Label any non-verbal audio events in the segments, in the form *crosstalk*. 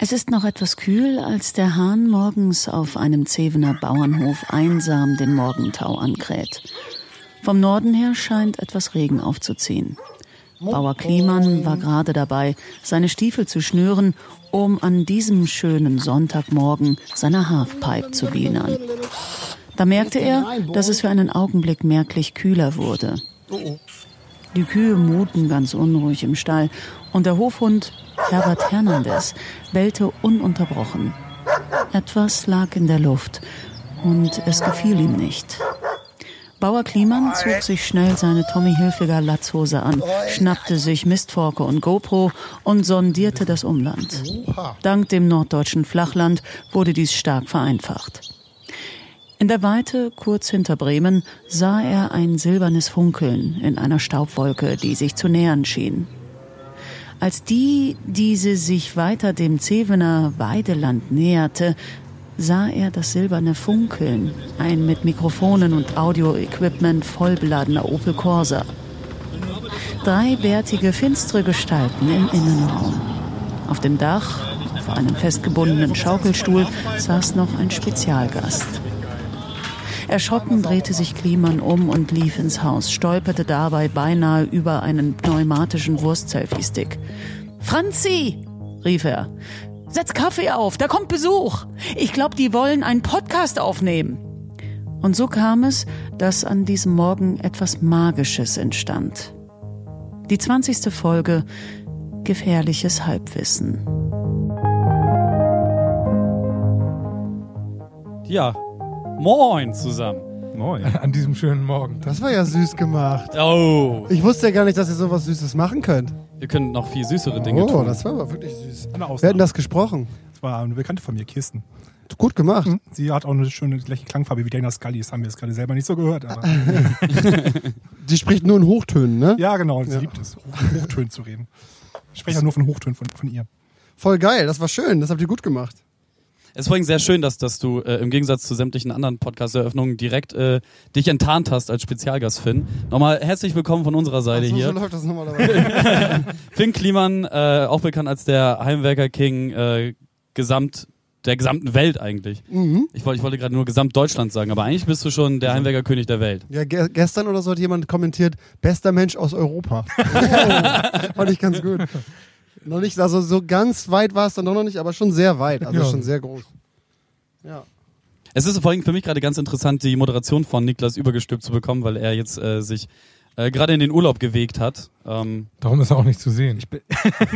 Es ist noch etwas kühl, als der Hahn morgens auf einem Zevener Bauernhof einsam den Morgentau ankräht. Vom Norden her scheint etwas Regen aufzuziehen. Bauer Kliemann war gerade dabei, seine Stiefel zu schnüren, um an diesem schönen Sonntagmorgen seine Halfpipe zu wienern. Da merkte er, dass es für einen Augenblick merklich kühler wurde. Die Kühe muten ganz unruhig im Stall und der Hofhund Herbert Hernandez bellte ununterbrochen. Etwas lag in der Luft und es gefiel ihm nicht. Bauer Kliemann zog sich schnell seine Tommy Hilfiger Latzhose an, schnappte sich Mistforke und GoPro und sondierte das Umland. Dank dem norddeutschen Flachland wurde dies stark vereinfacht. In der Weite, kurz hinter Bremen, sah er ein silbernes Funkeln in einer Staubwolke, die sich zu nähern schien. Als die diese sich weiter dem Zevener Weideland näherte, sah er das silberne Funkeln, ein mit Mikrofonen und Audioequipment vollbeladener Opel Corsa. Drei bärtige, finstere Gestalten im Innenraum. Auf dem Dach, auf einem festgebundenen Schaukelstuhl, saß noch ein Spezialgast. Erschrocken drehte sich Kliemann um und lief ins Haus, stolperte dabei beinahe über einen pneumatischen Wurst-Selfie-Stick. Franzi! rief er. Setz Kaffee auf, da kommt Besuch. Ich glaube, die wollen einen Podcast aufnehmen. Und so kam es, dass an diesem Morgen etwas Magisches entstand. Die 20. Folge Gefährliches Halbwissen. Ja, moin zusammen. Moin. *laughs* An diesem schönen Morgen. Das war ja süß gemacht. Oh, Ich wusste ja gar nicht, dass ihr sowas Süßes machen könnt. wir können noch viel süßere Dinge Oh, tun. das war aber wirklich süß. Eine Wer hat Ausnahme. denn das gesprochen? Das war eine Bekannte von mir, Kirsten. Gut gemacht. Sie hat auch eine schöne gleiche Klangfarbe wie Dana Scully. Das haben wir jetzt gerade selber nicht so gehört. Aber *laughs* Die spricht nur in Hochtönen, ne? ja, genau. Sie Ja. liebt es, in Hochtönen zu reden. Ich spreche auch nur von Hochtönen von, von ihr. Voll geil, das war schön, das habt ihr gut gemacht. Es ist vorhin sehr schön, dass, dass du äh, im Gegensatz zu sämtlichen anderen Podcast-Eröffnungen direkt äh, dich enttarnt hast als Spezialgast, Finn. Nochmal herzlich willkommen von unserer Seite Ach so, hier. so läuft das normalerweise. *laughs* Finn Kliman, äh, auch bekannt als der Heimwerker-King äh, gesamt, der gesamten Welt eigentlich. mhm. Ich, wollte ich wollte gerade nur Gesamtdeutschland sagen, aber eigentlich bist du schon der Heimwerker-König der Welt. Ja, ge gestern oder so hat jemand kommentiert, bester Mensch aus Europa. *laughs* *laughs* Fand ich ganz gut. Noch nicht, also so ganz weit war es dann doch noch nicht, aber schon sehr weit, also Ja. schon sehr groß. Ja. Es ist vor allem für mich gerade ganz interessant, die Moderation von Niklas übergestülpt zu bekommen, weil er jetzt äh, sich äh, gerade in den Urlaub gewegt hat. Ähm, Darum ist er auch nicht zu sehen. Ich bin,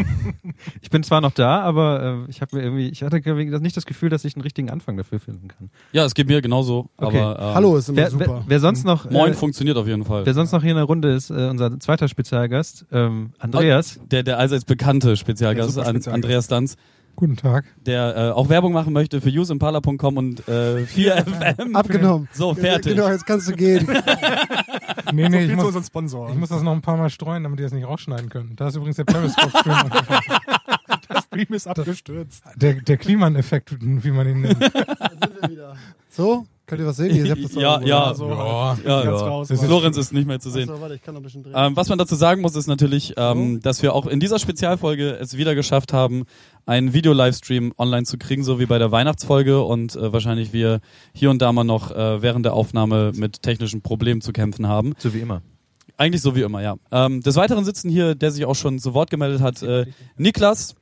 *laughs* ich bin zwar noch da, aber äh, ich habe mir irgendwie, ich hatte nicht das Gefühl, dass ich einen richtigen Anfang dafür finden kann. ja, es geht mir genauso. Okay. Aber ähm, Hallo ist immer Wer, super. wer, wer sonst noch, Moin äh, funktioniert auf jeden Fall. wer sonst noch hier in der Runde ist, äh, unser zweiter Spezialgast, ähm, Andreas. Der, der allseits bekannte Spezialgast, An, Spezialgast. Andreas Danz, Guten Tag. der äh, auch Werbung machen möchte für useimpala.com und äh, 4FM. *laughs* Abgenommen. So, fertig. Genau, jetzt kannst du gehen. *laughs* Nee, nee, ich Viel zu muss, Sponsor. ich muss das noch ein paar Mal streuen, damit die das nicht rausschneiden können. Da ist übrigens der Periscope-Stream. das *laughs* Stream ist abgestürzt. der, der Kliman-Effekt, wie man ihn nennt. So, könnt ihr was sehen? Ihr habt das *laughs* Ja, ja. So, Ja. Ja, raus. Ist- Lorenz ist nicht mehr zu sehen. Achso, warte, ich kann noch ein bisschen drehen. Ähm, was man dazu sagen muss, ist natürlich, ähm, dass wir auch in dieser Spezialfolge es wieder geschafft haben, einen Video-Livestream online zu kriegen, so wie bei der Weihnachtsfolge und äh, wahrscheinlich wir hier und da mal noch äh, während der Aufnahme mit technischen Problemen zu kämpfen haben. So wie immer. Eigentlich so wie immer, ja. Ähm, des Weiteren sitzen hier, der sich auch schon zu Wort gemeldet hat, äh, Niklas,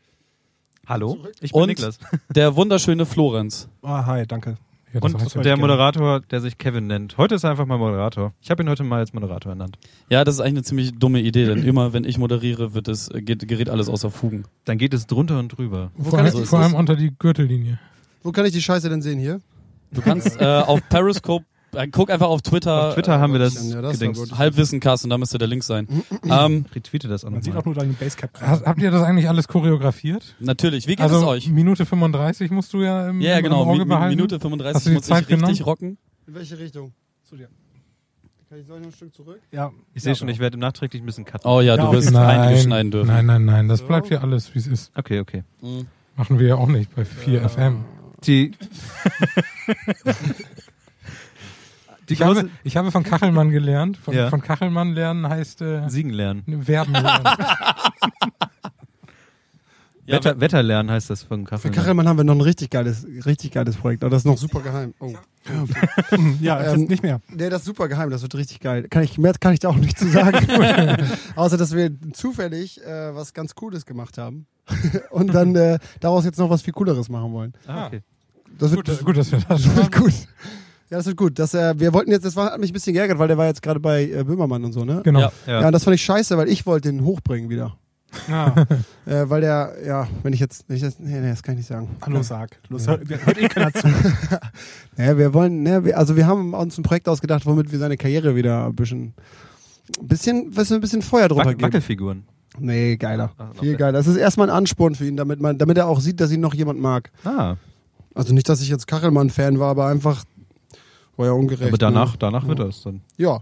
Hallo, ich bin Und? Niklas. *laughs* der wunderschöne Florenz. Ah, hi, danke. Ja, Und heißt der gerne. Moderator, der sich Kevin nennt. Heute ist er einfach mal Moderator. Ich habe ihn heute mal als Moderator ernannt. Ja, das ist eigentlich eine ziemlich dumme Idee, denn immer, wenn ich moderiere, wird es, geht, gerät alles außer Fugen. Dann geht es drunter und drüber. Wo Vor, kann, allem, ich, vor allem unter die Gürtellinie. wo kann ich die Scheiße denn sehen hier? Du kannst äh, auf Periscope, guck einfach auf Twitter, Auf Twitter haben wir das, Ja, das. Halbwissencast und da müsste der Link sein. *laughs* ähm, Retweete das auch Man sieht auch nur deinen Basecap habt ihr das eigentlich alles choreografiert? natürlich, wie geht also es euch? Minute 35 musst du ja im, Ja, ja, im genau, Auge behalten. Minute Hast 35 du die muss ich Zeit richtig genommen? rocken. In welche Richtung? Zu dir. Kann ich, ich noch ein Stück zurück? Ja, Ich sehe schon, ich werde nachträglich ein bisschen cutten. Oh ja, Ja, du wirst jeden Nein, einiges schneiden dürfen. nein, nein, nein, das So. bleibt hier alles, wie es ist. Okay, okay. Mhm. Machen wir ja auch nicht bei 4FM. Die, die *laughs* Ich habe, ich habe von Kachelmann gelernt. Von, Ja. von Kachelmann lernen heißt äh, Siegen lernen. Verben *laughs* lernen. Ja, Wetter, Wetter lernen heißt das von Für Kachelmann. Kachelmann haben wir noch ein richtig geiles, richtig geiles Projekt, aber das ist noch super geheim. Oh. *laughs* Ja, Ähm, nicht mehr. Nee, das ist super geheim, das wird richtig geil. Kann ich, mehr kann ich da auch nicht zu sagen. *laughs* Außer, dass wir zufällig äh, was ganz Cooles gemacht haben und dann äh, daraus jetzt noch was viel Cooleres machen wollen. Ah, okay. Das wird, Gut, gut, dass wir das das wird haben. gut. Ja, das wird gut. Das, äh, wir wollten jetzt, das war, hat mich ein bisschen geärgert, weil der war jetzt gerade bei äh, Böhmermann und so, ne? Genau. Ja. Ja. Ja. und das fand ich scheiße, weil ich wollte den hochbringen wieder. Ah, *laughs* Äh, weil der, ja, wenn ich jetzt, wenn ich das, nee, nee, das kann ich nicht sagen. hallo, sag. Los, hört, hört eh keiner zu. *laughs* Ja, wir wollen, ne, wir, also wir haben uns ein Projekt ausgedacht, womit wir seine Karriere wieder ein bisschen, ein bisschen, was ein bisschen Feuer drunter Wac geben. Wackelfiguren. Nee, geiler. Ah, Viel geiler. Das ist erstmal ein Ansporn für ihn, damit man, damit er auch sieht, dass ihn noch jemand mag. Ah, Also nicht, dass ich jetzt Kachelmann-Fan war, aber einfach war ja ungerecht. aber danach, Ne? danach wird das dann. Ja.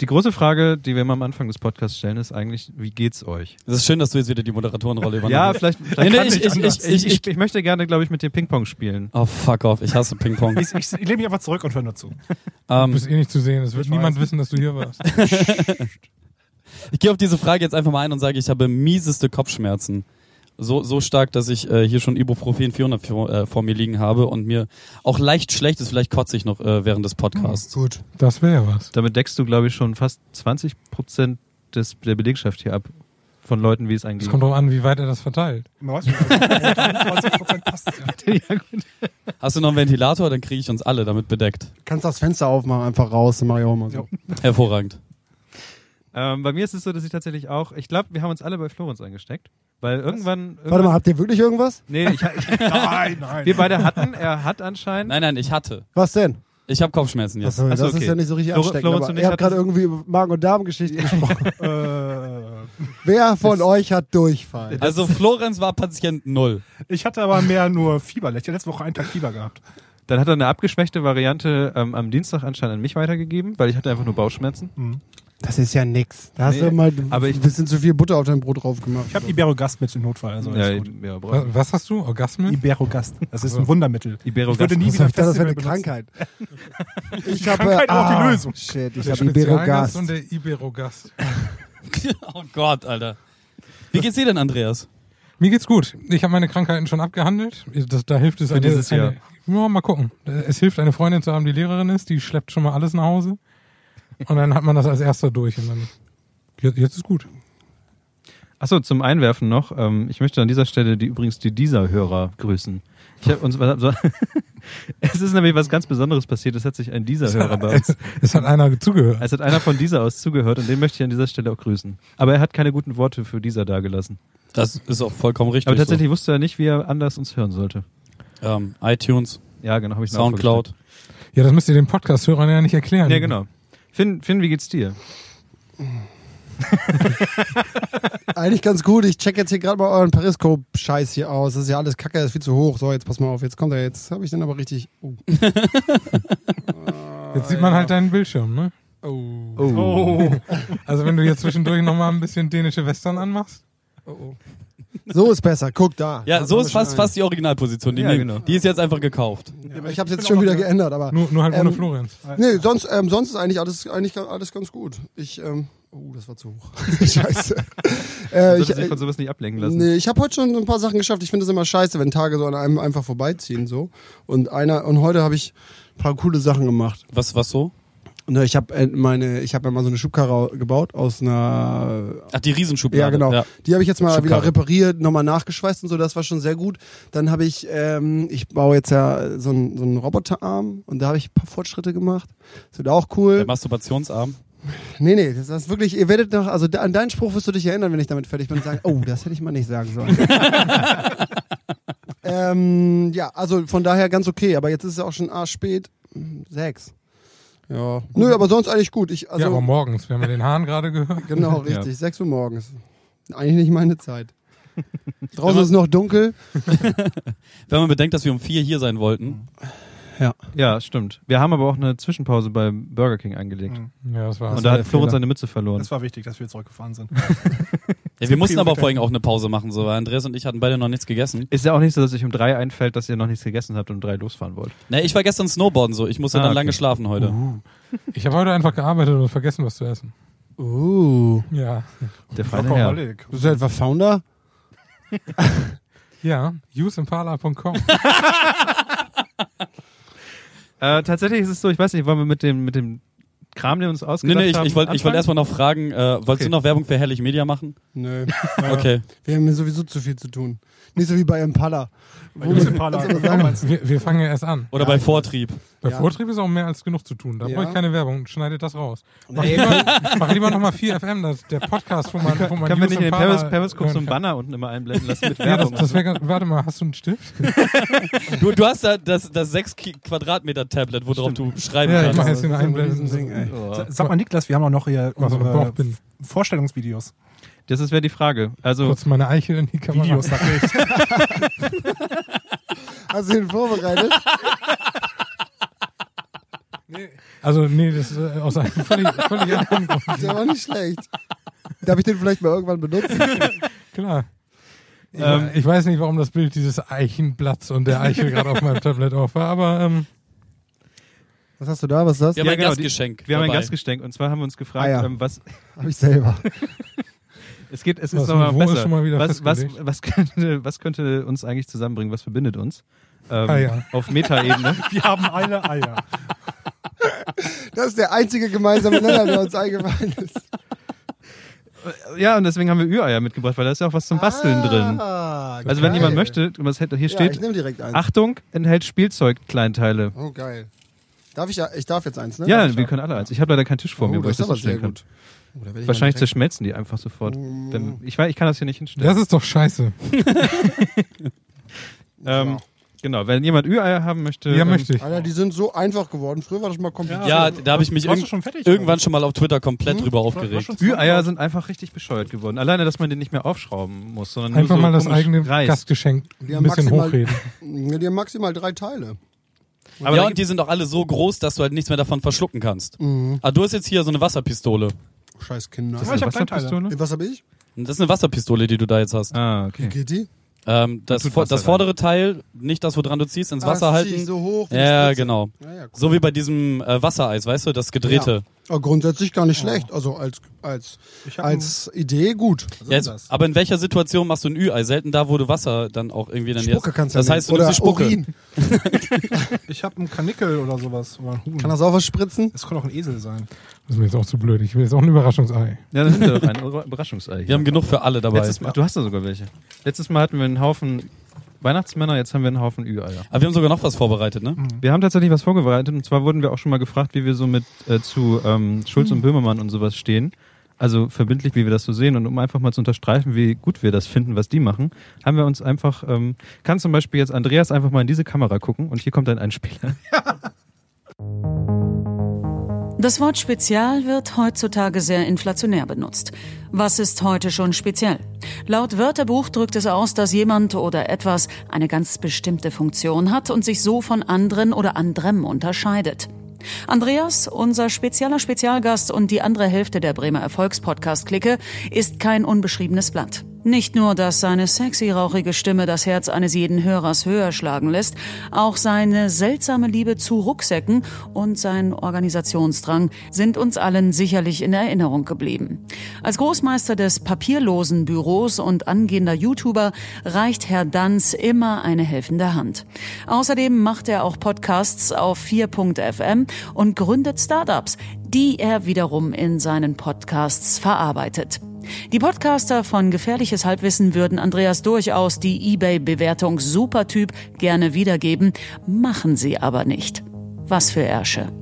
Die große Frage, die wir immer am Anfang des Podcasts stellen, ist eigentlich, wie geht's euch? Es ist schön, dass du jetzt wieder die Moderatorenrolle übernommen Ja, vielleicht, *laughs* vielleicht Nee, nee, kann ich- ich, ich- ich- möchte gerne, glaube ich, mit dir Ping-Pong spielen. Oh, fuck off. Ich hasse Ping-Pong. Ich, ich, ich lehne mich einfach zurück und höre nur zu. Du ähm, bist eh nicht zu sehen. Es wird niemand weiß. wissen, dass du hier warst. *laughs* ich gehe auf diese Frage jetzt einfach mal ein und sage, ich habe mieseste Kopfschmerzen. So, so stark, dass ich äh, hier schon Ibuprofen 400 vor, äh, vor mir liegen habe und mir auch leicht schlecht ist. Vielleicht kotze ich noch äh, während des Podcasts. Gut. Das wäre was. Damit deckst du, glaube ich, schon fast 20 Prozent des, der Belegschaft hier ab. Von Leuten, wie es eigentlich Es kommt drauf an, wie weit er das verteilt. Man weiß nicht, 20% passt. Ja. *laughs* ja, gut. Hast du noch einen Ventilator? Dann kriege ich uns alle damit bedeckt. Kannst das Fenster aufmachen, einfach raus, dann mach ich auch mal so. Hervorragend. Ähm, bei mir ist es so, dass ich tatsächlich auch, ich glaube, wir haben uns alle bei Florenz eingesteckt. Weil irgendwann. Warte mal, habt ihr wirklich irgendwas? Nee, ich, ich, *laughs* *laughs* Nein, nein. wir beide hatten, er hat anscheinend. Nein, nein, ich hatte. Was denn? Ich habe Kopfschmerzen jetzt. Achso, Ach so, das ist okay. ja nicht so richtig Flor- ansteckend. Florenz Aber ihr ich habt gerade irgendwie über Magen- und Darmgeschichten *laughs* gesprochen. Äh, Wer von euch hat Durchfall? Also Florenz war Patient null. ich hatte aber mehr nur Fieber. Ich hatte letzte Woche einen Tag Fieber gehabt. Dann hat er eine abgeschwächte Variante ähm, am Dienstag anscheinend an mich weitergegeben, weil ich hatte einfach nur Bauchschmerzen. Das ist ja nix. Da hast Nee, du mal aber ein ich- bisschen zu viel Butter auf dein Brot drauf gemacht. Ich habe Iberogast mit im Notfall. Also ja, alles gut. ja, Was, hast du? Orgasmen? Iberogast. Das ist ein Wundermittel. Iberogast. Ich würde nie wieder ich dachte, das wäre eine benutzen. Krankheit. *laughs* Ich habe Krankheit auch die ah, Lösung. Shit, ich der habe Spezialgast Iberogast. und der Iberogast. *laughs* oh Gott, Alter. Wie geht's dir denn, Andreas? Mir geht's gut. Ich habe meine Krankheiten schon abgehandelt. Das, da hilft es eine, dieses Jahr. eine, ja, mal gucken. Es hilft eine Freundin zu haben, die Lehrerin ist, die schleppt schon mal alles nach Hause. Und dann hat man das als erster durch und dann jetzt, ist gut. Achso, zum Einwerfen noch. Ähm, ich möchte an dieser Stelle die übrigens die dieser-Hörer grüßen. Ich hab uns, so, *laughs* es ist nämlich was ganz Besonderes passiert. Es hat sich ein dieser-Hörer bei uns. Es hat einer zugehört. Es hat einer von dieser aus zugehört und den möchte ich an dieser Stelle auch grüßen. Aber er hat keine guten Worte für dieser dagelassen. Das ist auch vollkommen richtig. Aber tatsächlich wusste er nicht, wie er anders uns hören sollte. So. Ähm, iTunes, Ja, genau, habe ich Soundcloud. Ja, das müsst ihr den Podcast-Hörern ja nicht erklären. Ja, genau. Finn, Finn, wie geht's dir? *laughs* Eigentlich ganz gut. Ich check jetzt hier gerade mal euren Periscope-Scheiß hier aus. Das ist ja alles kacke, das ist viel zu hoch. So, jetzt pass mal auf. Jetzt kommt er. Jetzt habe ich den aber richtig. Oh. *laughs* Jetzt sieht man halt deinen Bildschirm, ne? Oh. Oh. Also wenn du jetzt zwischendurch nochmal ein bisschen dänische Western anmachst. So ist besser. Guck da. Ja, Da so ist fast, fast die Originalposition. Die, Ja, genau. die ist jetzt einfach gekauft. Ja, ich habe jetzt schon wieder geändert, aber. Nur, nur halt ohne Ähm, Florenz. Nee, sonst, ähm, sonst ist eigentlich alles, eigentlich alles ganz gut. Ich, ähm, oh, das war zu hoch. *laughs* Scheiße. äh, ich, sich äh, von sowas nicht ablenken lassen. Nee, ich habe heute schon ein paar Sachen geschafft. Ich finde es immer scheiße, wenn Tage so an einem einfach vorbeiziehen so. Und einer und heute habe ich ein paar coole Sachen gemacht. Was, was so? Und ich habe äh, meine, ich habe ja mal so eine Schubkarre gebaut aus einer. Ach, die Riesenschublade. Ja, genau. Ja. Die habe ich jetzt mal Schubkarre. wieder repariert, nochmal nachgeschweißt und so. Das war schon sehr gut. Dann habe ich, ähm, ich baue jetzt ja so einen, so einen Roboterarm und da habe ich ein paar Fortschritte gemacht. Das wird auch cool. Der Masturbationsarm. Nee, nee, das ist wirklich, ihr werdet noch, also an deinen Spruch wirst du dich erinnern, wenn ich damit fertig bin und sagen, oh, das hätte ich mal nicht sagen sollen. *laughs* ähm, ja, also von daher ganz okay, aber jetzt ist es auch schon arsch spät. Sechs. Ja. Nö, aber sonst eigentlich gut. Ich, also, ja, aber morgens. Wir haben ja den Hahn gerade gehört. *laughs* genau, richtig. Sechs Uhr morgens. Eigentlich nicht meine Zeit. *laughs* Draußen ist noch dunkel. *laughs* Wenn man bedenkt, dass wir um vier hier sein wollten. Ja, stimmt. Wir haben aber auch eine Zwischenpause beim Burger King eingelegt. Mhm. Ja, das war Und war da der hat Florenz Fehler. seine Mütze verloren. Das war wichtig, dass wir zurückgefahren sind. Ja, wir mussten aber vorhin auch eine Pause machen, so, weil Andreas und ich hatten beide noch nichts gegessen. Ist ja auch nicht so, dass euch um drei einfällt, dass ihr noch nichts gegessen habt und um drei losfahren wollt. Ne, ich war gestern Snowboarden so. Ich musste Ah, dann okay. lange schlafen heute. Ich habe heute einfach gearbeitet und vergessen, was zu essen. Uh. Ja. Der feine Herr. Bist du etwa Founder? *laughs* Ja, useimpala.com. *laughs* Äh, tatsächlich ist es so, ich weiß nicht, wollen wir mit dem, mit dem Kram, den wir uns Nee, ausgedacht nee, ich, haben, ich wollte ich wollt erstmal noch fragen, äh, wolltest Okay. du noch Werbung für Herrlich Media machen? Nö. Okay. Wir haben sowieso zu viel zu tun. Nicht so wie bei Impala. Bei Jus Impala. Also, Genau? Wir, wir fangen ja erst an. Oder bei Vortrieb. Bei Ja. Vortrieb ist auch mehr als genug zu tun. Da Ja. brauche ich keine Werbung. Schneidet das raus. Mach Nee. lieber, mach lieber nochmal 4FM, das, der Podcast, wo man, wo man Können wir Use nicht in den Impala Peris- Periscope so einen kann. Banner unten immer einblenden lassen mit Ja, das, Werbung? das ganz, warte mal, hast du einen Stift? *laughs* Du, du hast da das, das 6 Ki- Quadratmeter Tablet, worauf du schreiben Ja, ich kannst. mach jetzt den Das ist ein Einblenden. Riesending, ey. Oh. Sag mal, Niklas, wir haben auch noch hier unsere. Vorstellungsvideos. Das ist wäre die Frage. Also, Kurz meine Eichel in die Kamera. Videos, *laughs* sag ich. Hast du ihn vorbereitet? Also, nee, das ist äh, aus einem völlig, völlig *laughs* anderen Grund. Der war nicht schlecht. Darf ich den vielleicht mal irgendwann benutzen? *laughs* Klar. Ich, Ähm, ich weiß nicht, warum das Bild dieses Eichenblatts und der Eichel gerade auf meinem Tablet auf war, aber ähm, Was hast du da? Was ist das? Wir haben Ja, ein genau, Gastgeschenk. wir haben ein dabei. Gastgeschenk und zwar haben wir uns gefragt, Ah, ja. ähm, was Hab ich selber. Es geht, es Das ist nochmal Niveau ist besser. schon mal wieder was, was, was, *laughs* könnte, was könnte uns eigentlich zusammenbringen? Was verbindet uns? Ähm, Ah, ja. Auf Metaebene. *laughs* Wir haben alle Eier. Das ist der einzige gemeinsame Nenner, der uns eingefallen ist. ja, und deswegen haben wir Ü-Eier mitgebracht, weil da ist ja auch was zum Basteln drin. Ah, Also wenn geil. jemand möchte, was hier Ja, steht, ich nehme direkt eins. Achtung, enthält Spielzeugkleinteile. Oh, geil. Darf ich ja, ich darf jetzt eins, ne? Ja, wir können alle eins. Ich habe leider keinen Tisch vor oh, mir, wo ich das ist das aber sehr hinstellen kann. gut. Oh, ich Wahrscheinlich zerschmelzen die einfach sofort. Wenn, ich, weiß, ich kann das hier nicht hinstellen. das ist doch scheiße. *laughs* ähm, genau, wenn jemand Ü-Eier haben möchte. Ja, ähm, möchte ich. Alter, die sind so einfach geworden. Früher war das mal kompliziert. Ja, da habe ich mich irg schon fertig? irgendwann schon mal auf Twitter komplett drüber War- war aufgeregt. Ü-Eier sind einfach richtig bescheuert geworden. Alleine, dass man den nicht mehr aufschrauben muss, sondern nur Einfach so mal das eigene Reis. Gastgeschenk Die ein bisschen maximal- hochreden. *laughs* Ja, die haben maximal drei Teile. Aber ja, und die sind auch alle so groß, dass du halt nichts mehr davon verschlucken kannst. Mhm. Ah, du hast jetzt hier so eine Wasserpistole. Scheiß Kinder. Das ist ich eine. Wasserpistole? Was hab ich? Das ist eine Wasserpistole, die du da jetzt hast. Ah, Wie okay. geht die? Ähm, das, Wasser das rein. vordere Teil, nicht das, woran du ziehst, ins Wasser Ah, zieh ich halten. so hoch. wie ja, genau. Ja, ja, cool. So wie bei diesem äh, Wassereis, weißt du, das gedrehte. Ja, grundsätzlich gar nicht schlecht. Also als, als, als Idee gut. Ja, jetzt, aber in welcher Situation machst du ein Ü-Ei? Selten da, wo du Wasser dann auch irgendwie dann Spucke jetzt. kannst du Das ja heißt, du nimmst Oder die Spucke. Urin. *laughs* Ich habe einen Kanickel oder sowas. Oder einen Huhn. Kann das auch was spritzen? das kann auch ein Esel sein. Das ist mir jetzt auch zu blöd. Ich will jetzt auch ein Überraschungsei. Ja, dann sind wir doch ein Überraschungsei. Wir haben genug für alle dabei. Letztes Mal, du hast da sogar welche. Letztes Mal hatten wir einen Haufen Weihnachtsmänner, jetzt haben wir einen Haufen Ü-Eier. Aber wir haben sogar noch was vorbereitet, ne? Wir haben tatsächlich was vorbereitet und zwar wurden wir auch schon mal gefragt, wie wir so mit äh, zu ähm, Schulz und Böhmermann und sowas stehen. Also verbindlich, wie wir das so sehen und um einfach mal zu unterstreichen, wie gut wir das finden, was die machen, haben wir uns einfach, ähm, kann zum Beispiel jetzt Andreas einfach mal in diese Kamera gucken und hier kommt ein Einspieler. *laughs* Das Wort spezial wird heutzutage sehr inflationär benutzt. Was ist heute schon speziell? Laut Wörterbuch drückt es aus, dass jemand oder etwas eine ganz bestimmte Funktion hat und sich so von anderen oder anderem unterscheidet. Andreas, unser spezieller Spezialgast und die andere Hälfte der Bremer Erfolgspodcast-Clique, ist kein unbeschriebenes Blatt. Nicht nur, dass seine sexy, rauchige Stimme das Herz eines jeden Hörers höher schlagen lässt, auch seine seltsame Liebe zu Rucksäcken und sein Organisationsdrang sind uns allen sicherlich in Erinnerung geblieben. Als Großmeister des papierlosen Büros und angehender YouTuber reicht Herr Danz immer eine helfende Hand. Außerdem macht er auch Podcasts auf 4.fm und gründet Startups, die er wiederum in seinen Podcasts verarbeitet. Die Podcaster von Gefährliches Halbwissen würden Andreas durchaus die eBay-Bewertung Supertyp gerne wiedergeben, machen sie aber nicht. Was für Ärsche.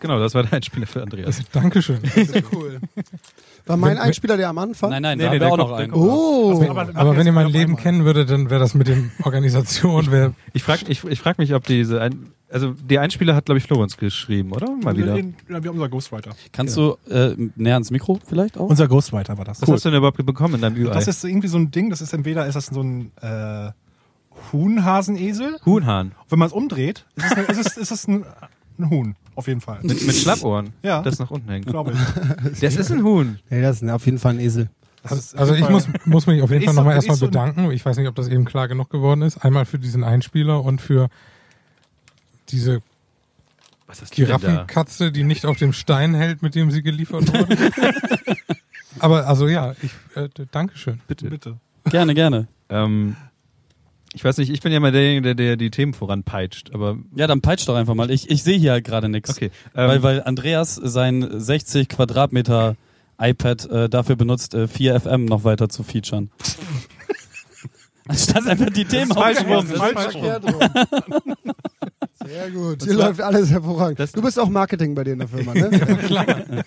Genau, das war der Einspieler für Andreas. *laughs* Dankeschön. Sehr cool. War mein Einspieler der am Anfang? Nein, nein, Nee, da nee, der auch noch. Oh. Aber- Aber wenn ihr mein Leben einmal. kennen würdet, dann wäre das mit dem Organisation, wäre Ich frage ich, ich frag mich, ob diese, ein, also die Einspieler hat, glaube ich, Florenz geschrieben, oder? Mal wieder. Ja, wir haben unser Ghostwriter. Kannst du äh, näher ans Mikro vielleicht auch? Unser Ghostwriter war das. Was hast du denn überhaupt bekommen in deinem Ü-Ei? Das ist irgendwie so ein Ding, das ist entweder ist das so ein äh, Huhnhasenesel. Huhnhahn. Wenn man es umdreht, ist es, eine, ist es, ist es ein, ein Huhn, auf jeden Fall. Mit, mit Schlappohren. Ja. Das nach unten hängt. Glaube ich. *laughs* Das ist ein Huhn. Nee, das ist auf jeden Fall ein Esel. Also jeden ich muss, muss mich auf jeden Fall nochmal erstmal bedanken. Ich weiß nicht, ob das eben klar genug geworden ist. Einmal für diesen Einspieler und für diese? Giraffenkatze, die nicht auf dem Stein hält, mit dem sie geliefert wurde. *laughs* Aber also ja, ich äh, Dankeschön. Bitte. Bitte. Gerne, gerne. Ähm, ich weiß nicht, ich bin ja mal derjenige, der, der die Themen voranpeitscht, aber Ja, dann peitsch doch einfach mal. Ich, ich sehe hier halt gerade nichts. okay. Ähm, Weil, weil Andreas sein 60 Quadratmeter iPad äh, dafür benutzt, äh, 4FM noch weiter zu featuren. *laughs* Anstatt einfach die Themen falsch rum, aufzunehmen. falsch rum. Verkehrt rum. Sehr gut. Hier läuft alles hervorragend. Das- du bist auch Marketing bei dir in der Firma, ne? *laughs*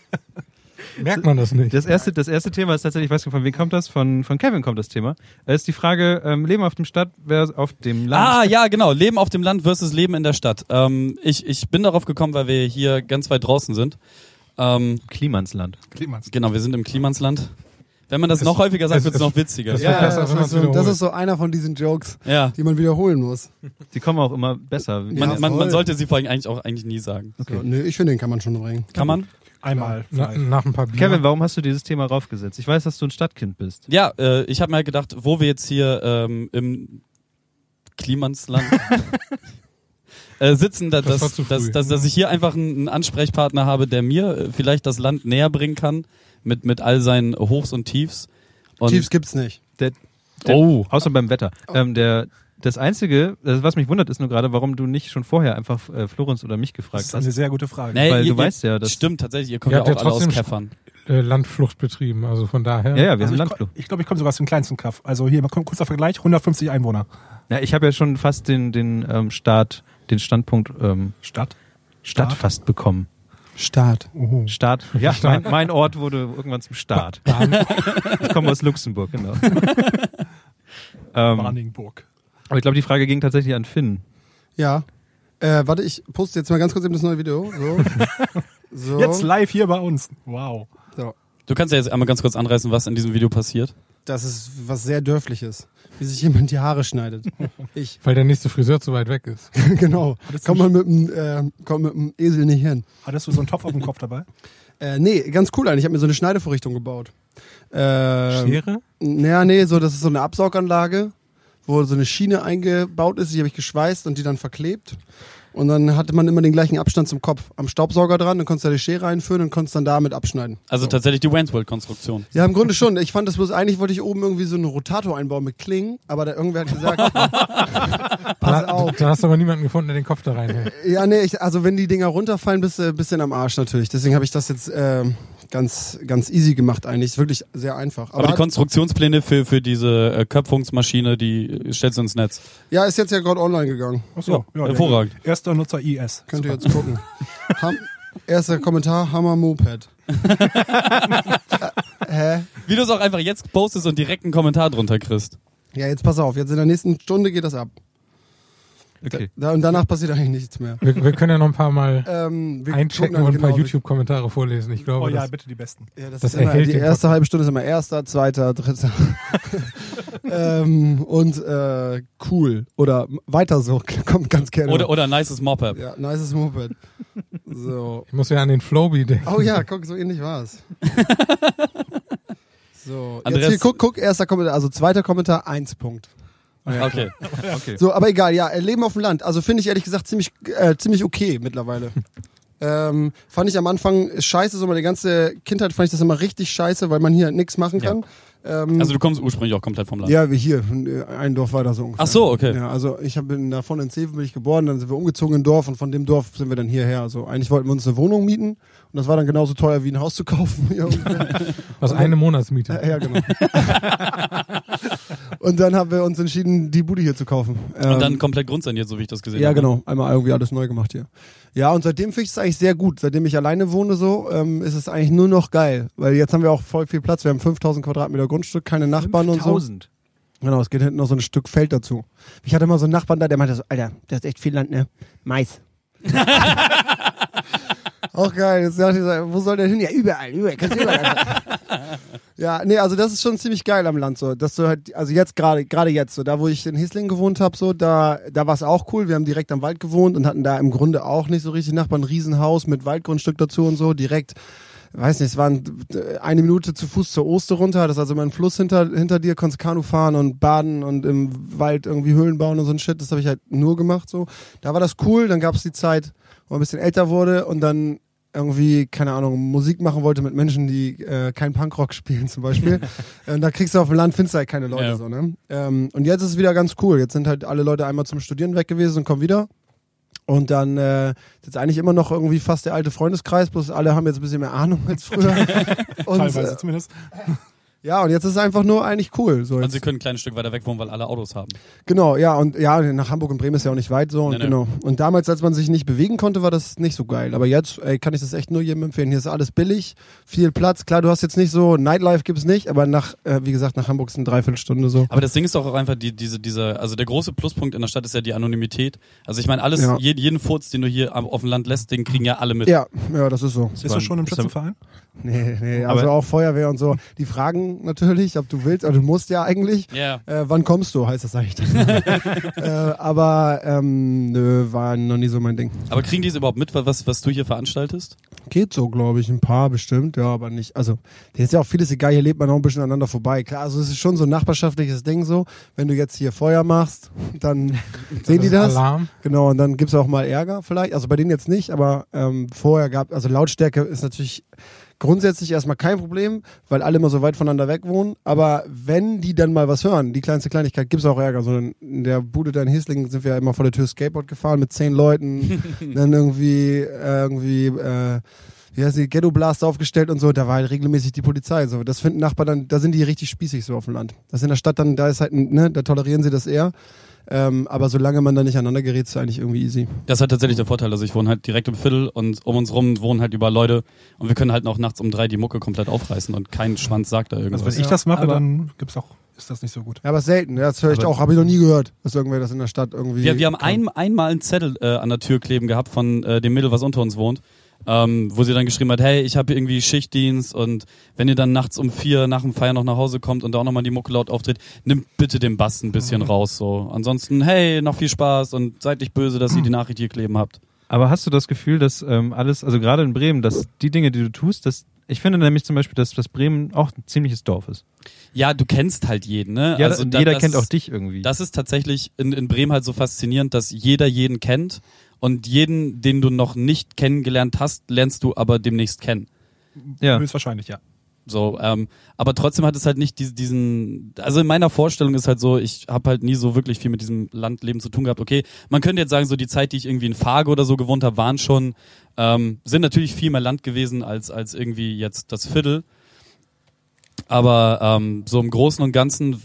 Merkt man das nicht? Das erste, das erste Thema ist tatsächlich, ich weiß nicht, von wem kommt das? Von, von Kevin kommt das Thema. Es ist die Frage, ähm, Leben auf dem Stadt versus auf dem Land. Ah, ja, genau. Leben auf dem Land versus Leben in der Stadt. Ähm, ich, ich bin darauf gekommen, weil wir hier ganz weit draußen sind. Ähm, Klimansland. Klimansland. genau, wir sind im Klimansland. Wenn man das noch häufiger sagt, es- wird es es- noch witziger. es- ja, besser, das, ist so, das ist so einer von diesen Jokes, ja. die man wiederholen muss. Die kommen auch immer besser. Man, Ja, man, man sollte sie vor allem eigentlich auch eigentlich nie sagen. So, nö, ich finde, den kann man schon bringen. Kann man? Einmal Na, vielleicht. nach ein paar Bier. Kevin, warum hast du dieses Thema raufgesetzt? Ich weiß, dass du ein Stadtkind bist. Ja, äh, ich habe mir halt gedacht, wo wir jetzt hier ähm, im Klimansland *laughs* äh, sitzen, da, Das dass, dass, dass, dass ich hier einfach einen, einen Ansprechpartner habe, der mir äh, vielleicht das Land näher bringen kann mit, mit all seinen Hochs und Tiefs. Und Tiefs gibt's nicht. Der, der, Oh. Außer beim Wetter. Ähm, der, das Einzige, das, was mich wundert, ist nur gerade, warum du nicht schon vorher einfach äh, Florenz oder mich Das gefragt ist eine hast. sehr gute Frage. Nee, Weil ihr, du weißt ja, dass- Stimmt, tatsächlich, ihr kommt Ihr ja, habt ja auch alle aus Käffern. äh, Landflucht betrieben, also von daher. Ja, ja, wir Also haben ich Landflucht. ich glaube, ich komme sogar aus dem kleinsten Kaff. Also hier mal ku- kurzer Vergleich, 150 Einwohner. Ja, ich habe ja schon fast den, den ähm, Start, den Standpunkt ähm, Stadt. Stadt Staat? fast bekommen. Start. Oho. Start, ja, Staat. Mein, mein Ort wurde irgendwann zum Start. Ich komme aus Luxemburg, genau. *laughs* ähm, Warningburg. aber ich glaube, die Frage ging tatsächlich an Finn. Ja. Äh, warte, ich poste jetzt mal ganz kurz eben das neue Video. So. *laughs* so. Jetzt live hier bei uns. Wow. so. Du kannst ja jetzt einmal ganz kurz anreißen, was in diesem Video passiert. Das ist was sehr Dörfliches. Wie sich jemand die Haare schneidet. *laughs* Ich. Weil der nächste Friseur zu weit weg ist. *laughs* genau. Kommt man mit dem äh, kommt mit dem Esel nicht hin. hattest du so einen Topf auf dem Kopf dabei? *laughs* Äh, nee, ganz cool eigentlich. Ich habe mir so eine Schneidevorrichtung gebaut. Ähm, Schere? Naja, nee, so, das ist so eine Absauganlage, wo so eine Schiene eingebaut ist, die habe ich geschweißt und die dann verklebt. Und dann hatte man immer den gleichen Abstand zum Kopf. Am Staubsauger dran, dann konntest du da die Schere einführen und konntest dann damit abschneiden. Also tatsächlich die Wayne's World Konstruktion. Ja, im Grunde schon. Ich fand das bloß, eigentlich wollte ich oben irgendwie so einen Rotator einbauen mit Klingen, aber da irgendwer hat gesagt, *laughs* pass Da, auf. da hast du aber niemanden gefunden, der den Kopf da reinhält. Ja, nee, ich, also wenn die Dinger runterfallen, bist du ein bisschen am Arsch natürlich. Deswegen habe ich das jetzt ähm, ganz, ganz easy gemacht eigentlich. Ist wirklich sehr einfach. Aber, die hat- Konstruktionspläne für, für diese äh, Köpfungsmaschine, die stellst du ins Netz. ja, ist jetzt ja gerade online gegangen. Achso, Ja, hervorragend. der Erster Nutzer IS. Könnt ihr jetzt gucken. *laughs* Ham Erster Kommentar, Hammer Moped. äh, *laughs* hä? Wie du es auch einfach jetzt postest und direkt einen Kommentar drunter kriegst. Ja, jetzt pass auf, jetzt in der nächsten Stunde geht das ab. Okay. Da, und danach passiert eigentlich nichts mehr. Wir, wir können ja noch ein paar Mal *laughs* Ähm, einchecken und ein paar genau, YouTube-Kommenare vorlesen. Ich glaube, Oh ja, das, bitte die besten. Ja, das Das ist immer, erhält die erste halbe Stunde ist immer erster, zweiter, dritter. *laughs* ähm, und äh, cool. Oder weiter so, *laughs* kommt ganz gerne. Oder, oder nices Moped. ja, nices Moped. So. ich muss ja an den Flowbee denken. Oh ja, guck, so ähnlich war's. So, jetzt Andreas- hier, guck, guck, erster Kommentar, also zweiter Kommentar, eins Punkt. Okay. *laughs* okay. So, aber egal, ja, äh, Leben auf dem Land. Also finde ich ehrlich gesagt ziemlich, äh, ziemlich okay mittlerweile. *laughs* ähm, fand ich am Anfang scheiße, so meine ganze Kindheit fand ich das immer richtig scheiße, weil man hier nichts machen Ja. kann. Ähm, Also du kommst ursprünglich auch komplett vom Land. ja, wie hier, äh, ein Dorf weiter so ungefähr. Ach so, okay. Ja, also ich hab, bin davon in Zeven bin ich geboren, dann sind wir umgezogen in ein Dorf und von dem Dorf sind wir dann hierher. Also eigentlich wollten wir uns eine Wohnung mieten und das war dann genauso teuer wie ein Haus zu kaufen. *laughs* Was eine Monatsmiete. Äh, ja, genau. Und dann haben wir uns entschieden, die Bude hier zu kaufen. Und Ähm, dann komplett grundsaniert, so wie ich das gesehen ja, habe. genau. Einmal irgendwie alles neu gemacht hier. Ja, und seitdem finde ich es eigentlich sehr gut. Seitdem ich alleine wohne so, ähm, ist es eigentlich nur noch geil. Weil jetzt haben wir auch voll viel Platz. Wir haben 5000 Quadratmeter Grundstück, keine Nachbarn und so. 5000. Genau, es geht hinten noch so ein Stück Feld dazu. Ich hatte mal so einen Nachbarn da, der meinte so, Alter, das ist echt viel Land, ne? Mais. *laughs* Auch geil. Jetzt dachte ich so, wo soll der hin? Ja, überall, überall. Kannst du überall. *laughs* ja, nee, also das ist schon ziemlich geil am Land so. Dass du halt, also jetzt gerade, gerade jetzt so, da wo ich in Hislingen gewohnt habe, so, da, da war es auch cool. Wir haben direkt am Wald gewohnt und hatten da im Grunde auch nicht so richtig Nachbarn. Ein Riesenhaus mit Waldgrundstück dazu und so. Direkt, weiß nicht, es waren eine Minute zu Fuß zur Oster runter. Das ist also immer ein Fluss hinter, hinter dir, konntest Kanu fahren und baden und im Wald irgendwie Höhlen bauen und so ein Shit. Das habe ich halt nur gemacht so. Da war das cool. Dann gab es die Zeit, wo man ein bisschen älter wurde und dann irgendwie, keine Ahnung, Musik machen wollte mit Menschen, die äh, kein Punkrock spielen zum Beispiel. und *laughs* da kriegst du auf dem Land, findest du halt keine Leute Ja. so, ne? Ähm, und jetzt ist es wieder ganz cool. Jetzt sind halt alle Leute einmal zum Studieren weg gewesen und kommen wieder. Und dann äh, ist jetzt eigentlich immer noch irgendwie fast der alte Freundeskreis, bloß alle haben jetzt ein bisschen mehr Ahnung als früher. *laughs* und, Teilweise äh, zumindest. Ja, und jetzt ist es einfach nur eigentlich cool. So jetzt. sie können ein kleines Stück weiter weg wohnen, weil alle Autos haben. Genau, ja, und ja, nach Hamburg und Bremen ist ja auch nicht weit so. Und Nee, nee. genau. Und damals, als man sich nicht bewegen konnte, war das nicht so geil. Aber jetzt ey, kann ich das echt nur jedem empfehlen. Hier ist alles billig, viel Platz. Klar, du hast jetzt nicht so, Nightlife gibt's nicht, aber nach, äh, wie gesagt, nach Hamburg ist eine Dreiviertelstunde so. Aber das Ding ist doch auch einfach die, diese, diese, also der große Pluspunkt in der Stadt ist ja die Anonymität. Also ich meine, alles, Ja. jeden, jeden Furz, den du hier am- auf dem Land lässt, den kriegen ja alle mit. Ja, ja, das ist so. Bist du schon im Schützenverein? Nee, nee, also Aber- auch Feuerwehr und so. Die fragen natürlich, ob du willst, aber du musst ja eigentlich. Ja. Äh, wann kommst du, heißt das eigentlich. *laughs* äh, aber ähm, nö, war noch nie so mein Ding. Aber kriegen die es überhaupt mit, was, was du hier veranstaltest? Geht so, glaube ich. Ein paar bestimmt, ja, aber nicht. Also, hier ist ja auch vieles egal, hier lebt man auch ein bisschen aneinander vorbei. Klar, also es ist schon so ein nachbarschaftliches Ding so. Wenn du jetzt hier Feuer machst, dann *laughs* sehen die das. Alarm. Genau, und dann gibt's auch mal Ärger vielleicht. Also bei denen jetzt nicht, aber ähm, vorher gab, also Lautstärke ist natürlich grundsätzlich erstmal kein Problem, weil alle immer so weit voneinander weg wohnen. Aber wenn die dann mal was hören, die kleinste Kleinigkeit, gibt's auch Ärger. So in der Bude da in Hieslingen sind wir ja immer vor der Tür Skateboard gefahren mit zehn Leuten, *laughs* dann irgendwie, irgendwie, äh, wie heißt die, Ghetto Blast aufgestellt und so, da war halt regelmäßig die Polizei. So, das finden Nachbarn dann, da sind die richtig spießig so auf dem Land. Das in der Stadt dann, da ist halt, ne, da tolerieren sie das eher. Ähm, aber solange man da nicht aneinander gerät, ist es eigentlich irgendwie easy. Das hat tatsächlich der Vorteil. Also ich wohne halt direkt im Viertel und um uns rum wohnen halt überall Leute und wir können halt auch nachts um drei die Mucke komplett aufreißen und kein Schwanz sagt da Also irgendwas. wenn ich das mache, dann gibt's auch, ist das nicht so gut. Ja, aber selten. Ja, das höre ich Aber- auch. Habe ich noch nie gehört, dass irgendwer das in der Stadt irgendwie. wir, wir haben ein, einmal einen Zettel äh, an der Tür kleben gehabt von äh, dem Mädel, was unter uns wohnt, ähm, wo sie dann geschrieben hat, hey, ich habe irgendwie Schichtdienst und wenn ihr dann nachts um vier nach dem Feiern noch nach Hause kommt und da auch nochmal die Mucke laut auftritt, nimmt bitte den Bass ein bisschen raus. so. Ansonsten, hey, noch viel Spaß und seid nicht böse, dass ihr die Nachricht hier kleben habt. Aber hast du das Gefühl, dass ähm, alles, also gerade in Bremen, dass die Dinge, die du tust, dass ich finde nämlich zum Beispiel, dass, dass Bremen auch ein ziemliches Dorf ist. Ja, du kennst halt jeden, ne? Ja, also und da- jeder das kennt auch dich irgendwie. Das ist tatsächlich in, in Bremen halt so faszinierend, dass jeder jeden kennt und jeden, den du noch nicht kennengelernt hast, lernst du aber demnächst kennen. ja. Höchstwahrscheinlich, ja. So, ähm, aber trotzdem hat es halt nicht diese- diesen, also in meiner Vorstellung ist halt so, ich habe halt nie so wirklich viel mit diesem Landleben zu tun gehabt. Okay, man könnte jetzt sagen, so die Zeit, die ich irgendwie in Fargo oder so gewohnt habe, waren schon, ähm, sind natürlich viel mehr Land gewesen als als irgendwie jetzt das Viertel. Aber ähm, so im Großen und Ganzen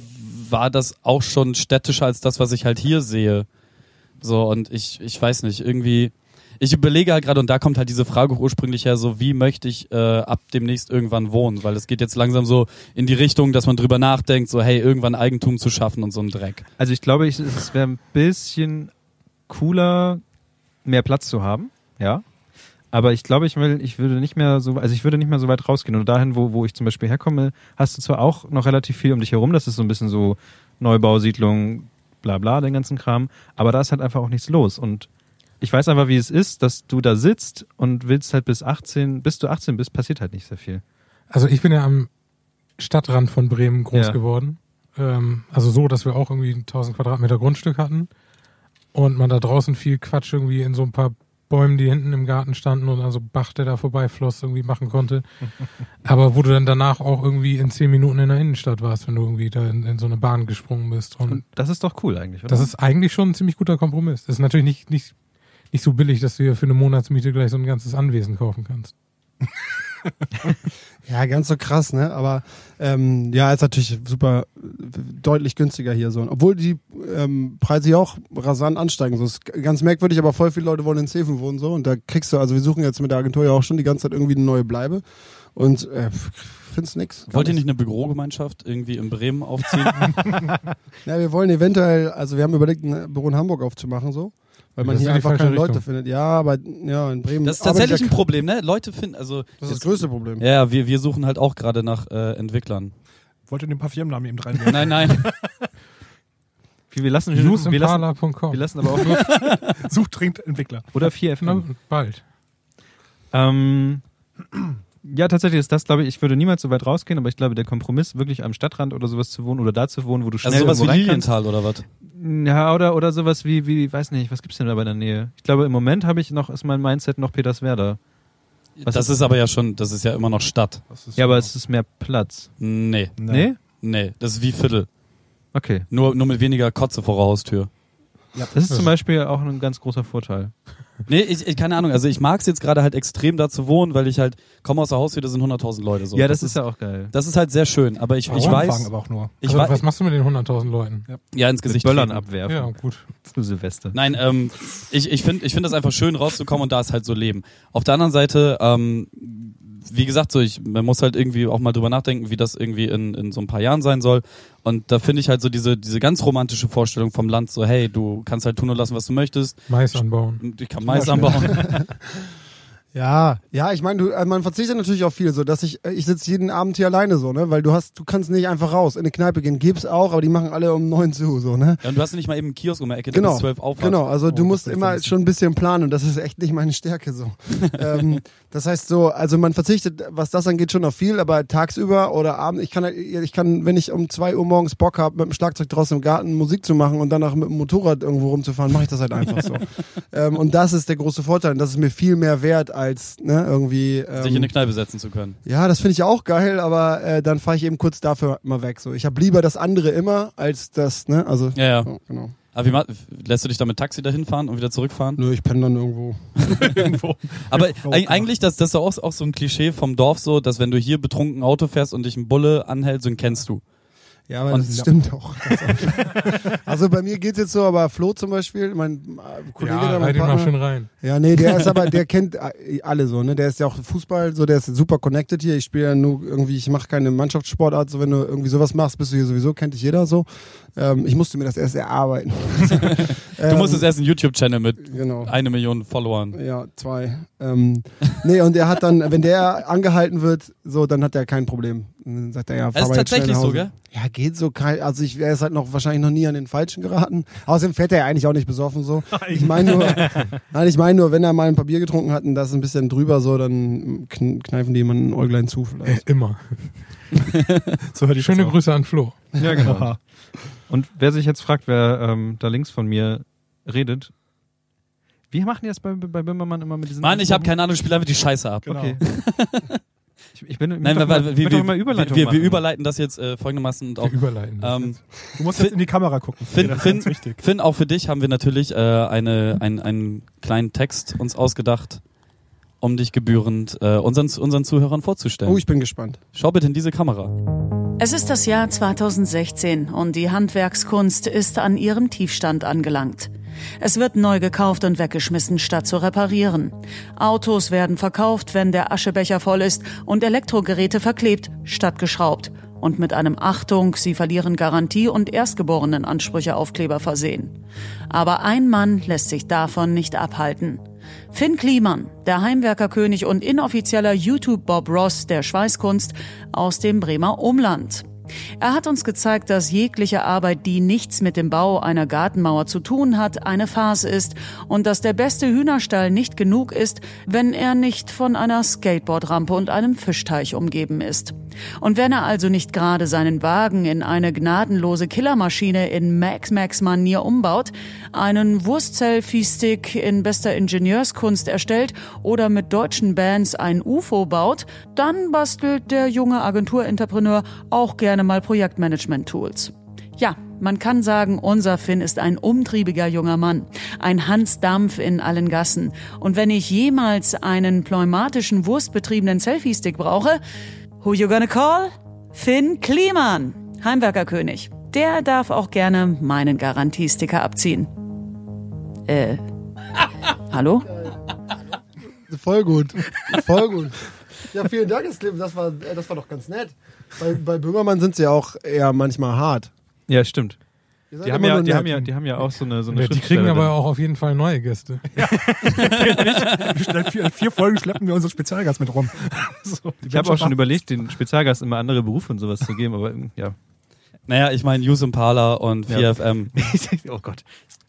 war das auch schon städtischer als das, was ich halt hier sehe. So, und ich, ich weiß nicht, irgendwie, ich überlege halt gerade, und da kommt halt diese Frage ursprünglich her, so wie möchte ich äh, ab demnächst irgendwann wohnen? Weil es geht jetzt langsam so in die Richtung, dass man drüber nachdenkt, so hey, irgendwann Eigentum zu schaffen und so ein Dreck. Also ich glaube, ich, es wäre ein bisschen cooler, mehr Platz zu haben, ja. Aber ich glaube, ich will, ich würde nicht mehr so, also ich würde nicht mehr so weit rausgehen. Und dahin, wo, wo ich zum Beispiel herkomme, hast du zwar auch noch relativ viel um dich herum, das ist so ein bisschen so Neubausiedlung, bla bla, den ganzen Kram, aber da ist halt einfach auch nichts los. Und ich weiß einfach, wie es ist, dass du da sitzt und willst halt bis 18, bis du 18 bist, passiert halt nicht sehr viel. Also ich bin ja am Stadtrand von Bremen groß Ja. geworden. Ähm, also so, dass wir auch irgendwie 1000 Quadratmeter Grundstück hatten und man da draußen viel Quatsch irgendwie in so ein paar Bäumen, die hinten im Garten standen und also Bach, der da vorbeifloss, irgendwie machen konnte. Aber wo du dann danach auch irgendwie in zehn Minuten in der Innenstadt warst, wenn du irgendwie da in, in so eine Bahn gesprungen bist. Und Und das ist doch cool eigentlich, oder? das ist eigentlich schon ein ziemlich guter Kompromiss. Das ist natürlich nicht, nicht, nicht so billig, dass du dir für eine Monatsmiete gleich so ein ganzes Anwesen kaufen kannst. *laughs* *laughs* Ja, ganz so krass, ne? Aber ähm, ja, ist natürlich super äh, deutlich günstiger hier so. Obwohl die ähm, Preise hier auch rasant ansteigen. So ist ganz merkwürdig, aber voll viele Leute wollen in Zeven wohnen so. Und da kriegst du, also wir suchen jetzt mit der Agentur ja auch schon die ganze Zeit irgendwie eine neue Bleibe. Und äh, findest nix. Wollt ihr nicht eine Bürogemeinschaft irgendwie in Bremen aufziehen? *laughs* Ja, wir wollen eventuell, also wir haben überlegt, ein Büro in Hamburg aufzumachen so. Weil man Das hier einfach keine falsche Leute Richtung. findet. Ja, aber ja, in Bremen. Das ist tatsächlich ein Problem, ne? Leute finden, also Das ist das größte Problem. ja, wir, wir suchen halt auch gerade nach äh, Entwicklern. Wollt ihr den Parfümnamen eben *laughs* reinwerfen? Nein, nein. *laughs* Wir lassen, wir, lassen, wir lassen aber auch nur, *laughs* Sucht, trinkt, Entwickler. oder 4FM. Na, bald. Ähm, ja, tatsächlich ist das, glaube ich, ich würde niemals so weit rausgehen, aber ich glaube, der Kompromiss, wirklich am Stadtrand oder sowas zu wohnen oder da zu wohnen, wo du schnell Also sowas wie rein kannst. Lilienthal oder was? Ja, oder, oder sowas wie, wie, weiß nicht, was gibt's denn da bei der Nähe? Ich glaube, im Moment habe ich noch, ist mein Mindset noch Peterswerda. Was das ist- ist aber ja schon, das ist ja immer noch Stadt. Ja, aber es ist mehr Platz. Nee, Nee? nee, das ist wie Viertel. Okay. Nur, nur mit weniger Kotze vor der Haustür. Das ist zum Beispiel auch ein ganz großer Vorteil. Nee, ich, ich keine Ahnung. Also ich mag es jetzt gerade halt extrem da zu wohnen, weil ich halt komme aus der Haustür, da sind 100.000 Leute. So. ja, das, ist ja auch geil. Das ist halt sehr schön. Aber ich, ich weiß, aber auch nur. ich also, weiß, was machst du mit den 100.000 Leuten? ja ins Mit Gesicht Böllern treten. abwerfen. Ja, gut. Zu Silvester. Nein, ähm, ich, ich finde ich find das einfach schön rauszukommen und da ist halt so Leben. Auf der anderen Seite, ähm, wie gesagt, so ich, man muss halt irgendwie auch mal drüber nachdenken, wie das irgendwie in, in so ein paar Jahren sein soll. Und da finde ich halt so diese, diese ganz romantische Vorstellung vom Land, so hey, du kannst halt tun und lassen, was du möchtest. Mais anbauen. Ich kann Mais anbauen. *laughs* *laughs* Ja, ja, ich meine, du, äh, man verzichtet natürlich auf viel, so dass ich, äh, ich sitze jeden Abend hier alleine so, ne, weil du hast, du kannst nicht einfach raus in eine Kneipe gehen, gibt's auch, aber die machen alle um neun zu, so, ne. Ja, und du hast nicht mal eben einen Kiosk um die Ecke, Genau, bis zwölf aufhat. genau. Also du Oh, musst das ist immer schon ein bisschen planen und das ist echt nicht meine Stärke so. *laughs* ähm, das heißt so, also man verzichtet, was das angeht, schon auf viel, aber tagsüber oder abends, ich kann, ich kann, wenn ich um zwei Uhr morgens Bock habe, mit dem Schlagzeug draußen im Garten Musik zu machen und danach mit dem Motorrad irgendwo rumzufahren, mache ich das halt einfach so. *laughs* ähm, und das ist der große Vorteil. Und das ist mir viel mehr wert als ne, irgendwie. Ähm, Sich in eine Kneipe setzen zu können. ja, das finde ich auch geil, aber äh, dann fahre ich eben kurz dafür mal weg. So, ich habe lieber das andere immer als das, ne? Also Ja, ja. ja, genau. Aber wie lässt du dich da mit Taxi dahin fahren und wieder zurückfahren? Nö, ich penne dann irgendwo. *laughs* Irgendwo. Aber *laughs* eigentlich, das, das ist auch, auch so ein Klischee vom Dorf so, dass wenn du hier betrunken Auto fährst und dich ein Bulle anhält, so einen kennst du. Ja, aber Und- das ja. stimmt *laughs* auch. Auch. also bei mir geht's jetzt so, aber Flo zum Beispiel, mein äh, Kollege Ja, da, mein reite ihn mal Partner, schön rein. Ja, nee, der ist *laughs* aber, der kennt äh, alle so, ne? Der ist ja auch Fußball, so, der ist super connected hier. Ich spiele ja nur irgendwie, ich mache keine Mannschaftssportart, so wenn du irgendwie sowas machst, bist du hier sowieso, kennt dich jeder so. Ähm, ich musste mir das erst erarbeiten. *laughs* Du musstest erst einen YouTube-Channel mit Ähm, Genau. eine Million Followern. Ja, zwei. Ähm, nee, und er hat dann, wenn der angehalten wird, so, dann hat er kein Problem. Dann sagt er, ja, fahr Das ist mal jetzt schnell tatsächlich nach so, gell? Ja, geht so kein, also ich wäre es halt noch wahrscheinlich noch nie an den Falschen geraten. Außerdem fährt er ja eigentlich auch nicht besoffen so. Ich meine nur, nein, ich meine *laughs* nur, wenn er mal ein paar Bier getrunken hat und das ein bisschen drüber so, dann kn kneifen die jemanden ein Äuglein zu Äh, vielleicht. immer. *laughs* So hört ich Schöne. Grüße an Flo. Ja, genau. Und wer sich jetzt fragt, wer ähm, da links von mir redet, wie machen die das bei, bei Böhmermann immer mit diesen Mann, ich habe keine Ahnung, spiel einfach die Scheiße ab. Genau. Okay. *laughs* ich, ich bin, ich Nein, weil, mal, ich wir, wir, Überleitung wir, wir machen. überleiten das jetzt äh, folgendermaßen und auch Wir überleiten. das ähm, jetzt. Du musst Finn- jetzt in die Kamera gucken. Finn, das ist Finn. Finn, auch für dich haben wir natürlich äh, eine, ein, einen kleinen Text uns ausgedacht, um dich gebührend äh, unseren, unseren Zuhörern vorzustellen. Oh, ich bin gespannt. Schau bitte in diese Kamera. Es ist das Jahr 2016 und die Handwerkskunst ist an ihrem Tiefstand angelangt. Es wird neu gekauft und weggeschmissen, statt zu reparieren. Autos werden verkauft, wenn der Aschebecher voll ist und Elektrogeräte verklebt, statt geschraubt. Und mit einem Achtung, sie verlieren Garantie und Erstgeborenenansprüche Aufkleber versehen. Aber ein Mann lässt sich davon nicht abhalten. Finn Kliman, der Heimwerkerkönig und inoffizieller YouTube-Bob Ross der Schweißkunst aus dem Bremer Umland. Er hat uns gezeigt, dass jegliche Arbeit, die nichts mit dem Bau einer Gartenmauer zu tun hat, eine Farce ist und dass der beste Hühnerstall nicht genug ist, wenn er nicht von einer Skateboardrampe und einem Fischteich umgeben ist. Und wenn er also nicht gerade seinen Wagen in eine gnadenlose Killermaschine in Max-Max-Manier umbaut, einen Wurst-Selfie-Stick in bester Ingenieurskunst erstellt oder mit deutschen Bands ein UFO baut, dann bastelt der junge Agenturentrepreneur auch gerne mal Projektmanagement-Tools. Ja, man kann sagen, unser Finn ist ein umtriebiger junger Mann, ein Hans Dampf in allen Gassen. Und wenn ich jemals einen pneumatischen wurstbetriebenen Selfie-Stick brauche, who you gonna call? Finn Kliman, Heimwerkerkönig. Der darf auch gerne meinen Garantiesticker abziehen. Äh, *laughs* hallo? Voll gut. Voll gut. Ja, vielen Dank, das war, äh, das war doch ganz nett. Bei, bei Böhmermann sind sie ja auch eher manchmal hart. Ja, stimmt. Die haben, ja, die, haben ja, die haben ja auch so eine, so eine Ja, die kriegen aber auch auf jeden Fall neue Gäste. *laughs* Seit vier, vier Folgen schleppen wir unseren Spezialgast mit rum. *laughs* So, Ich habe auch schon überlegt, den Spezialgast immer andere Berufe und sowas zu geben, aber ja. Naja, ich meine Use Impala und Ja. 4FM *laughs* oh Gott.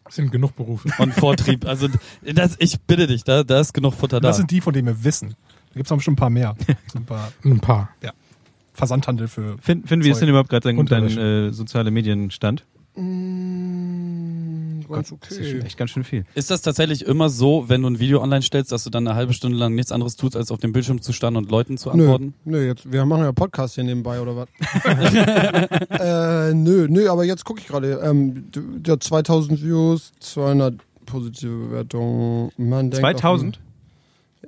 Das sind genug Berufe. und Vortrieb. Also das, ich bitte dich, da, da ist genug Futter da. Das sind die, von denen wir wissen. Da gibt es noch bestimmt ein paar mehr. Ein paar Ein paar. Versandhandel für. Finn, Finn wie ist Zeug. denn überhaupt gerade dein, dein äh, soziale Medienstand? Mm, ganz Das ist okay. echt ganz schön viel. Ist das tatsächlich immer so, wenn du ein Video online stellst, dass du dann eine halbe Stunde lang nichts anderes tust, als auf dem Bildschirm zu starren und Leuten zu Nö, antworten? nö, jetzt, wir machen ja Podcast hier nebenbei oder was? *laughs* äh, nö, nö, aber jetzt gucke ich gerade. Ähm, der 2000 Views, 200 positive Bewertungen. Man denkt 2000? Auch,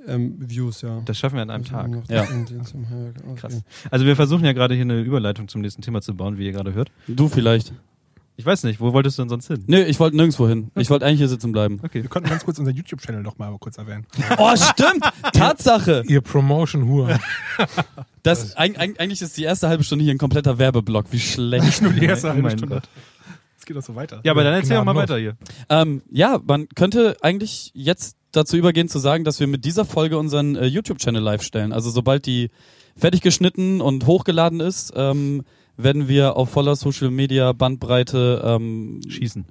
ähm, Views, ja. Das schaffen wir an einem Tag. Ja. Krass. Also wir versuchen ja gerade hier eine Überleitung zum nächsten Thema zu bauen, wie ihr gerade hört. Du vielleicht. Ich weiß nicht, wo wolltest du denn sonst hin? Nö, ich wollte nirgendwo hin. Ich wollte eigentlich hier sitzen bleiben. Okay. Wir könnten ganz kurz unser YouTube-Channel noch mal kurz erwähnen. *laughs* Oh, stimmt! Tatsache! Ihr Promotion-Hure. *laughs* Das, eig, eig, eigentlich ist die erste halbe Stunde hier ein kompletter Werbeblock. Wie schlecht. Nur die erste Oh halbe mein Stunde. Es geht doch so weiter. Ja, aber dann erzähl doch mal weiter hier. Ähm, ja, man könnte eigentlich jetzt dazu übergehen zu sagen, dass wir mit dieser Folge unseren äh, YouTube-Channel live stellen. Also sobald die fertig geschnitten und hochgeladen ist, ähm, werden wir auf voller Social Media Bandbreite ähm, Schießen.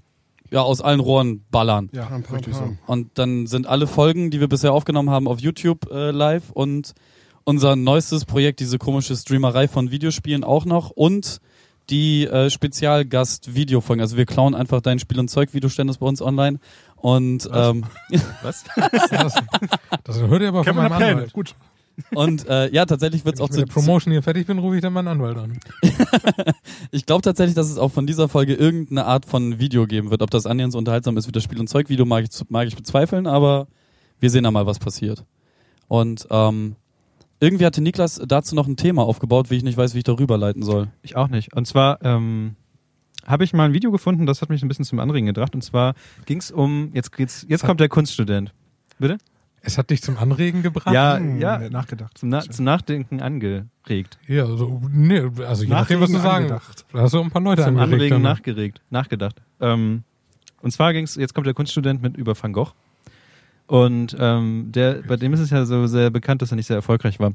ja aus allen Rohren ballern. Ja, Pam, pam, richtig so. pam. Und dann sind alle Folgen, die wir bisher aufgenommen haben, auf YouTube äh, live und unser neuestes Projekt, diese komische Streamerei von Videospielen auch noch und die äh, Spezialgast-Videofolgen. Also wir klauen einfach dein Spiel- und Zeug-Videoständnis bei uns online und Was? ähm, *laughs* Was? *laughs* Das, hört ihr aber von Kevin meinem Pläne. Anwalt. Gut. Und äh, ja, tatsächlich wird Wenn es ich auch mit zu, der Promotion hier fertig bin, rufe ich dann meinen Anwalt an. *laughs* Ich glaube tatsächlich, dass es auch von dieser Folge irgendeine Art von Video geben wird. Ob das annähernd so unterhaltsam ist wie das Spiel- und Zeug-Video, mag ich, mag ich bezweifeln, aber wir sehen da mal, was passiert. Und ähm, irgendwie hatte Niklas dazu noch ein Thema aufgebaut, wie ich nicht weiß, wie ich darüber leiten soll. Ich auch nicht. Und zwar ähm, habe ich mal ein Video gefunden, das hat mich ein bisschen zum Anregen gebracht. Und zwar ging es um, jetzt geht's, jetzt kommt der Kunststudent. Bitte? Es hat dich zum Anregen gebracht? Ja, Hm, ja. Nachgedacht. Zum, Na zum Nachdenken angeregt. Ja, also, nee, also je nachdem, was du sagen angedacht. Da hast du ein paar Leute Zum angeregt. Anregen dann. nachgeregt, nachgedacht. Ähm, und zwar ging es, jetzt kommt der Kunststudent mit über Van Gogh. Und ähm, der, bei dem ist es ja so sehr bekannt, dass er nicht sehr erfolgreich war.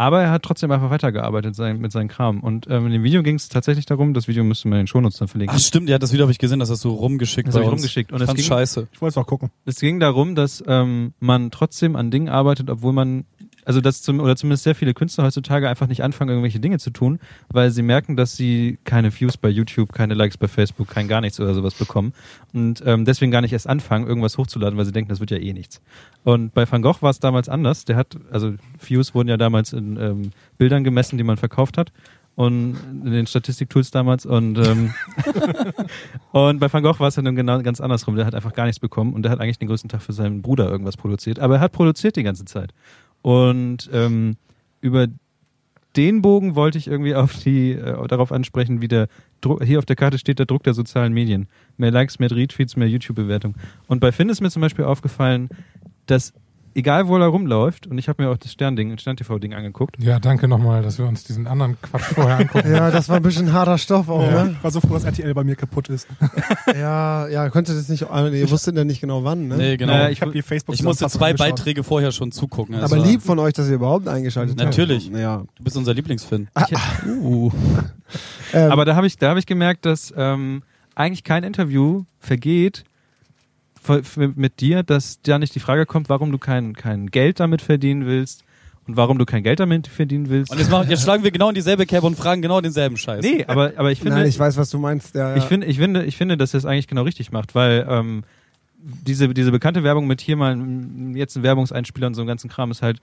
Aber er hat trotzdem einfach weitergearbeitet sein, mit seinem Kram. Und ähm, in dem Video ging es tatsächlich darum, das Video müsste man in den Shownotes dann verlinken. Ach stimmt, ja, das Video habe ich gesehen, das hast du rumgeschickt Das bei hab ich uns. rumgeschickt. Und ich es ging- scheiße. Ich wollte es auch gucken. Es ging darum, dass ähm, man trotzdem an Dingen arbeitet, obwohl man, also dass zum, oder zumindest sehr viele Künstler heutzutage einfach nicht anfangen, irgendwelche Dinge zu tun, weil sie merken, dass sie keine Views bei YouTube, keine Likes bei Facebook, kein gar nichts oder sowas bekommen und ähm, deswegen gar nicht erst anfangen, irgendwas hochzuladen, weil sie denken, das wird ja eh nichts. Und bei Van Gogh war es damals anders. Der hat, also Views wurden ja damals in ähm, Bildern gemessen, die man verkauft hat und in den Statistiktools damals und ähm, *laughs* und bei Van Gogh war es dann genau ganz andersrum. Der hat einfach gar nichts bekommen und der hat eigentlich den größten Tag für seinen Bruder irgendwas produziert. Aber er hat produziert die ganze Zeit. Und ähm, über den Bogen wollte ich irgendwie auf die äh, darauf ansprechen, wie der Druck, hier auf der Karte steht der Druck der sozialen Medien. Mehr Likes, mehr Retweets, mehr YouTube-Bewertung. Und bei Finn ist mir zum Beispiel aufgefallen, dass egal wo er rumläuft, und ich habe mir auch das Sternding, Stern-TV-Ding angeguckt, Ja, danke nochmal, dass wir uns diesen anderen Quatsch vorher angucken. *laughs* Ja, das war ein bisschen harter Stoff auch, Ja. ne? Ich war so froh, dass RTL bei mir kaputt ist. *laughs* Ja, ja, konnte das nicht, ah, ihr wusstet ja nicht genau wann, ne? Nee, genau. Naja, Ich habe die facebook ich musste zwei angeschaut. Beiträge vorher schon zugucken. Aber Also, lieb von euch, dass ihr überhaupt eingeschaltet habt. Natürlich. Ja. Du bist unser Lieblingsfan. uh, Ähm, Aber da habe ich, da habe ich gemerkt, dass ähm, eigentlich kein Interview vergeht mit dir, dass da nicht die Frage kommt, warum du kein, kein Geld damit verdienen willst und warum du kein Geld damit verdienen willst. Und jetzt, machen, jetzt schlagen wir genau in dieselbe Kerbe und fragen genau denselben Scheiß. nee, aber, aber ich finde, Nein, ich weiß, was du meinst. Ja, ja. ich finde, ich finde, ich finde, dass er es eigentlich genau richtig macht, weil ähm, diese, diese bekannte Werbung mit hier mal ein- jetzt ein Werbungseinspieler und so einem ganzen Kram ist halt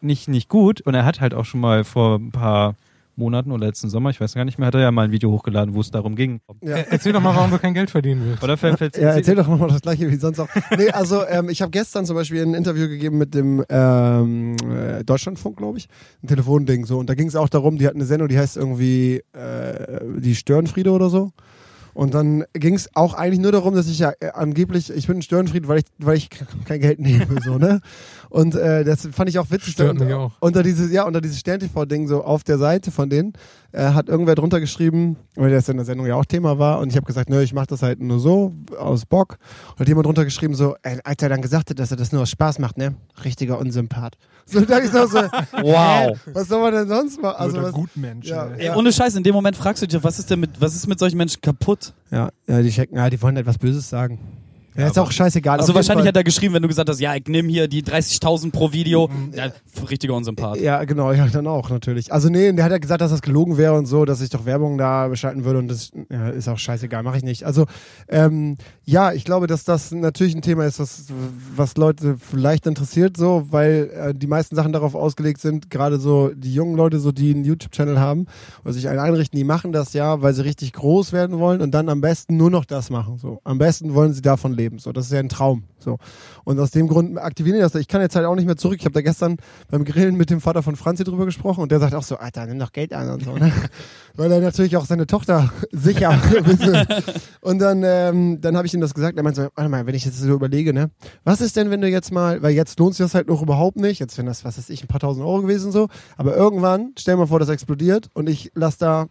nicht, nicht gut. Und er hat halt auch schon mal vor ein paar Monaten oder letzten Sommer, ich weiß gar nicht mehr, hat er ja mal ein Video hochgeladen, wo es darum ging. ja. Äh, Erzähl doch mal, warum du kein Geld verdienen willst. Oder fällt, fällt, *laughs* Ja, erzähl doch nochmal das gleiche wie sonst auch. Nee, also ähm, ich habe gestern zum Beispiel ein Interview gegeben mit dem ähm, äh, Deutschlandfunk, glaube ich. Ein Telefonding so. Und da ging es auch darum, die hatten eine Sendung, die heißt irgendwie äh, die Störenfriede oder so. Und dann ging es auch eigentlich nur darum, dass ich ja äh, angeblich, ich bin ein Störenfried, weil ich, weil ich kein Geld nehme, so, ne? Und äh, das fand ich auch witzig. Stört unter, mich auch. unter dieses, ja, unter dieses Stern-TV-Ding so auf der Seite von denen äh, hat irgendwer drunter geschrieben, weil das in der Sendung ja auch Thema war. Und ich habe gesagt, nö, ich mache das halt nur so, aus Bock. Und hat jemand drunter geschrieben, so, ey, als er dann gesagt hat, dass er das nur aus Spaß macht, ne? Richtiger Unsympath. So, da ich so, *laughs* so Wow. hä? Was soll man denn sonst machen? Also Also, der was, Gutmensch. Ja, ey. Ja. ohne Scheiß, in dem Moment fragst du dich, was ist denn mit, was ist mit solchen Menschen kaputt? Ja, ja, die checken, ja, die wollen etwas Böses sagen. Ja, ist auch scheißegal. Also wahrscheinlich Fall. hat er geschrieben, wenn du gesagt hast, ja, ich nehme hier die 30.000 pro Video. Ja, richtiger Unsympath. Ja, genau, ja, dann auch natürlich. Also nee, der hat ja gesagt, dass das gelogen wäre und so, dass ich doch Werbung da beschalten würde und das ja, ist auch scheißegal, mache ich nicht. Also ähm, ja, ich glaube, dass das natürlich ein Thema ist, was, was Leute vielleicht interessiert, so, weil äh, die meisten Sachen darauf ausgelegt sind, gerade so die jungen Leute, so die einen YouTube-Channel haben oder sich einen einrichten, die machen das ja, weil sie richtig groß werden wollen und dann am besten nur noch das machen. So, am besten wollen sie davon leben. So, das ist ja ein Traum. So. Und aus dem Grund aktivieren die das. Ich kann jetzt halt auch nicht mehr zurück. Ich habe da gestern beim Grillen mit dem Vater von Franzi drüber gesprochen und der sagt auch so, Alter, nimm doch Geld an und so. Ne? *laughs* Weil er natürlich auch seine Tochter *laughs* sicher. *laughs* und dann, ähm, dann habe ich ihm das gesagt. Er meinte so, warte mal, wenn ich jetzt so überlege, ne, was ist denn, wenn du jetzt mal, weil jetzt lohnt sich das halt noch überhaupt nicht. Jetzt wenn das, was weiß ich, ein paar tausend Euro gewesen so. Aber irgendwann, stell dir mal vor, das explodiert und ich lass da,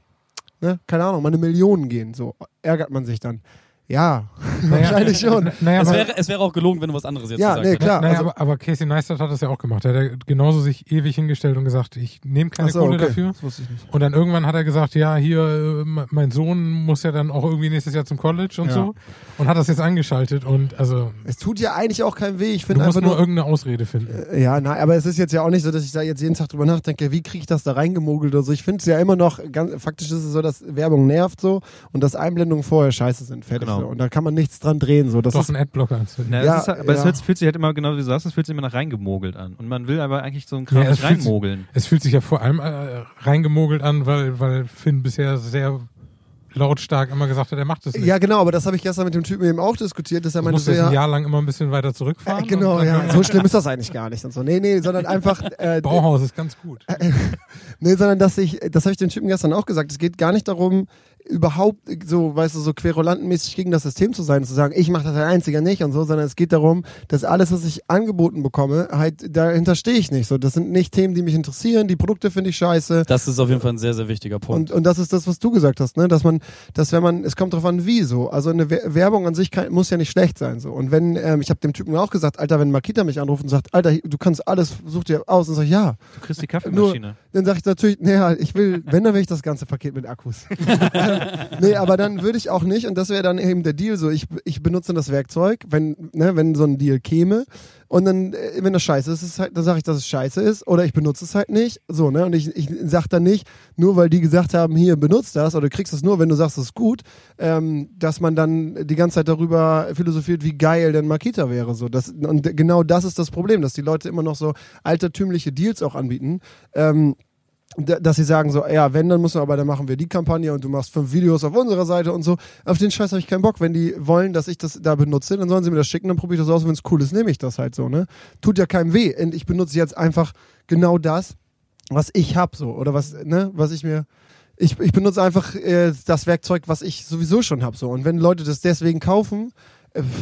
ne, keine Ahnung, mal eine Million gehen. So ärgert man sich dann. Ja, wahrscheinlich schon. *laughs* Naja, Es wäre, es wäre auch gelogen, wenn du was anderes jetzt Ja, gesagt nee, hättest. klar. naja, also- aber, aber Casey Neistat hat das ja auch gemacht. Er hat ja genauso sich ewig hingestellt und gesagt, ich nehme keine so, Kohle okay. dafür. Das wusste ich nicht. Und dann irgendwann hat er gesagt, ja, hier, äh, me- mein Sohn muss ja dann auch irgendwie nächstes Jahr zum College und Ja. so. Und hat das jetzt angeschaltet und also Es tut ja eigentlich auch keinen weh. Ich du finde musst einfach nur nur. irgendeine Ausrede finden. Äh, Ja, nein, aber es ist jetzt ja auch nicht so, dass ich da jetzt jeden Tag drüber nachdenke, wie kriege ich das da reingemogelt oder so. Ich finde es ja immer noch, ganz, faktisch ist es so, dass Werbung nervt so und dass Einblendungen vorher scheiße sind. Fertig Genau. So. Und da kann man nichts dran drehen. So. Das Doch ist, einen Adblocker. Na, Ja, es ist, halt- aber ja. es hört- fühlt sich halt immer, genau wie du sagst, es fühlt sich immer nach reingemogelt an. Und man will aber eigentlich so einen Kram Ja, es nicht fühlt sich- reinmogeln. Es fühlt sich ja vor allem äh, reingemogelt an, weil, weil Finn bisher sehr lautstark immer gesagt hat, er macht es nicht. ja, genau, aber das habe ich gestern mit dem Typen eben auch diskutiert, dass er das meinte so, jetzt ein ja, Jahr lang immer ein bisschen weiter zurückfahren. äh, genau, ja, *laughs* so schlimm ist das eigentlich gar nicht und so. Nee, nee, sondern einfach, *laughs* äh, Bauhaus ist ganz gut. *laughs* Nee, sondern dass ich, das habe ich dem Typen gestern auch gesagt, es geht gar nicht darum, überhaupt so, weißt du, so querulantenmäßig gegen das System zu sein, zu sagen, ich mache das ein einziger nicht und so, sondern es geht darum, dass alles, was ich angeboten bekomme, halt, dahinter stehe ich nicht. So, das sind nicht Themen, die mich interessieren, die Produkte finde ich scheiße. Das ist auf jeden Fall ein sehr, sehr wichtiger Punkt. Und, und das ist das, was du gesagt hast, ne? Dass man, dass wenn man, es kommt drauf an, wie so. Also eine Wer- Werbung an sich kann, muss ja nicht schlecht sein. so. Und wenn, ähm, ich habe dem Typen auch gesagt, Alter, wenn Makita mich anruft und sagt, Alter, du kannst alles, such dir aus, und sag ich, ja. Du kriegst die Kaffeemaschine. Dann sage ich natürlich, naja, ich will, wenn, dann will ich das ganze Paket mit Akkus. *laughs* nee, aber dann würde ich auch nicht, und das wäre dann eben der Deal so, ich, ich benutze das Werkzeug, wenn, ne, wenn so ein Deal käme, und dann, äh, wenn das scheiße ist, ist halt, dann sage ich, dass es scheiße ist, oder ich benutze es halt nicht, so, ne, und ich, ich sag dann nicht, nur weil die gesagt haben, hier, benutzt das, oder du kriegst es nur, wenn du sagst, es ist gut, ähm, dass man dann die ganze Zeit darüber philosophiert, wie geil denn Makita wäre, so, das, und genau das ist das Problem, dass die Leute immer noch so altertümliche Deals auch anbieten, ähm, dass sie sagen so, ja, wenn, dann müssen wir aber, dann machen wir die Kampagne und du machst fünf Videos auf unserer Seite und so. Auf den Scheiß habe ich keinen Bock. Wenn die wollen, dass ich das da benutze, dann sollen sie mir das schicken, dann probiere ich das aus. Wenn es cool ist, nehme ich das halt so, ne? Tut ja keinem weh. Und ich benutze jetzt einfach genau das, was ich hab so. Oder was, ne, was ich mir. Ich, ich benutze einfach äh, das Werkzeug, was ich sowieso schon hab so. Und wenn Leute das deswegen kaufen,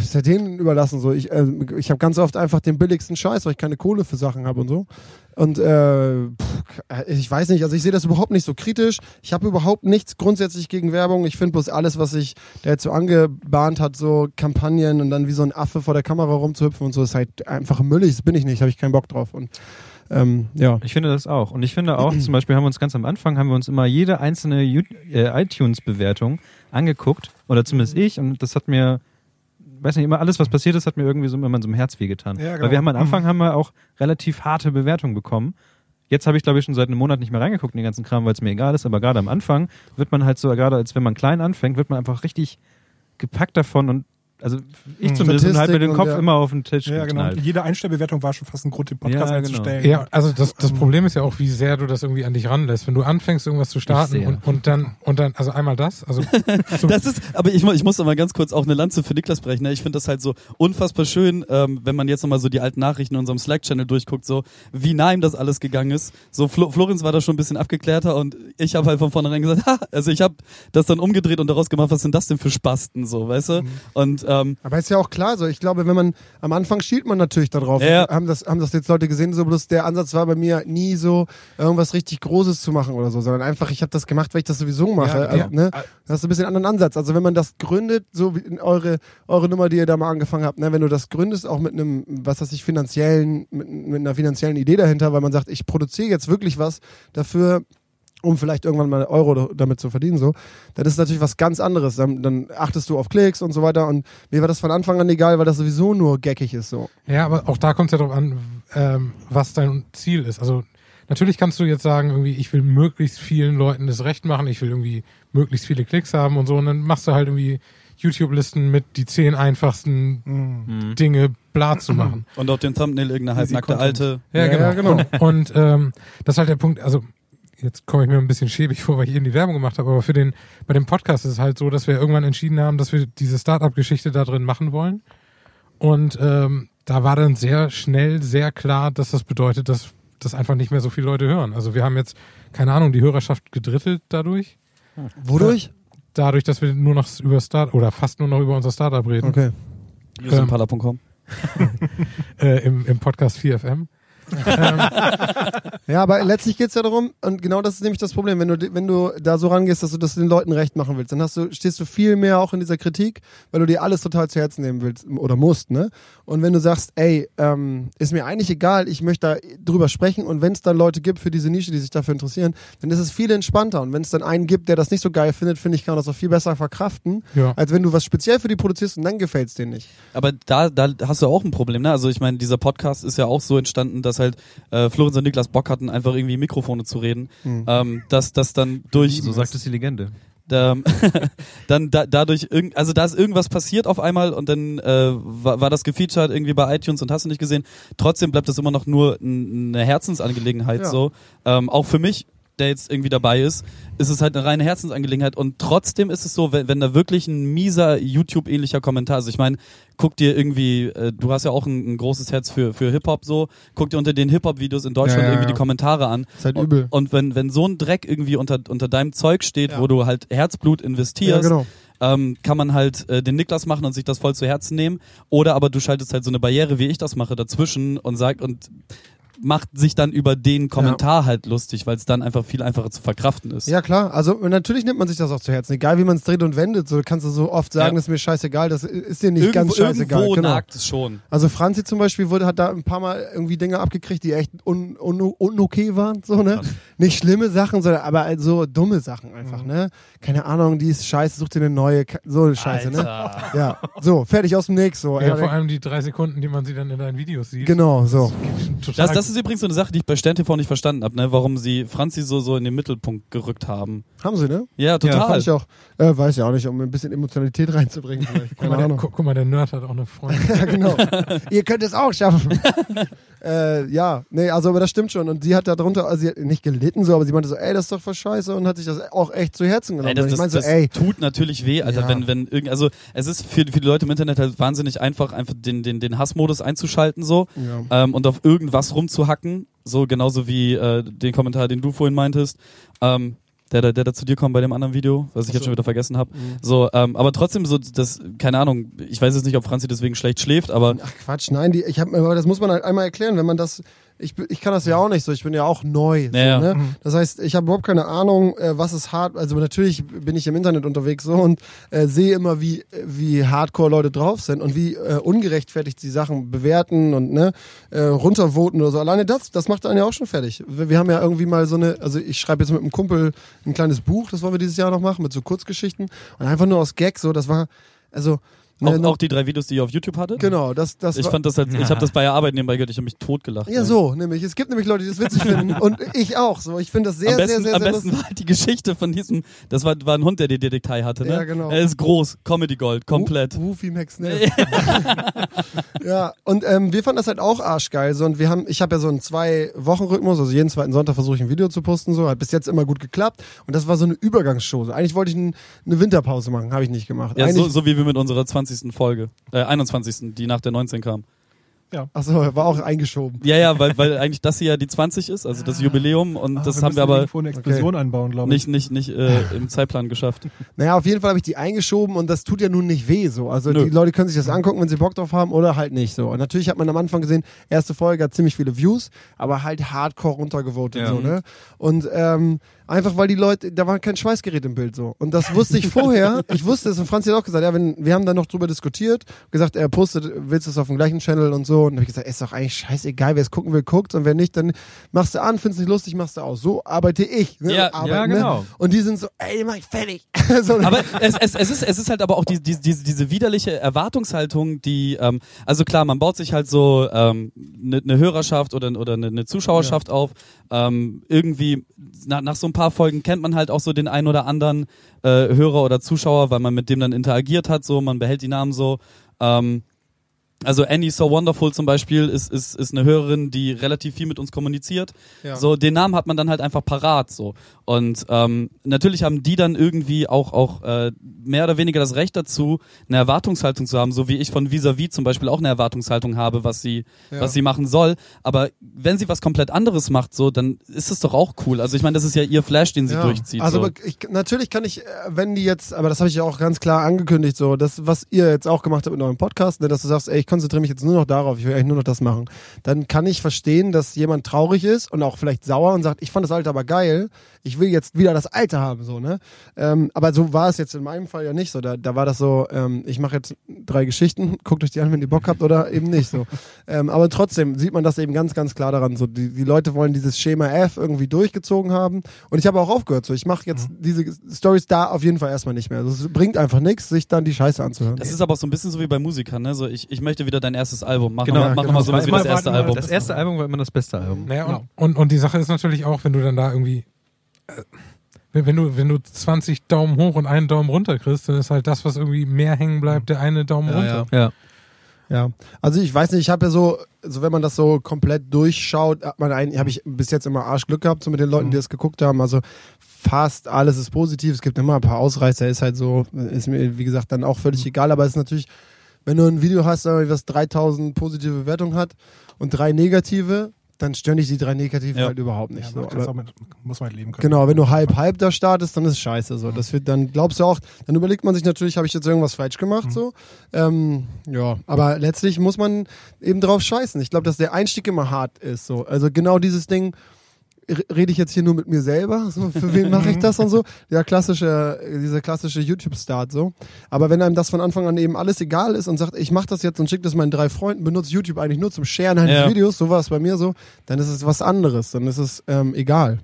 ist ja denen überlassen so. Ich, äh, ich habe ganz oft einfach den billigsten Scheiß, weil ich keine Kohle für Sachen habe und so. Und äh, ich weiß nicht, also ich sehe das überhaupt nicht so kritisch. Ich habe überhaupt nichts grundsätzlich gegen Werbung. Ich finde bloß alles, was sich da jetzt so angebahnt hat, so Kampagnen und dann wie so ein Affe vor der Kamera rumzuhüpfen und so, ist halt einfach müllig. Das bin ich nicht, habe ich keinen Bock drauf. Und ähm, ja. Ich finde das auch. Und ich finde auch, zum Beispiel haben wir uns ganz am Anfang, haben wir uns immer jede einzelne äh, iTunes-Bewertung angeguckt. Oder zumindest ich. Und das hat mir, weiß nicht, immer alles, was passiert ist, hat mir irgendwie so immer so im Herz wehgetan. Ja, genau. Weil wir haben am Anfang haben wir auch relativ harte Bewertungen bekommen. Jetzt habe ich, glaube ich, schon seit einem Monat nicht mehr reingeguckt in den ganzen Kram, weil es mir egal ist. Aber gerade am Anfang wird man halt so, gerade als wenn man klein anfängt, wird man einfach richtig gepackt davon und also ich Mhm. zumindest halt mit dem Kopf ja. immer auf den Tisch Ja, genau. Jede Einstellbewertung war schon fast ein Grund, den Podcast Ja, einzustellen. Ja, also das, das Problem ist ja auch, wie sehr du das irgendwie an dich ranlässt. Wenn du anfängst, irgendwas zu starten und, und dann, und dann, also einmal das, also *laughs* so, Das ist, aber ich, ich muss noch mal ganz kurz auch eine Lanze für Niklas brechen. Ne? Ich finde das halt so unfassbar schön, ähm, wenn man jetzt noch mal so die alten Nachrichten in unserem Slack-Channel durchguckt, so wie nah ihm das alles gegangen ist. So Flo Florenz war da schon ein bisschen abgeklärter und ich habe halt von vornherein gesagt, *laughs* ha, also ich habe das dann umgedreht und daraus gemacht, was sind das denn für Spasten, so, weißt du? Und ähm, Aber ist ja auch klar so. Ich glaube, wenn man am Anfang schielt man natürlich darauf. Ja. Haben, das, haben das jetzt Leute gesehen, so bloß der Ansatz war bei mir nie so, irgendwas richtig Großes zu machen oder so, sondern einfach, ich habe das gemacht, weil ich das sowieso mache. Ja, also, ja. ne? Das ist ein bisschen anderen Ansatz. Also wenn man das gründet, so wie in eure, eure Nummer, die ihr da mal angefangen habt, ne? wenn du das gründest, auch mit einem, was weiß ich, finanziellen, mit, mit einer finanziellen Idee dahinter, weil man sagt, ich produziere jetzt wirklich was dafür, um vielleicht irgendwann mal Euro damit zu verdienen, so, dann ist es natürlich was ganz anderes. Dann, dann achtest du auf Klicks und so weiter. Und mir war das von Anfang an egal, weil das sowieso nur geckig ist. So. Ja, aber auch da kommt es ja darauf an, ähm, was dein Ziel ist. Also natürlich kannst du jetzt sagen, irgendwie, ich will möglichst vielen Leuten das Recht machen, ich will irgendwie möglichst viele Klicks haben und so. Und dann machst du halt irgendwie YouTube-Listen mit die zehn einfachsten Mhm. Dinge bla zu machen. Und auf dem Thumbnail irgendeine halbnackte alte. Ja, Ja, genau. ja, genau. Und, *laughs* und ähm, das ist halt der Punkt, also jetzt komme ich mir ein bisschen schäbig vor, weil ich eben die Werbung gemacht habe, aber für den, bei dem Podcast ist es halt so, dass wir irgendwann entschieden haben, dass wir diese Startup-Geschichte da drin machen wollen. Und ähm, da war dann sehr schnell sehr klar, dass das bedeutet, dass das einfach nicht mehr so viele Leute hören. Also wir haben jetzt, keine Ahnung, die Hörerschaft gedrittelt dadurch. Wodurch? Dadurch, dass wir nur noch über Start oder fast nur noch über unser Startup reden. Okay. Newsimpala.com. *laughs* Äh, im, Im Podcast 4FM. Ja, aber letztlich geht's ja darum, und genau das ist nämlich das Problem, wenn du, wenn du da so rangehst, dass du das den Leuten recht machen willst, dann hast du, stehst du viel mehr auch in dieser Kritik, weil du dir alles total zu Herzen nehmen willst oder musst, ne? Und wenn du sagst, ey, ähm, ist mir eigentlich egal, ich möchte da drüber sprechen und wenn es dann Leute gibt für diese Nische, die sich dafür interessieren, dann ist es viel entspannter. Und wenn es dann einen gibt, der das nicht so geil findet, finde ich, kann man das auch viel besser verkraften, Ja. als wenn du was speziell für die produzierst und dann gefällt's dir nicht. Aber da, da hast du auch ein Problem, ne? Also ich meine, dieser Podcast ist ja auch so entstanden, dass halt äh, Florenz und Niklas Bock hatten, einfach irgendwie Mikrofone zu reden. Ähm, dass das dann durch So sagt es die Legende. ähm, *laughs* dann da, dadurch irgend, also da ist irgendwas passiert auf einmal und dann äh, war, war das gefeatured irgendwie bei iTunes und hast du nicht gesehen. Trotzdem bleibt es immer noch nur n- eine Herzensangelegenheit Ja. so. Ähm, auch für mich, der jetzt irgendwie dabei ist, ist es halt eine reine Herzensangelegenheit und trotzdem ist es so, wenn, wenn da wirklich ein mieser YouTube-ähnlicher Kommentar, also ich meine, guck dir irgendwie, äh, du hast ja auch ein, ein großes Herz für, für Hip-Hop so, guck dir unter den Hip-Hop-Videos in Deutschland Ja, ja, irgendwie ja. die Kommentare an. Ist halt übel. Und wenn, wenn so ein Dreck irgendwie unter, unter deinem Zeug steht, Ja. wo du halt Herzblut Ja, investierst, genau. ähm, kann man halt äh, den Niklas machen und sich das voll zu Herzen nehmen. Oder aber du schaltest halt so eine Barriere, wie ich das mache, dazwischen und sagt und macht sich dann über den Kommentar halt lustig, weil es dann einfach viel einfacher zu verkraften ist. Ja, klar. Also natürlich nimmt man sich das auch zu Herzen. Egal wie man es dreht und wendet, so kannst du so oft sagen, Ja. das ist mir scheißegal, das ist dir nicht irgendwo, ganz scheißegal. irgendwo genau. nagt es schon. Also Franzi zum Beispiel wurde, hat da ein paar Mal irgendwie Dinge abgekriegt, die echt un, un, un okay waren. So, ne? Nicht schlimme Sachen, sondern aber halt so dumme Sachen einfach, Mhm. ne? Keine Ahnung, die ist scheiße, such dir eine neue, so eine Scheiße, ne? Ja, so, fertig aus dem Nix, so. Ja, Ja, vor allem die drei Sekunden, die man sie dann in deinen Videos sieht. genau, so. Total Das, das ist übrigens so eine Sache, die ich bei Stern TV nicht verstanden habe, ne? warum sie Franzi so, so in den Mittelpunkt gerückt haben. Haben sie, ne? Ja, total. Fand ich auch. Äh, weiß ja auch nicht, um ein bisschen Emotionalität *laughs* reinzubringen guck, Keine mal, der, Ahnung. guck, guck mal, der Nerd hat auch eine Freundin. *laughs* Ja, genau. *laughs* Ihr könnt es auch schaffen. äh, ja, nee, also aber das stimmt schon. Und sie hat da drunter, also sie hat nicht gelitten so, aber sie meinte so, ey, das ist doch voll scheiße und hat sich das auch echt zu Herzen genommen. Ey, das, und ich das, meinte so, das ey, tut natürlich weh, Alter, Ja. wenn, wenn irgend, also es ist für, für die Leute im Internet halt wahnsinnig einfach, einfach den, den, den Hassmodus einzuschalten so ja. ähm, und auf irgendwas rumzuhacken, so genauso wie äh, den Kommentar, den du vorhin meintest. Ähm, der, der, der da zu dir kommt bei dem anderen Video, was ich jetzt schon wieder vergessen habe. Mhm. So, ähm, aber trotzdem so, das, keine Ahnung, ich weiß jetzt nicht, ob Franzi deswegen schlecht schläft, aber Ach Quatsch, nein, die, ich hab, aber das muss man halt einmal erklären, wenn man das, ich, ich kann das ja auch nicht so, ich bin ja auch neu. So, Ja, ja. ne? Das heißt, ich habe überhaupt keine Ahnung, äh, was ist hart, also natürlich bin ich im Internet unterwegs so und äh, sehe immer, wie, wie hardcore Leute drauf sind und wie äh, ungerechtfertigt die Sachen bewerten und ne, äh, runtervoten oder so. Alleine das, das macht einen ja auch schon fertig. Wir, wir haben ja irgendwie mal so eine, also ich schreibe jetzt mit einem Kumpel ein kleines Buch, das wollen wir dieses Jahr noch machen, mit so Kurzgeschichten und einfach nur aus Gag so, das war, also auch, ne, auch die drei Videos, die ihr auf YouTube hattet. Genau, das, das Ich war, fand das halt, ich habe das bei der Arbeit nebenbei gehört, ich habe mich totgelacht. ja, ey. so, nämlich. Es gibt nämlich Leute, die das witzig *laughs* finden. Und ich auch. So, ich finde das sehr, am besten, sehr, sehr, am sehr besten lustig. war halt die Geschichte von diesem, das war, war ein Hund, der die Detektei hatte, ne? Ja, genau. Er ist groß, Comedy Gold, komplett. Woofy Max *laughs* ja, und ähm, wir fanden das halt auch arschgeil. So, und wir haben, ich habe ja so einen Zwei-Wochen-Rhythmus, also jeden zweiten Sonntag versuche ich ein Video zu posten. So, hat bis jetzt immer gut geklappt. Und das war so eine Übergangsshow. So, eigentlich wollte ich ein, eine Winterpause machen, habe ich nicht gemacht. Ja, so, so wie wir mit unserer 20. Folge, äh, 21., die nach der 19 kam. Ach so, war auch eingeschoben. Ja, ja, weil, weil eigentlich das hier ja die 20 ist, also das Jubiläum und Ah, das wir haben wir aber eine Explosion einbauen, glaube ich. nicht, nicht, nicht äh, *laughs* im Zeitplan geschafft. Naja, auf jeden Fall habe ich die eingeschoben und das tut ja nun nicht weh so. Also Nö. die Leute können sich das angucken, wenn sie Bock drauf haben oder halt nicht so. Und natürlich hat man am Anfang gesehen, erste Folge hat ziemlich viele Views, aber halt hardcore runtergevotet Ja. so, ne? Und ähm, Einfach weil die Leute, da war kein Schweißgerät im Bild so. Und das wusste ich vorher. *laughs* ich wusste es und Franzi hat auch gesagt, ja, wenn, wir haben dann noch drüber diskutiert, gesagt, er postet, willst du es auf dem gleichen Channel und so. Und dann habe ich gesagt, ist doch eigentlich scheißegal, wer es gucken will, guckt. Und wer nicht, dann machst du an, findest nicht lustig, machst du aus. So arbeite ich. Ne? Ja, Arbeit, ja, genau. Ne? Und die sind so, ey, mach ich fertig. *laughs* so, Aber es, es, es, ist, es ist halt aber auch die, die, diese, diese widerliche Erwartungshaltung, die, ähm, also klar, man baut sich halt so eine ähm, ne, ne Hörerschaft oder, oder eine ne Zuschauerschaft auf. Ähm, irgendwie nach, nach so ein paar Folgen kennt man halt auch so den ein oder anderen äh, Hörer oder Zuschauer, weil man mit dem dann interagiert hat, so, man behält die Namen so. Ähm, also Annie So Wonderful zum Beispiel ist, ist, ist eine Hörerin, die relativ viel mit uns kommuniziert. Ja. So, den Namen hat man dann halt einfach parat so. Und ähm, natürlich haben die dann irgendwie auch, auch äh, mehr oder weniger das Recht dazu, eine Erwartungshaltung zu haben, so wie ich von Vis-a-vis zum Beispiel auch eine Erwartungshaltung habe, was sie, Ja. was sie machen soll. Aber wenn sie was komplett anderes macht, so, dann ist es doch auch cool. Also ich meine, das ist ja ihr Flash, den sie Ja. durchzieht. Also so. ich, natürlich kann ich, äh, wenn die jetzt, aber das habe ich ja auch ganz klar angekündigt, so, das, was ihr jetzt auch gemacht habt in eurem Podcast, ne, dass du sagst, ey, ich konzentriere mich jetzt nur noch darauf, ich will eigentlich nur noch das machen, dann kann ich verstehen, dass jemand traurig ist und auch vielleicht sauer und sagt, ich fand das Alte aber geil, ich will jetzt wieder das Alte haben, so, ne? Ähm, aber so war es jetzt in meinem Fall ja nicht so. Da, da war das so, ähm, ich mache jetzt drei Geschichten, *laughs* guckt euch die an, wenn ihr Bock habt oder eben nicht so. *laughs* Ähm, aber trotzdem sieht man das eben ganz, ganz klar daran. So, die, die Leute wollen dieses Schema F irgendwie durchgezogen haben. Und ich habe auch aufgehört. So, ich mache jetzt diese Stories da auf jeden Fall erstmal nicht mehr. Also, es bringt einfach nichts, sich dann die Scheiße anzuhören. Das ist aber auch so ein bisschen so wie bei Musikern, ne? So, ich, ich möchte wieder dein erstes Album. Mach Genau, mal, mach genau. mal sowas wie Mal das erste Album. Das erste Album war immer das beste Album. Naja, Genau. und, und, und die Sache ist natürlich auch, wenn du dann da irgendwie, wenn, du, wenn du 20 Daumen hoch und einen Daumen runter kriegst, dann ist halt das, was irgendwie mehr hängen bleibt, der eine Daumen Ja, runter. Ja. Ja, also ich weiß nicht, ich habe ja so, so wenn man das so komplett durchschaut, hat man ein, habe ich bis jetzt immer Arschglück gehabt, so mit den Leuten, die das geguckt haben. Also fast alles ist positiv. Es gibt immer ein paar Ausreißer, ist halt so, ist mir wie gesagt dann auch völlig egal. Aber es ist natürlich, wenn du ein Video hast, was 3000 positive Bewertungen hat und drei negative, dann stören dich die drei negativen Ja. halt überhaupt nicht. Ja, so. es mit, muss man halt leben können. Genau, wenn du halb halb da startest, dann ist scheiße so. Das wird dann glaubst du auch, dann überlegt man sich natürlich, habe ich jetzt irgendwas falsch gemacht so. Ähm, ja, aber letztlich muss man eben drauf scheißen. Ich glaube, dass der Einstieg immer hart ist so. Also genau dieses Ding rede ich jetzt hier nur mit mir selber, so, für wen mache ich das und so? Ja, klassische dieser klassische YouTube Start so. Aber wenn einem das von Anfang an eben alles egal ist und sagt, ich mache das jetzt und schicke das meinen drei Freunden, benutze YouTube eigentlich nur zum Sharen eines Ja. Videos, so war es bei mir so, dann ist es was anderes, dann ist es ähm, egal.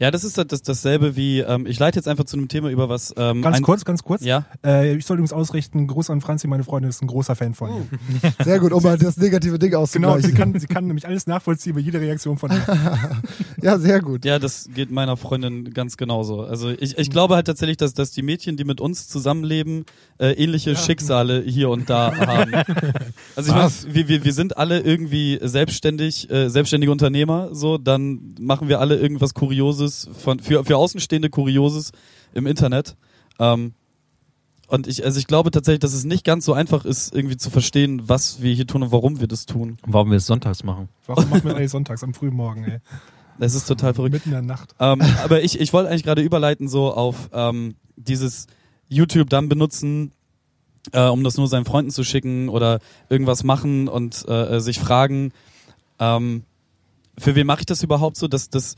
Ja, das ist das, das, dasselbe wie, ähm, ich leite jetzt einfach zu einem Thema über was. Ähm, Ganz kurz, ganz kurz. Ja, Äh, ich soll übrigens ausrichten, Gruß an Franzi, meine Freundin ist ein großer Fan von ihr. Sehr gut, um mal das negative Ding Genau, auszugleichen. sie kann, sie kann nämlich alles nachvollziehen über jede Reaktion von ihr. *laughs* Ja, sehr gut. ja, das geht meiner Freundin ganz genauso. Also ich, ich glaube halt tatsächlich, dass, dass die Mädchen, die mit uns zusammenleben, äh, ähnliche Schicksale hier und da *laughs* haben. Also ich meine, Was? wir, wir, wir sind alle irgendwie selbstständig, äh, selbstständige Unternehmer, so, dann machen wir alle irgendwas Kurioses, von, für, für Außenstehende Kurioses im Internet. Ähm, und ich, also ich glaube tatsächlich, dass es nicht ganz so einfach ist, irgendwie zu verstehen, was wir hier tun und warum wir das tun. Und warum wir es sonntags machen. Warum machen wir *laughs* eigentlich sonntags am frühen Morgen, ey? Das ist total verrückt. Mitten in der Nacht. Ähm, aber ich, ich wollte eigentlich gerade überleiten so auf ähm, dieses YouTube dann benutzen, äh, um das nur seinen Freunden zu schicken oder irgendwas machen und äh, äh, sich fragen, ähm, für wen mache ich das überhaupt so? Dass, dass,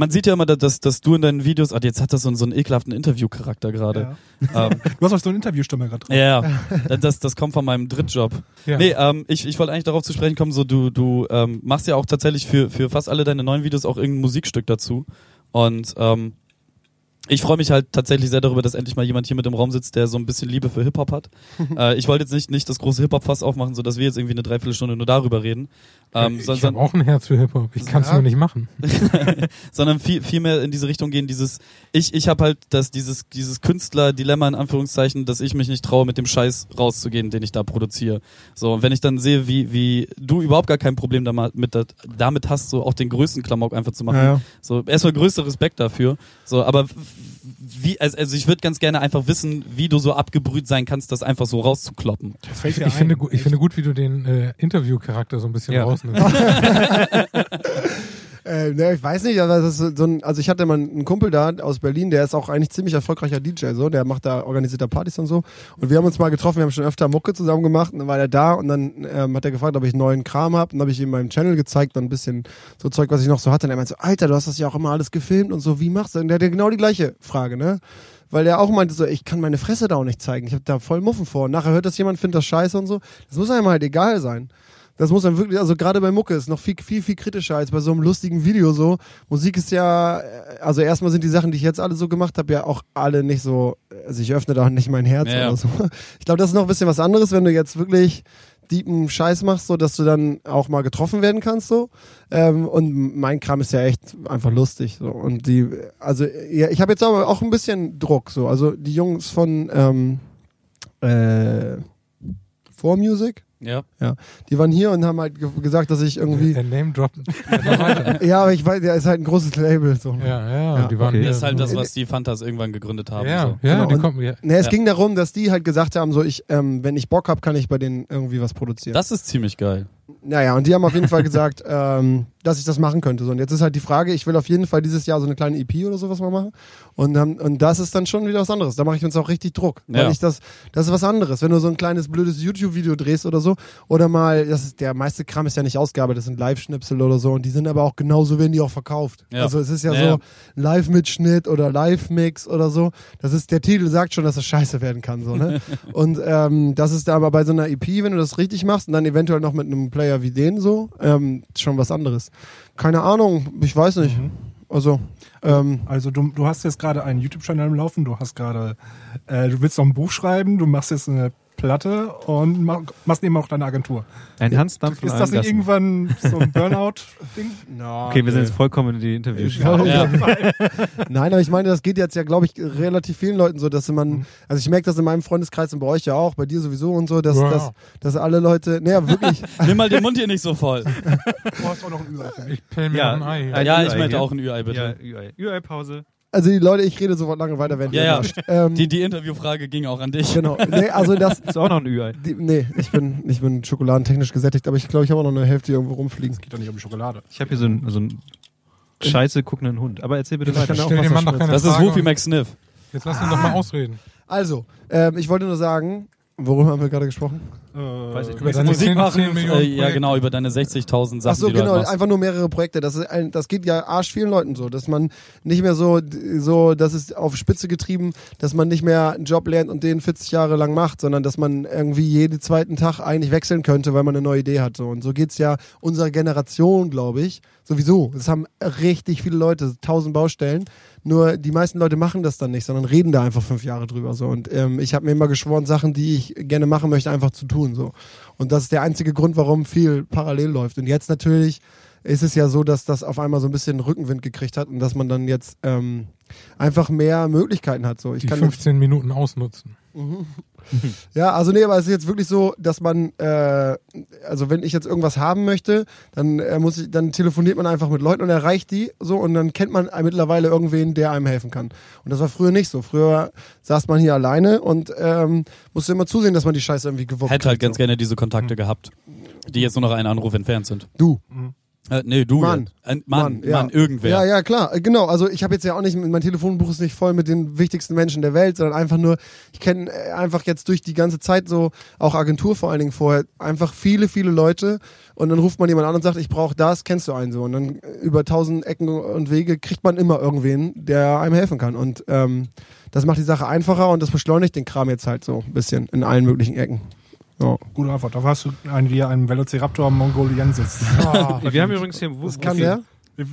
man sieht ja immer, dass, dass du in deinen Videos, ah, jetzt hat das so, einen- so einen ekelhaften Interviewcharakter gerade. Ja. Ähm, Du hast auch so eine Interviewstimme gerade drin. ja, *laughs* ja, das, das kommt von meinem Drittjob. Ja. Nee, ähm, ich, ich wollte eigentlich darauf zu sprechen kommen, so du, du ähm, machst ja auch tatsächlich für, für fast alle deine neuen Videos auch irgendein Musikstück dazu. Und ähm, ich freue mich halt tatsächlich sehr darüber, dass endlich mal jemand hier mit im Raum sitzt, der so ein bisschen Liebe für Hip-Hop hat. *laughs* äh, ich wollte jetzt nicht, nicht das große Hip-Hop-Fass aufmachen, so dass wir jetzt irgendwie eine Dreiviertelstunde nur darüber reden. Ähm, ich sondern, habe auch ein Herz für Hip-Hop. Ich kann es Ja. nur nicht machen. *laughs* *laughs* sondern viel, viel mehr in diese Richtung gehen, dieses, ich, ich habe halt das, dieses, dieses Künstler-Dilemma in Anführungszeichen, dass ich mich nicht traue, mit dem Scheiß rauszugehen, den ich da produziere. So, und wenn ich dann sehe, wie, wie du überhaupt gar kein Problem damit, damit hast, so auch den größten Klamauk einfach zu machen. Ja, ja. So, erstmal größter Respekt dafür. So, aber wie, also, also ich würde ganz gerne einfach wissen, wie du so abgebrüht sein kannst, das einfach so rauszukloppen. Ich, ich, finde, ich finde gut, wie du den äh, Interviewcharakter so ein bisschen Ja. rausnimmst. *laughs* *laughs* Äh, ne, ich weiß nicht, aber das ist so ein, also ich hatte mal einen Kumpel da aus Berlin, der ist auch eigentlich ziemlich erfolgreicher DJ, so, der macht da, organisiert da Partys und so. Und wir haben uns mal getroffen, wir haben schon öfter Mucke zusammen gemacht und dann war er da und dann ähm, hat er gefragt, ob ich neuen Kram hab. Und dann habe ich ihm meinem Channel gezeigt, dann ein bisschen so Zeug, was ich noch so hatte. Und er meinte so, Alter, du hast das ja auch immer alles gefilmt und so, wie machst du? Und der hatte genau die gleiche Frage, ne? Weil der auch meinte so, ich kann meine Fresse da auch nicht zeigen. Ich habe da voll Muffen vor. Und nachher hört das jemand, findet das scheiße und so. Das muss einem halt egal sein. Das muss dann wirklich, also gerade bei Mucke ist noch viel, viel, viel kritischer als bei so einem lustigen Video so. Musik ist ja, äh, also erstmal sind die Sachen, die ich jetzt alle so gemacht habe, ja auch alle nicht so, also ich öffne da auch nicht mein Herz ja. oder so. Ich glaube, das ist noch ein bisschen was anderes, wenn du jetzt wirklich deepen Scheiß machst, so dass du dann auch mal getroffen werden kannst so. Ähm, und mein Kram ist ja echt einfach lustig so. Und die, also ja, ich habe jetzt aber auch ein bisschen Druck so. Also die Jungs von ähm, äh, 4Music, Ja. ja, die waren hier und haben halt ge gesagt, dass ich irgendwie Der Name Drop. *laughs* Ja, aber ich weiß, der ist halt ein großes Label. So. ja, ja, Ja, die waren okay. hier Das ist halt das, was die Fantas irgendwann gegründet haben. Ja, So. ja, Genau, die und- kommen ja. Ne, es Ja. ging darum, dass die halt gesagt haben, so ich, ähm, wenn ich Bock hab, kann ich bei denen irgendwie was produzieren. Das ist ziemlich geil. Naja, und die haben auf jeden Fall gesagt, *laughs* ähm, dass ich das machen könnte. So, und jetzt ist halt die Frage, ich will auf jeden Fall dieses Jahr so eine kleine EP oder sowas mal machen. Und, ähm, und das ist dann schon wieder was anderes. Da mache ich uns auch richtig Druck. Weil Ja. ich das, das ist was anderes. Wenn du so ein kleines blödes YouTube-Video drehst oder so, oder mal, das ist, der meiste Kram ist ja nicht Ausgabe, das sind Live-Schnipsel oder so, und die sind aber auch genauso, werden die auch verkauft. Ja. Also es ist ja, Ja, so Live-Mitschnitt oder Live-Mix oder so. Das ist, der Titel sagt schon, dass es scheiße werden kann, so, ne? *laughs* und ähm, das ist aber bei so einer EP, wenn du das richtig machst und dann eventuell noch mit einem Player wie den so, ähm, schon was anderes. Keine Ahnung, ich weiß nicht. Also, ähm, Also du, du hast jetzt gerade einen YouTube-Channel am Laufen, du hast gerade, äh, du willst noch ein Buch schreiben, du machst jetzt eine Platte und mach, machst eben auch deine Agentur. Ein Hansdampf von Ist das nicht irgendwann so ein Burnout-Ding? *laughs* Okay, wir sind jetzt vollkommen in die Interviews. Ja. *laughs* Nein, aber ich meine, das geht jetzt ja, glaube ich, relativ vielen Leuten so, dass man, also ich merke das in meinem Freundeskreis und bei euch ja auch, bei dir sowieso und so, dass, Wow. dass, dass alle Leute, naja, wirklich, *laughs* Nimm mal den Mund hier nicht so voll. Du hast auch noch ein Ü-Ei. Ich pell mir Ja, ein Ei. ja, Ü-Ei ich möchte hier. auch ein Ü-Ei, bitte. Ja, Ü-Ei. Ü-Ei-Pause. Also die Leute, ich rede sofort lange weiter, wenn Ja, ihr ja. Ähm, Die, die Interviewfrage ging auch an dich. genau, nee, also das, Ist auch noch ein Ü-Ei. die, nee, ich bin, ich bin schokoladentechnisch gesättigt, aber ich glaube, ich habe auch noch eine Hälfte irgendwo rumfliegen. Geht doch nicht um die Schokolade. Ich habe hier so einen, so scheiße guckenden Hund. Aber erzähl bitte weiter. Das ist Frage Woofy und- McSniff. Jetzt lass ihn doch mal ausreden. Also, ähm, ich wollte nur sagen, worüber haben wir gerade gesprochen? Äh, Weiß ich nicht. Über deine Musik 10, machen, 10 Millionen äh, ja genau, über deine 60.000 Sachen, Ach so, die genau, halt machst. einfach nur mehrere Projekte. Das, ist ein, das geht ja arsch vielen Leuten so, dass man nicht mehr so, so, das ist auf Spitze getrieben, dass man nicht mehr einen Job lernt und den 40 Jahre lang macht, sondern dass man irgendwie jeden zweiten Tag eigentlich wechseln könnte, weil man eine neue Idee hat. So. Und so geht's ja unserer Generation, glaube ich, sowieso. Das haben richtig viele Leute, tausend Baustellen. Nur die meisten Leute machen das dann nicht, sondern reden da einfach fünf Jahre drüber. So. Und ähm, ich habe mir immer geschworen, Sachen, die ich gerne machen möchte, einfach zu tun. So. Und das ist der einzige Grund, warum viel parallel läuft. Und jetzt natürlich ist es ja so, dass das auf einmal so ein bisschen Rückenwind gekriegt hat und dass man dann jetzt ähm, einfach mehr Möglichkeiten hat. So. Ich Die kann 15 Minuten ausnutzen. *laughs* ja, also nee, aber es ist jetzt wirklich so, dass man, äh, also wenn ich jetzt irgendwas haben möchte, dann äh, muss ich, dann telefoniert man einfach mit Leuten und erreicht die so und dann kennt man mittlerweile irgendwen, der einem helfen kann. Und das war früher nicht so. Früher saß man hier alleine und ähm, musste immer zusehen, dass man die Scheiße irgendwie gewuppt Hätte halt ganz so. gerne diese Kontakte gehabt, die jetzt nur noch einen Anruf entfernt sind. Du, Äh, nee, du. Mann. Ein Mann, Mann, ja. Mann, irgendwer. Ja, ja, klar. Äh, Genau. Also ich habe jetzt ja auch nicht, mein Telefonbuch ist nicht voll mit den wichtigsten Menschen der Welt, sondern einfach nur, ich kenne äh, einfach jetzt durch die ganze Zeit so, auch Agentur vor allen Dingen vorher, einfach viele, viele Leute und dann ruft man jemand an und sagt, ich brauche das, kennst du einen so. Und dann über tausend Ecken und Wege kriegt man immer irgendwen, der einem helfen kann. Und ähm, das macht die Sache einfacher und das beschleunigt den Kram jetzt halt so ein bisschen in allen möglichen Ecken. Ja. Gute Antwort. Dafür hast du einen, hier einen Velociraptor mongoliensis. *laughs* Wir haben übrigens hier Das kann der?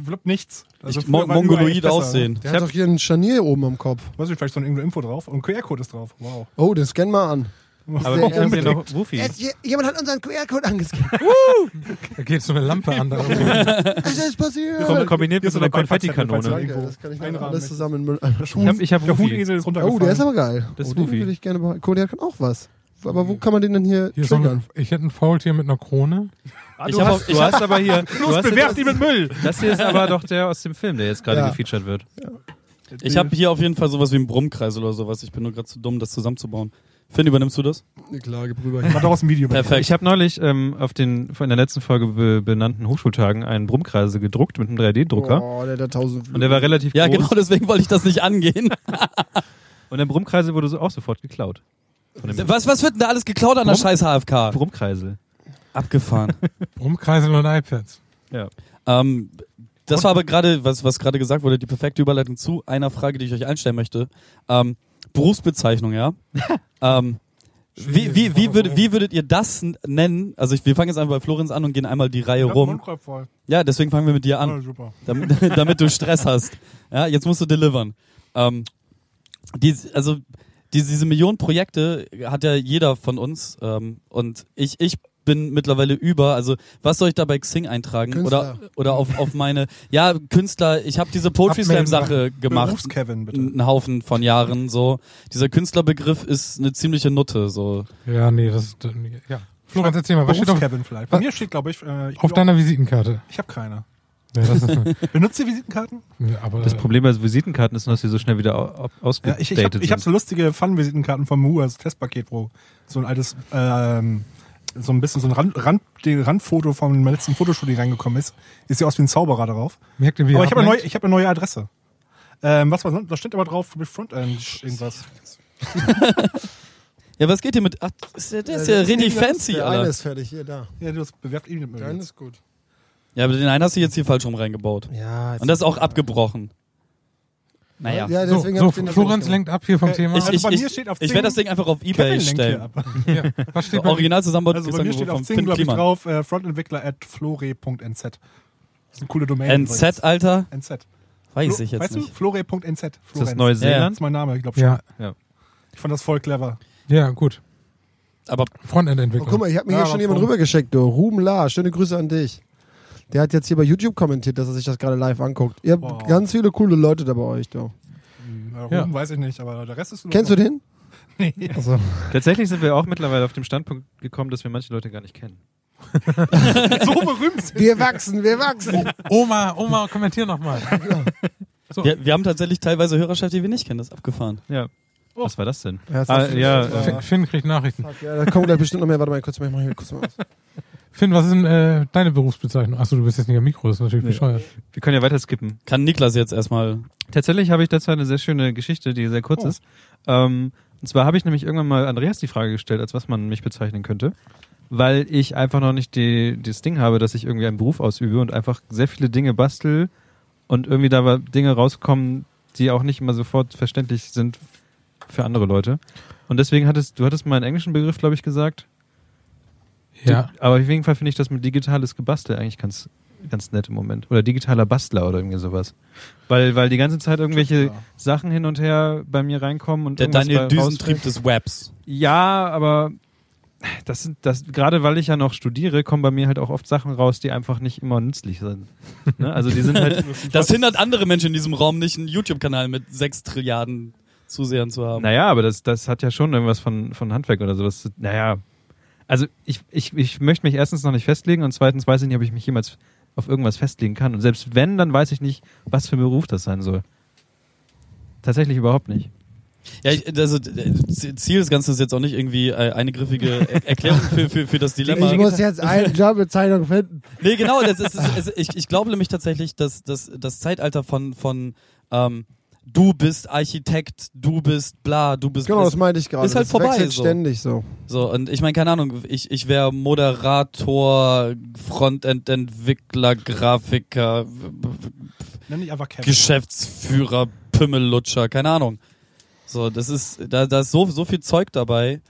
Flip nichts. Also Ich, Mongoloid aussehen. Der hat doch hier ein Scharnier oben am Kopf. Weiß ich, vielleicht so eine irgendeine Info drauf. Und ein QR-Code ist drauf. Wow. Oh, den scan mal an. Aber wir haben noch Wufi. jemand hat unseren QR-Code angescannt. *laughs* Da geht so eine Lampe an. Da *laughs* Es ist passiert. Kom- Kombiniert mit so einer Konfettikanone. das kann ich einrahmen alles zusammen in Müll einpacken. Ich habe ich hab Der ist Oh, runtergefallen. der ist aber geil. Das ist oh, den Wufi. würde ich gerne behalten. Cool, der kann auch was. Aber wo kann man den denn hier, hier so triggern? ein, ich hätte ein Faultier mit einer Krone. Ah, Ich du hast, auch- du ich hast aber hier. *laughs* Du Los, hast bewerft ihn mit Müll! das hier ist aber doch der aus dem Film, der jetzt gerade Ja. gefeatured wird. Ich habe hier auf jeden Fall sowas wie einen Brummkreis oder sowas. Ich bin nur gerade zu dumm, das zusammenzubauen. Finn, übernimmst du das? Nee, klar, gib rüber. Mach doch aus dem Video. Perfekt. Ich habe neulich ähm, auf den in der letzten Folge be benannten Hochschultagen einen Brummkreisel gedruckt mit einem 3D-Drucker. Oh, der hat tausend Und der war relativ Ja, groß. genau deswegen wollte ich das nicht angehen. *laughs* *laughs* Und der Brummkreisel wurde so auch sofort geklaut. Was, was wird denn da alles geklaut an der Brumm- scheiß HFK? Brummkreisel. Abgefahren. *laughs* Rumkreisel und iPads. Ja. ähm, das war aber gerade, was, was gerade gesagt wurde, die perfekte Überleitung zu einer Frage, die ich euch einstellen möchte. Ähm, Berufsbezeichnung, ja? *laughs* ähm, wie, wie, wie, würd, wie würdet ihr das nennen? Also ich, wir fangen jetzt einfach bei Florenz an und gehen einmal die Reihe rum. Ja, deswegen fangen wir mit dir Ja, an, super. damit, *laughs* damit du Stress hast. Ja, jetzt musst du delivern. Ähm, die, also diese, diese Millionen Projekte hat ja jeder von uns ähm, und ich, ich bin mittlerweile über, also was soll ich da bei Xing eintragen Künstler. oder oder auf, auf meine ja Künstler, ich habe diese Poetry Slam Sache gemacht. Berufs-Kevin, bitte. einen Haufen von Jahren so. Dieser Künstlerbegriff ist eine ziemliche Nutte so. Ja, nee, das ist. Ja. Florenz, erzähl mal, was steht auf, Berufs-Kevin vielleicht. Bei mir steht, glaube ich, äh, ich, auf deiner Visitenkarte? ich habe keine. Ja, das *laughs* Benutzt ihr Visitenkarten? ja, aber, Das Problem bei Visitenkarten ist nur, dass sie so schnell wieder au- au- Ja, ausgedatet ich ich habe ich hab sind. so lustige Fun-Visitenkarten vom MU, das Testpaket, wo so ein altes, ähm, so ein bisschen so ein Rand, Rand, die Randfoto vom letzten Fotoshooting reingekommen ist. Ist ja aus wie ein Zauberer darauf. merkt ihr, wie aber er ich habe eine, neue- ich hab eine neue Adresse. Ähm, was war sonst? Da steht aber drauf mit Frontend irgendwas. *laughs* Ja, was geht hier mit? Ach, ist der, der ist ja das richtig das- fancy, Der eine Alter. ist fertig, hier, da. Ja, du hast bewerft ihn mit Der eine ist gut. Ja, aber den einen hast du jetzt hier falsch rum reingebaut. Ja, Und das ist auch abgebrochen. Naja. Ja, So, deswegen so Florenz lenkt ab hier vom Äh, Thema. Ich, Also ich, bei ich, mir steht auf ich Zing- werde das Ding einfach auf Ebay stellen. hier ab. *laughs* ja, was steht So, original zusammenbaut Also bei mir steht auf vom Zing, glaube ich, drauf, äh, Frontentwickler at flore.nz. Das ist eine coole Domain. NZ, Alter? übrigens. NZ. Weiß Flo- ich jetzt weißt nicht. du? Flore.nz. Ist das Florenz. Ja, Neuseeland? Das ist mein Name, ich glaube schon. Ja, Ich fand das voll clever. ja, gut. Aber Oh, Frontend-Entwicklung. guck mal, ich habe mir Ja, hier schon jemand rübergeschickt, du. Ruben La, schöne Grüße an dich. Der hat jetzt hier bei YouTube kommentiert, dass er sich das gerade live anguckt. Ihr habt Wow. ganz viele coole Leute da bei euch, du. Hm, äh, Ja. Weiß ich nicht, aber der Rest ist. Kennst du den? *laughs* Nee. Also, Tatsächlich sind wir auch mittlerweile auf dem Standpunkt gekommen, dass wir manche Leute gar nicht kennen. *laughs* so berühmt sind wir wachsen, wir wachsen. Oma, Oma, kommentier nochmal. *laughs* So. wir, wir haben tatsächlich teilweise Hörerschaft, die wir nicht kennen. Das ist abgefahren. Ja. Was war das denn? Ja, das ah, ja, äh, Finn, Finn kriegt Nachrichten. Ja, da kommen gleich bestimmt noch mehr. Warte mal kurz, ich mach hier kurz mal aus. Finn, was ist denn äh, deine Berufsbezeichnung? Achso, du bist jetzt nicht am Mikro, das ist natürlich Nee. bescheuert. wir können ja weiter skippen. Kann Niklas jetzt erstmal. Tatsächlich habe ich dazu eine sehr schöne Geschichte, die sehr kurz Oh. ist. Ähm, und zwar habe ich nämlich irgendwann mal Andreas die Frage gestellt, als was man mich bezeichnen könnte. Weil ich einfach noch nicht die, das Ding habe, dass ich irgendwie einen Beruf ausübe und einfach sehr viele Dinge bastel und irgendwie da Dinge rauskommen, die auch nicht immer sofort verständlich sind für andere Leute. Und deswegen hattest du hattest mal einen englischen Begriff, glaube ich, gesagt. Ja. Aber auf jeden Fall finde ich das mit digitales Gebastel eigentlich ganz, ganz nett im Moment. Oder digitaler Bastler oder irgendwie sowas. Weil, weil die ganze Zeit irgendwelche Tüftler. Sachen hin und her bei mir reinkommen und Der irgendwas Daniel Düsentrieb des Webs. Ja, aber das sind das gerade weil ich ja noch studiere, kommen bei mir halt auch oft Sachen raus, die einfach nicht immer nützlich sind. *laughs* ne? Also die sind halt Das hindert andere Menschen in diesem Raum nicht, einen YouTube-Kanal mit sechs Trilliarden Zusehern zu haben. Naja, aber das, das hat ja schon irgendwas von, von Handwerk oder sowas. Naja, also ich, ich, ich möchte mich erstens noch nicht festlegen und zweitens weiß ich nicht, ob ich mich jemals auf irgendwas festlegen kann. Und selbst wenn, dann weiß ich nicht, was für ein Beruf das sein soll. Tatsächlich überhaupt nicht. Ja, ich, also äh, Ziel des Ganzen ist jetzt auch nicht irgendwie äh, eine griffige Er- Erklärung für, für, für das Dilemma. Ich muss jetzt *laughs* eine Jobbezeichnung finden. Nee, genau, das ist, es ist, ich, ich glaube nämlich tatsächlich, dass, dass das Zeitalter von, von ähm, du bist Architekt, du bist bla, du bist Genau, das meinte ich gerade. Ist halt das vorbei, wechselt so. ständig so. so und ich meine keine Ahnung, ich, ich wäre Moderator, Frontend-Entwickler, Grafiker, Nenn dich einfach Kevin. Geschäftsführer, Pümmellutscher, keine Ahnung. So, das ist, da, da ist so, so viel Zeug dabei.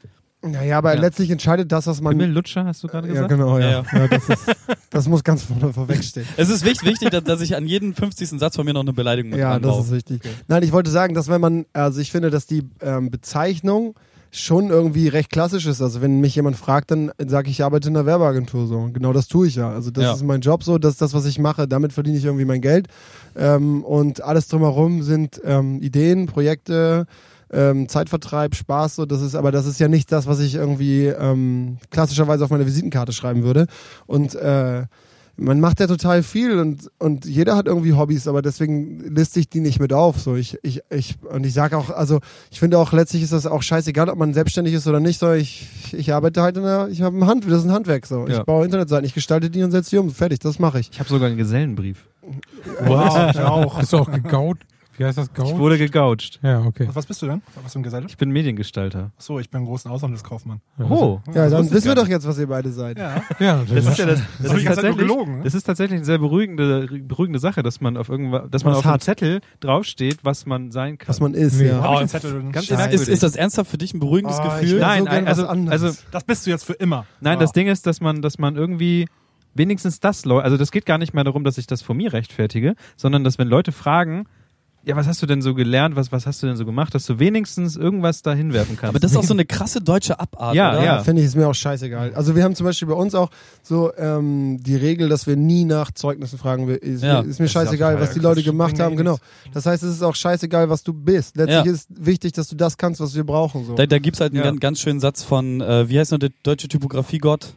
Naja, aber Ja. letztlich entscheidet das, was man. Himmel Lutscher, hast du gerade ja, gesagt? genau, ja. Ja, ja. das, ist, das muss ganz vorne vorwegstehen. Es ist wichtig, wichtig dass, dass ich an jeden 50. Satz von mir noch eine Beleidigung mit Ja, das ist richtig. Nein, ich wollte sagen, dass wenn man, also ich finde, dass die ähm, Bezeichnung schon irgendwie recht klassisch ist. Also wenn mich jemand fragt, dann sage ich, ich arbeite in einer Werbeagentur so. Genau das tue ich ja. Also das Ja. ist mein Job so, das ist das, was ich mache. Damit verdiene ich irgendwie mein Geld. Ähm, und alles drumherum sind ähm, Ideen, Projekte, ähm, Zeitvertreib, Spaß. So, das ist, aber das ist ja nicht das, was ich irgendwie ähm, klassischerweise auf meine Visitenkarte schreiben würde. Und äh, man macht ja total viel und, und jeder hat irgendwie Hobbys, aber deswegen liste ich die nicht mit auf. So, ich, ich, ich, und ich sage auch, also ich finde auch letztlich ist das auch scheißegal, ob man selbstständig ist oder nicht. So, ich, ich arbeite halt in der, ich habe ein Hand, das ist ein Handwerk. So, Ja. ich baue Internetseiten, ich gestalte die und setze die um. Fertig, das mache ich. Ich habe sogar einen Gesellenbrief. Wow, ich auch. Bist du auch gegaut? Wie heißt das? Ich Gaut? wurde gegoucht. Ja, okay. Was bist du denn? Was für ein Geselle? Ich bin Mediengestalter. Achso, ich bin ein großer Auslandskaufmann. Oh. Ja, das dann ich wissen wir doch jetzt, was ihr beide seid. Ja. Ja, Das ist ja das, Das das ist ich nur tatsächlich, gelogen, ne? das ist tatsächlich eine sehr beruhigende, beruhigende Sache, dass man auf irgendwas, dass man Was auf einem hat. Zettel draufsteht, was man sein kann. Was man ist, Nee. ja. Ich Oh, ganz. Ist, ist das ernsthaft für dich ein beruhigendes Oh, ich Gefühl? Nein, so also- also- Das bist du jetzt für immer. Nein, Ah. das Ding ist, dass man, dass man irgendwie wenigstens das, also das geht gar nicht mehr darum, dass ich das vor mir rechtfertige, sondern dass wenn Leute fragen, ja, was hast du denn so gelernt, was, was hast du denn so gemacht, dass du wenigstens irgendwas da hinwerfen kannst. Aber das ist auch so eine *laughs* krasse deutsche Abart, Ja, oder? ja. Finde ich, ist mir auch scheißegal. Also wir haben zum Beispiel bei uns auch so ähm, die Regel, dass wir nie nach Zeugnissen fragen. Ist, Ja. mir, ist mir Das ist scheißegal, total was die Leute gemacht haben. Genau. Das heißt, es ist auch scheißegal, was du bist. Letztlich Ja. ist wichtig, dass du das kannst, was wir brauchen. So. Da, da gibt's halt einen Ja. ganz, ganz schönen Satz von, äh, wie heißt noch der deutsche Typografiegott?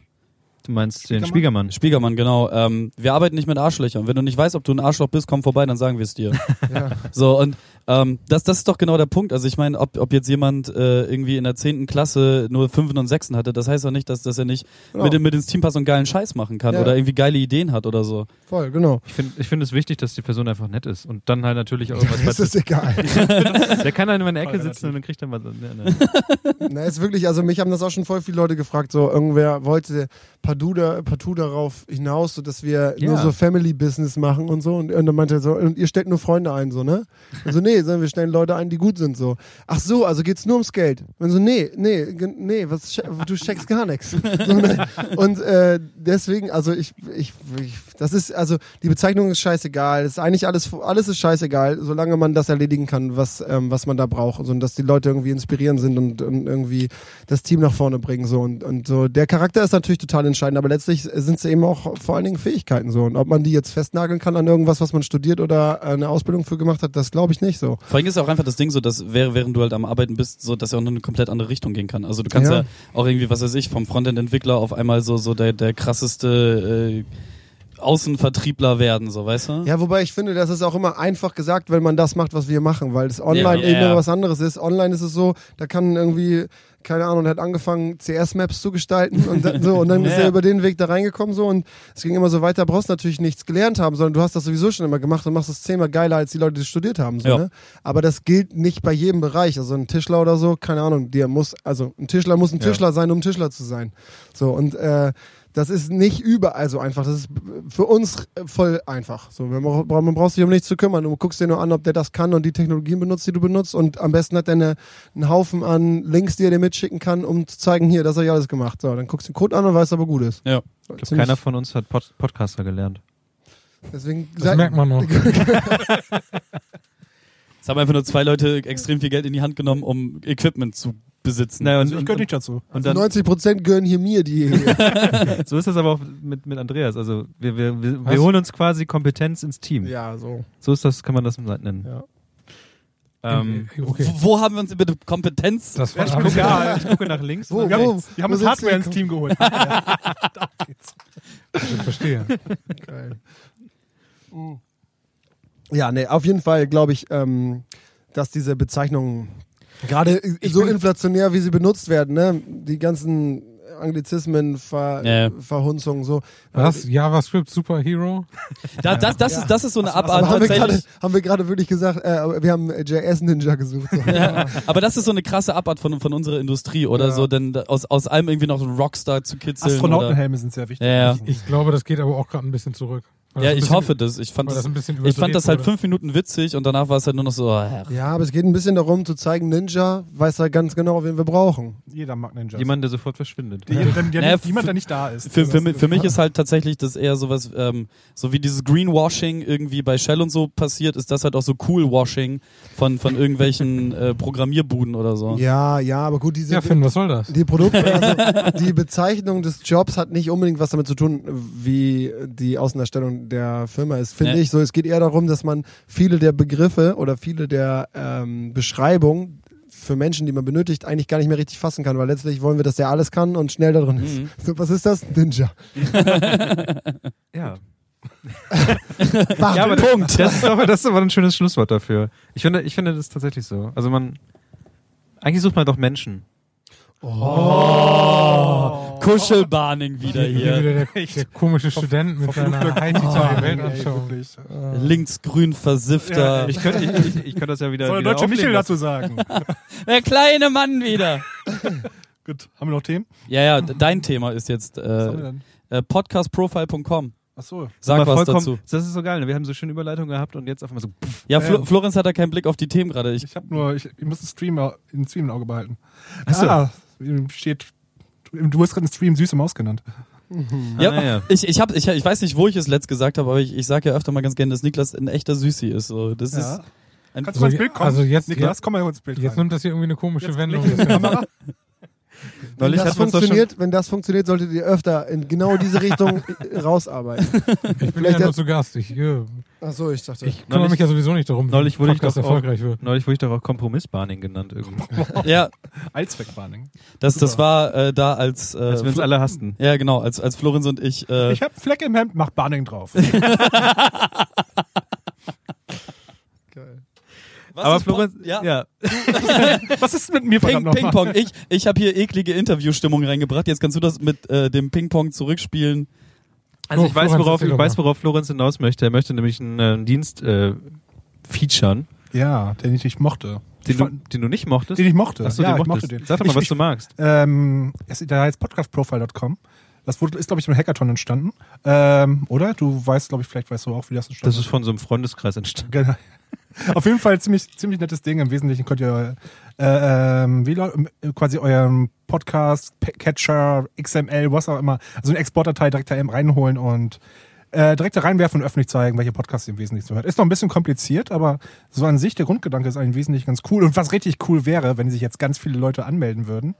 Du meinst den Spiegelmann? Spiegelmann. Spiegelmann, genau. Ähm, wir arbeiten nicht mit Arschlöchern. Wenn du nicht weißt, ob du ein Arschloch bist, komm vorbei, dann sagen wir es dir. *laughs* Ja. So, und ähm, das, das ist doch genau der Punkt. Also ich meine, ob, ob jetzt jemand äh, irgendwie in der 10. Klasse nur Fünfen und Sechsen hatte, das heißt doch nicht, dass, dass er nicht Genau. mit, mit ins Team passt und geilen Scheiß machen kann Ja. oder irgendwie geile Ideen hat oder so. Voll, genau. Ich finde ich find es wichtig, dass die Person einfach nett ist und dann halt natürlich auch irgendwas *laughs* Das ist egal. *laughs* Der kann dann in meiner Ecke Voll sitzen und dann kriegt er was. Ne, ne. *laughs* Na, ist wirklich, also mich haben das auch schon voll viele Leute gefragt, so irgendwer wollte partout, da, partout darauf hinaus, so dass wir nur Ja. so Family-Business machen und so. Und, und dann meinte er so, und ihr stellt nur Freunde ein, so, ne? Und so, nee, sondern wir stellen Leute ein, die gut sind, so. Ach so, also geht's nur ums Geld. Und so, nee, nee, nee, was, du checkst gar nichts. *laughs* So, ne? Und äh, deswegen, also ich, ich, ich, das ist, also die Bezeichnung ist scheißegal. Es ist eigentlich alles, alles ist scheißegal, solange man das erledigen kann, was, ähm, was man da braucht. Also, und dass die Leute irgendwie inspirierend sind und, und irgendwie das Team nach vorne bringen. So. Und, und so. Der Charakter ist natürlich total entscheidend, aber letztlich sind es eben auch vor allen Dingen Fähigkeiten so. Und ob man die jetzt festnageln kann an irgendwas, was man studiert oder eine Ausbildung für gemacht hat, das glaube ich nicht so. Vor allem ist auch einfach das Ding so, dass während du halt am Arbeiten bist, so dass er auch noch eine komplett andere Richtung gehen kann. Also du kannst ja, Ja. auch irgendwie, was weiß ich, vom Frontend-Entwickler auf einmal so, so der, der krasseste äh, Außenvertriebler werden, so weißt du? Ja, wobei ich finde, das ist auch immer einfach gesagt, wenn man das macht, was wir machen, weil es online Ja. eben Ja. was anderes ist. Online ist es so, da kann irgendwie, keine Ahnung, hat angefangen, CS-Maps zu gestalten und dann, so, und dann ist Ja. er über den Weg da reingekommen so und es ging immer so weiter, brauchst natürlich nichts gelernt haben, sondern du hast das sowieso schon immer gemacht und machst es zehnmal geiler als die Leute, die studiert haben. So, ne? Aber das gilt nicht bei jedem Bereich. Also ein Tischler oder so, keine Ahnung, der muss, also ein Tischler muss ein. Tischler sein, um ein Tischler zu sein. So, und äh, das ist nicht überall so einfach. Das ist für uns voll einfach. So, man, braucht, sich um nichts zu kümmern. Du guckst dir nur an, ob der das kann und die Technologien benutzt, die du benutzt. Und am besten hat er eine, einen Haufen an Links, die er dir mitschicken kann, um zu zeigen, hier, das habe ich alles gemacht. So, dann guckst du den Code an und weißt, ob er gut ist. Ja. Ich glaube, keiner von uns hat Pod Podcaster gelernt. Deswegen Das merkt man noch. *laughs* Es haben einfach nur zwei Leute extrem viel Geld in die Hand genommen, um Equipment zu besitzen. Naja, und, Also ich gehöre nicht dazu. und dann, 90 Prozent gehören hier mir, die *laughs* so ist das aber auch mit, mit Andreas. Also wir, wir, wir, wir holen uns quasi Kompetenz ins Team. Ja, so. So ist das, kann man das nennen. Ja. Ähm, okay. Wo, wo haben wir uns bitte Kompetenz? Das war Ich gucke, ich- ja, ich gucke nach links. Wo, nach wo? rechts. wir haben uns Hardware ins Team geholt. *laughs* ja, da geht's. ich verstehe. Geil. Ja, nee, auf jeden Fall glaube ich, ähm, dass diese Bezeichnungen gerade so inflationär, wie sie benutzt werden, ne? die ganzen Anglizismen, Ver Ja. Verhunzungen, so. Was? JavaScript Superhero? Da, das, das, ist, das ist so eine Aber Abart haben wir gerade tatsächlich. haben wir gerade wirklich gesagt, äh, wir haben JS Ninja gesucht. So. *laughs* Ja, aber das ist so eine krasse Abart von, von unserer Industrie oder Ja. so, denn aus, aus allem irgendwie noch so einen Rockstar zu kitzeln. Astronautenhelme sind sehr wichtig. Ja, ja. Ich glaube, das geht aber auch gerade ein bisschen zurück. Ja, ich bisschen- hoffe das. Ich fand das, das ein bisschen ich fand das halt fünf Minuten witzig und danach war es halt nur noch so, oh. Ja, aber es geht ein bisschen darum zu zeigen, Ninja weiß halt ganz genau, wen wir brauchen. Jeder mag Ninjas. Jemand, der sofort verschwindet. der, der, der, Naja, jemand, der nicht da ist. Für, für, für mich *laughs* ist halt tatsächlich das eher sowas, ähm, so wie dieses Greenwashing irgendwie bei Shell und so passiert, ist das halt auch so Coolwashing von, von irgendwelchen *laughs* äh, Programmierbuden oder so. Ja, ja, aber gut, diese, Ja, Finn, was soll das? Die Produkte, *laughs* also die Bezeichnung des Jobs hat nicht unbedingt was damit zu tun, wie die Der Firma ist, finde Nee. ich. So, es geht eher darum, dass man viele der Begriffe oder viele der ähm, Beschreibungen für Menschen, die man benötigt, eigentlich gar nicht mehr richtig fassen kann, weil letztlich wollen wir, dass der alles kann und schnell da drin ist. Mhm. So, was ist das? Ninja. *laughs* Ja. *laughs* Warte. ja, aber Punkt. Das ist, aber, das ist aber ein schönes Schlusswort dafür. Ich finde, ich finde das tatsächlich so. Also man, eigentlich sucht man doch Menschen. Kuschelbahning wieder Hier hier. wieder der, der komische Student mit seiner Heidi-Weltanschauung. wirklich. Linksgrün versiffter. Ich könnte, ich, ich, ich könnte das ja wieder. Soll der wieder deutsche Michel dazu sagen? *laughs* Der kleine Mann wieder. *laughs* Gut, haben wir noch Themen? Ja, ja, dein Thema ist jetzt äh, äh, podcastprofile.com. Achso. Sag Aber was vollkommen- dazu. Das ist so geil. ne? Wir haben so schöne Überleitungen gehabt und jetzt auf einmal so. Pff, Ja, Flo Ähm. Florenz hat da keinen Blick auf die Themen gerade. Ich, Ich habe nur, ich, ich muss den Stream den Stream im Auge behalten. Achso. Ah, steht, du, hast gerade den Stream süße Maus genannt. ja, Ah, ja. ich, ich, hab, ich, ich weiß nicht, wo ich es letzt gesagt habe, aber ich, ich sage ja öfter mal ganz gerne, dass Niklas ein echter Süßi ist. So, das Ja. ist ein, Kannst du mal ins Also, Bild kommen? also jetzt- Niklas, komm mal ins Bild Jetzt rein. nimmt das hier irgendwie eine komische Jetzt Wendung. Wenn das funktioniert, wenn das funktioniert, solltet ihr öfter in genau diese Richtung *laughs* rausarbeiten. Ich bin ja nur zu Gast. Ich, äh, Achso, ich dachte. ich kümmere Neulich- mich ja sowieso nicht darum, neulich wurde ich doch auch- erfolgreich wird. Neulich wurde ich doch auch Kompromissbarning genannt irgendwie. *laughs* ja, Allzweckwarning. das, das war äh, da als, äh, Als wir uns alle hassten. ja genau, als, als Florenz und ich, äh, Ich habe Fleck im Hemd, mach Barning drauf. *laughs* was Aber ist Florenz, ja, ja. *laughs* Was ist mit mir Ping, nochmal? Ping-Pong. Ich, ich habe hier eklige Interviewstimmung reingebracht. Jetzt kannst du das mit äh, dem Ping-Pong zurückspielen. Also Oh, ich weiß, worauf, ich weiß, worauf Florenz hinaus möchte. Er möchte nämlich einen, äh, Dienst äh, featuren, Ja, den ich nicht mochte. den Ich du, fand- den du nicht mochtest. den ich mochte. Achso, ja, den ich mochtest. mochte den. Sag doch mal, ich, was ich, du magst. Ähm, der heißt podcastprofile.com. Das wurde, ist, glaube ich, im Hackathon entstanden. Ähm, oder? Du weißt, glaube ich, vielleicht weißt du auch, wie das entstanden Das ist von so einem Freundeskreis entstanden. Genau. *laughs* Auf jeden Fall ziemlich, ziemlich nettes Ding. Im Wesentlichen könnt ihr äh, ähm, wie, quasi euren Podcast, Catcher, XML, was auch immer, also eine Exportdatei direkt da eben reinholen und äh, direkt da reinwerfen und öffentlich zeigen, welche Podcasts ihr im Wesentlichen so hört. Ist noch ein bisschen kompliziert, aber so an sich, der Grundgedanke ist eigentlich im Wesentlichen ganz cool. Und was richtig cool wäre, wenn sich jetzt ganz viele Leute anmelden würden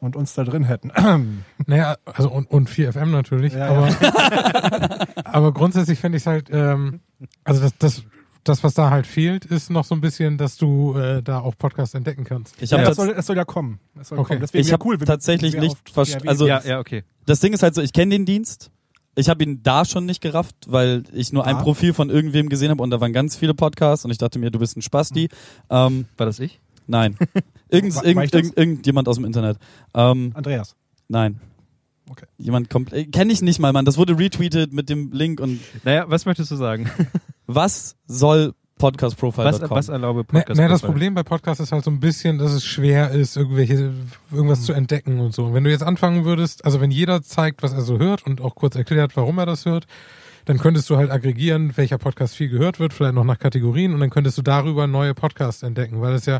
und uns da drin hätten. *clears throat* Naja, also und, und 4FM natürlich. Ja, aber, *laughs* aber grundsätzlich fände ich es halt, ähm, also das, das, das, was da halt fehlt, ist noch so ein bisschen, dass du äh, da auch Podcasts entdecken kannst. Ich Ja, habe das, soll, das soll ja kommen. Das soll Okay. kommen. Deswegen Ich wäre hab cool, wenn- tatsächlich nicht auf verst- PRW also- Ja, ja, okay. das Ding ist halt so, ich kenne den Dienst. Ich habe ihn da schon nicht gerafft, weil ich nur ein Ah. Profil von irgendwem gesehen habe und da waren ganz viele Podcasts und ich dachte mir, du bist ein Spasti. Ähm, War das ich? nein. *laughs* Irgend, irgend, irgend, irgendjemand aus dem Internet. Ähm, Andreas. nein. Okay. Jemand kommt, äh, kenne ich nicht mal, Mann. Das wurde retweetet mit dem Link und Naja, was möchtest du sagen? *laughs* was soll Was, podcastprofile.com? was erlaube Ne, Podcast? ne, das Problem bei Podcasts ist halt so ein bisschen, dass es schwer ist, irgendwelche, irgendwas zu entdecken und so. Und wenn du jetzt anfangen würdest, also wenn jeder zeigt, was er so hört und auch kurz erklärt, warum er das hört, dann könntest du halt aggregieren, welcher Podcast viel gehört wird, vielleicht noch nach Kategorien und dann könntest du darüber neue Podcasts entdecken, weil es ja,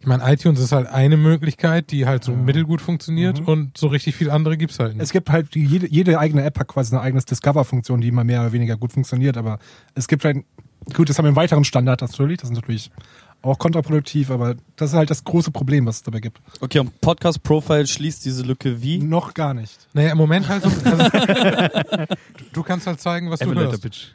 ich meine, iTunes ist halt eine Möglichkeit, die halt so mittelgut funktioniert und so richtig viel andere gibt's halt nicht. Es gibt halt, die, jede, jede eigene App hat quasi eine eigene Discover-Funktion, die immer mehr oder weniger gut funktioniert, aber es gibt halt, gut, das haben wir einen weiteren Standard natürlich, das ist natürlich auch kontraproduktiv, aber das ist halt das große Problem, was es dabei gibt. Okay, und Podcast Profile schließt diese Lücke wie? Noch gar nicht. Naja, im Moment halt so, *laughs* also, du kannst halt zeigen, was du Elevator hörst. Pitch.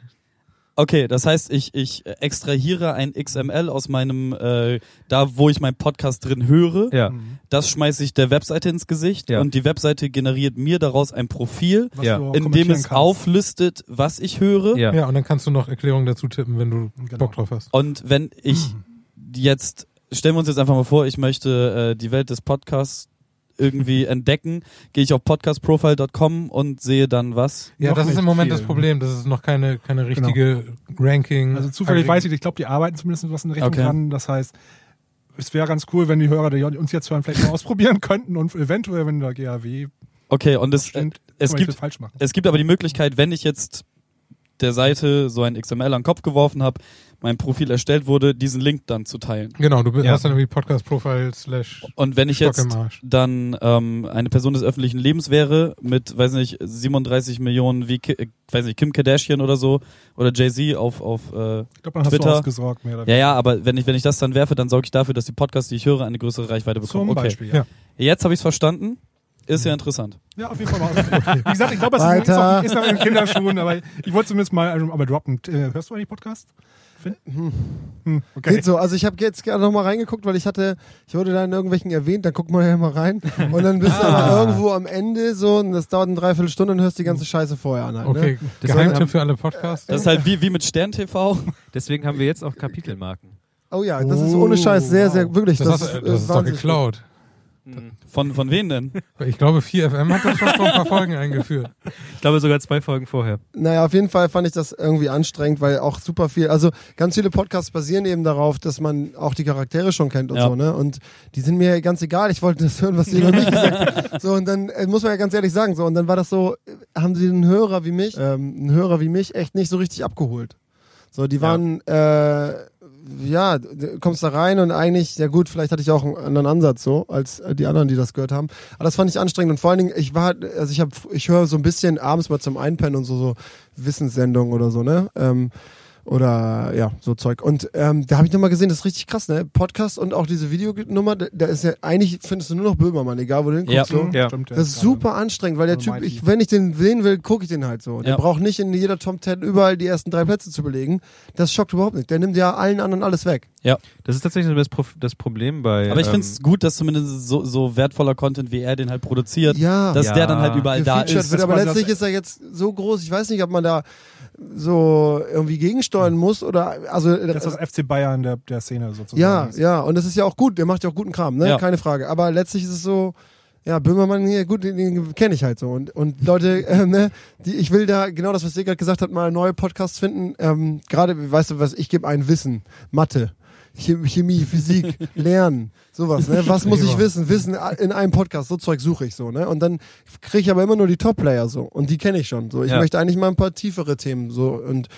Okay, das heißt, ich, ich extrahiere ein XML aus meinem, äh, da wo ich meinen Podcast drin höre. Ja. Das schmeiße ich der Webseite ins Gesicht Ja. und die Webseite generiert mir daraus ein Profil, Ja. in dem es kannst. auflistet, was ich höre. Ja. Ja, und dann kannst du noch Erklärungen dazu tippen, wenn du Genau. Bock drauf hast. Und wenn ich *clears throat* jetzt, stellen wir uns jetzt einfach mal vor, ich möchte äh, die Welt des Podcasts irgendwie entdecken, gehe ich auf podcastprofile.com und sehe dann was. Ja, Noch das ist im Moment viel. das Problem, dass es noch keine, keine richtige Ranking. Also zufällig weiß ich, ich glaube, die arbeiten zumindest was in der Richtung Okay. dran. Das heißt, es wäre ganz cool, wenn die Hörer, die uns jetzt hören, vielleicht mal ausprobieren *laughs* könnten und eventuell, wenn der GAW Okay, und es, äh, stimmt, es man nicht gibt viel falsch machen. Es gibt aber die Möglichkeit, wenn ich jetzt der Seite so ein XML an den Kopf geworfen habe, mein Profil erstellt wurde, diesen Link dann zu teilen. Genau, du Ja. hast dann irgendwie Podcast Profile slash Und wenn ich jetzt dann ähm, eine Person des öffentlichen Lebens wäre, mit, weiß nicht, 37 Millionen wie, äh, weiß nicht, Kim Kardashian oder so, oder Jay-Z auf, auf äh, Ich glaube, man hast Twitter. du ausgesorgt, mehr oder ja, ja, aber wenn ich, wenn ich das dann werfe, dann sorge ich dafür, dass die Podcasts, die ich höre, eine größere Reichweite bekommen. Zum okay. Beispiel. Ja. Jetzt habe ich es verstanden. Ist ja interessant. Ja, auf jeden Fall mal. Wie gesagt, ich glaube, es ist noch, ist noch in Kinderschuhen, aber ich wollte zumindest mal also, aber droppen. Äh, hörst du eigentlich Podcast? finden? Hm, okay. Geht so. Also ich habe jetzt gerne noch mal reingeguckt, weil ich hatte, ich wurde da in irgendwelchen erwähnt, da guckt man ja mal rein. Und dann bist du aber irgendwo am Ende so und das dauert eine Dreiviertelstunde und hörst die ganze Scheiße vorher an. Halt, Okay, Ne? Geheimtipp für alle Podcasts. Das ist halt wie, wie mit Stern TV. Deswegen haben wir jetzt auch Kapitelmarken. Oh ja, das ist ohne Scheiß sehr, sehr, wirklich. Das, Das, hast, ist, das ist doch geklaut. Von, von wem denn? Ich glaube, 4FM hat das schon vor ein paar Folgen eingeführt. Ich glaube sogar zwei Folgen vorher. Naja, auf jeden Fall fand ich das irgendwie anstrengend, weil auch super viel, also ganz viele Podcasts basieren eben darauf, dass man auch die Charaktere schon kennt und Ja. so, ne? Und die sind mir ganz egal, ich wollte das hören, was die über mich gesagt haben. *laughs* So, und dann äh, muss man ja ganz ehrlich sagen, so, und dann war das so, äh, haben sie einen Hörer wie mich, ähm, einen Hörer wie mich echt nicht so richtig abgeholt. So, die waren, äh, ja, kommst da rein und eigentlich, ja gut, vielleicht hatte ich auch einen anderen Ansatz so, als äh, die anderen, die das gehört haben. Aber das fand ich anstrengend und vor allen Dingen, ich war, also ich habe, ich höre so ein bisschen abends mal zum Einpennen und so, so Wissenssendungen oder so, ne? Ähm, oder ja, so Zeug. Und ähm, da habe ich nochmal gesehen, das ist richtig krass, ne? Podcast und auch diese Videonummer, da, da ist ja, eigentlich findest du nur noch Böhmermann, egal wo du hinguckst. Ja. So. Ja. Stimmt, Das ist super anstrengend, weil der Typ, ich, wenn ich den sehen will, gucke ich den halt so. Der Ja. braucht nicht in jeder Top 10 überall die ersten drei Plätze zu belegen. Das schockt überhaupt nicht. Der nimmt ja allen anderen alles weg. Das ist tatsächlich so das, Pro das Problem bei. Aber ich ähm, finde es gut, dass zumindest so, so wertvoller Content, wie er den halt produziert, Ja. dass Ja. der dann halt überall da ist. wird. Aber letztlich ist er jetzt so groß, ich weiß nicht, ob man da so irgendwie gegensteuern muss oder also Das ist das FC Bayern der, der Szene sozusagen. ja, ja, und das ist ja auch gut, der macht ja auch guten Kram, ne? Ja. Keine Frage. Aber letztlich ist es so, ja, Böhmermann hier, gut, den, den kenne ich halt so. Und, und Leute, *laughs* äh, ne, die, ich will da, genau das, was ihr gerade gesagt habt, mal neue Podcasts finden. Ähm, gerade, weißt du was, ich gebe ein Wissen, Mathe. Chem- Chemie, Physik, *laughs* Lernen, sowas, ne? Was muss ich wissen? Wissen in einem Podcast, so Zeug suche ich so, ne? Und dann kriege ich aber immer nur die Top-Player so. Und die kenne ich schon. So. Ich Ja. möchte eigentlich mal ein paar tiefere Themen so und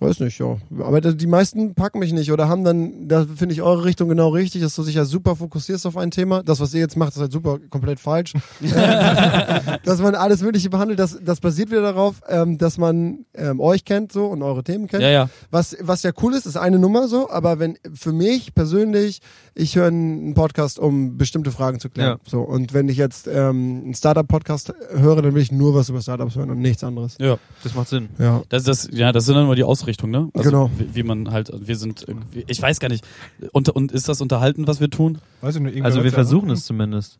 weiß nicht, ja. Aber die meisten packen mich nicht oder haben dann, da finde ich eure Richtung genau richtig, dass du dich ja super fokussierst auf ein Thema. Das, was ihr jetzt macht, ist halt super komplett falsch. *laughs* dass man alles Mögliche behandelt, das, das basiert wieder darauf, ähm, dass man ähm, euch kennt so und eure Themen kennt. Ja, ja. Was, was ja cool ist, ist eine Nummer so, aber wenn für mich persönlich, ich höre einen Podcast, um bestimmte Fragen zu klären. Ja. So, und wenn ich jetzt ähm, einen Startup-Podcast höre, dann will ich nur was über Startups hören und nichts anderes. ja. Das macht Sinn. Ja. Das, das, ja, das sind dann nur die Ausrichtung, ne? Also, Genau. Wie, wie man halt, wir sind, irgendwie- ich weiß gar nicht, und, und ist das unterhalten, was wir tun? Weiß ich nicht, Also wir versuchen es zumindest.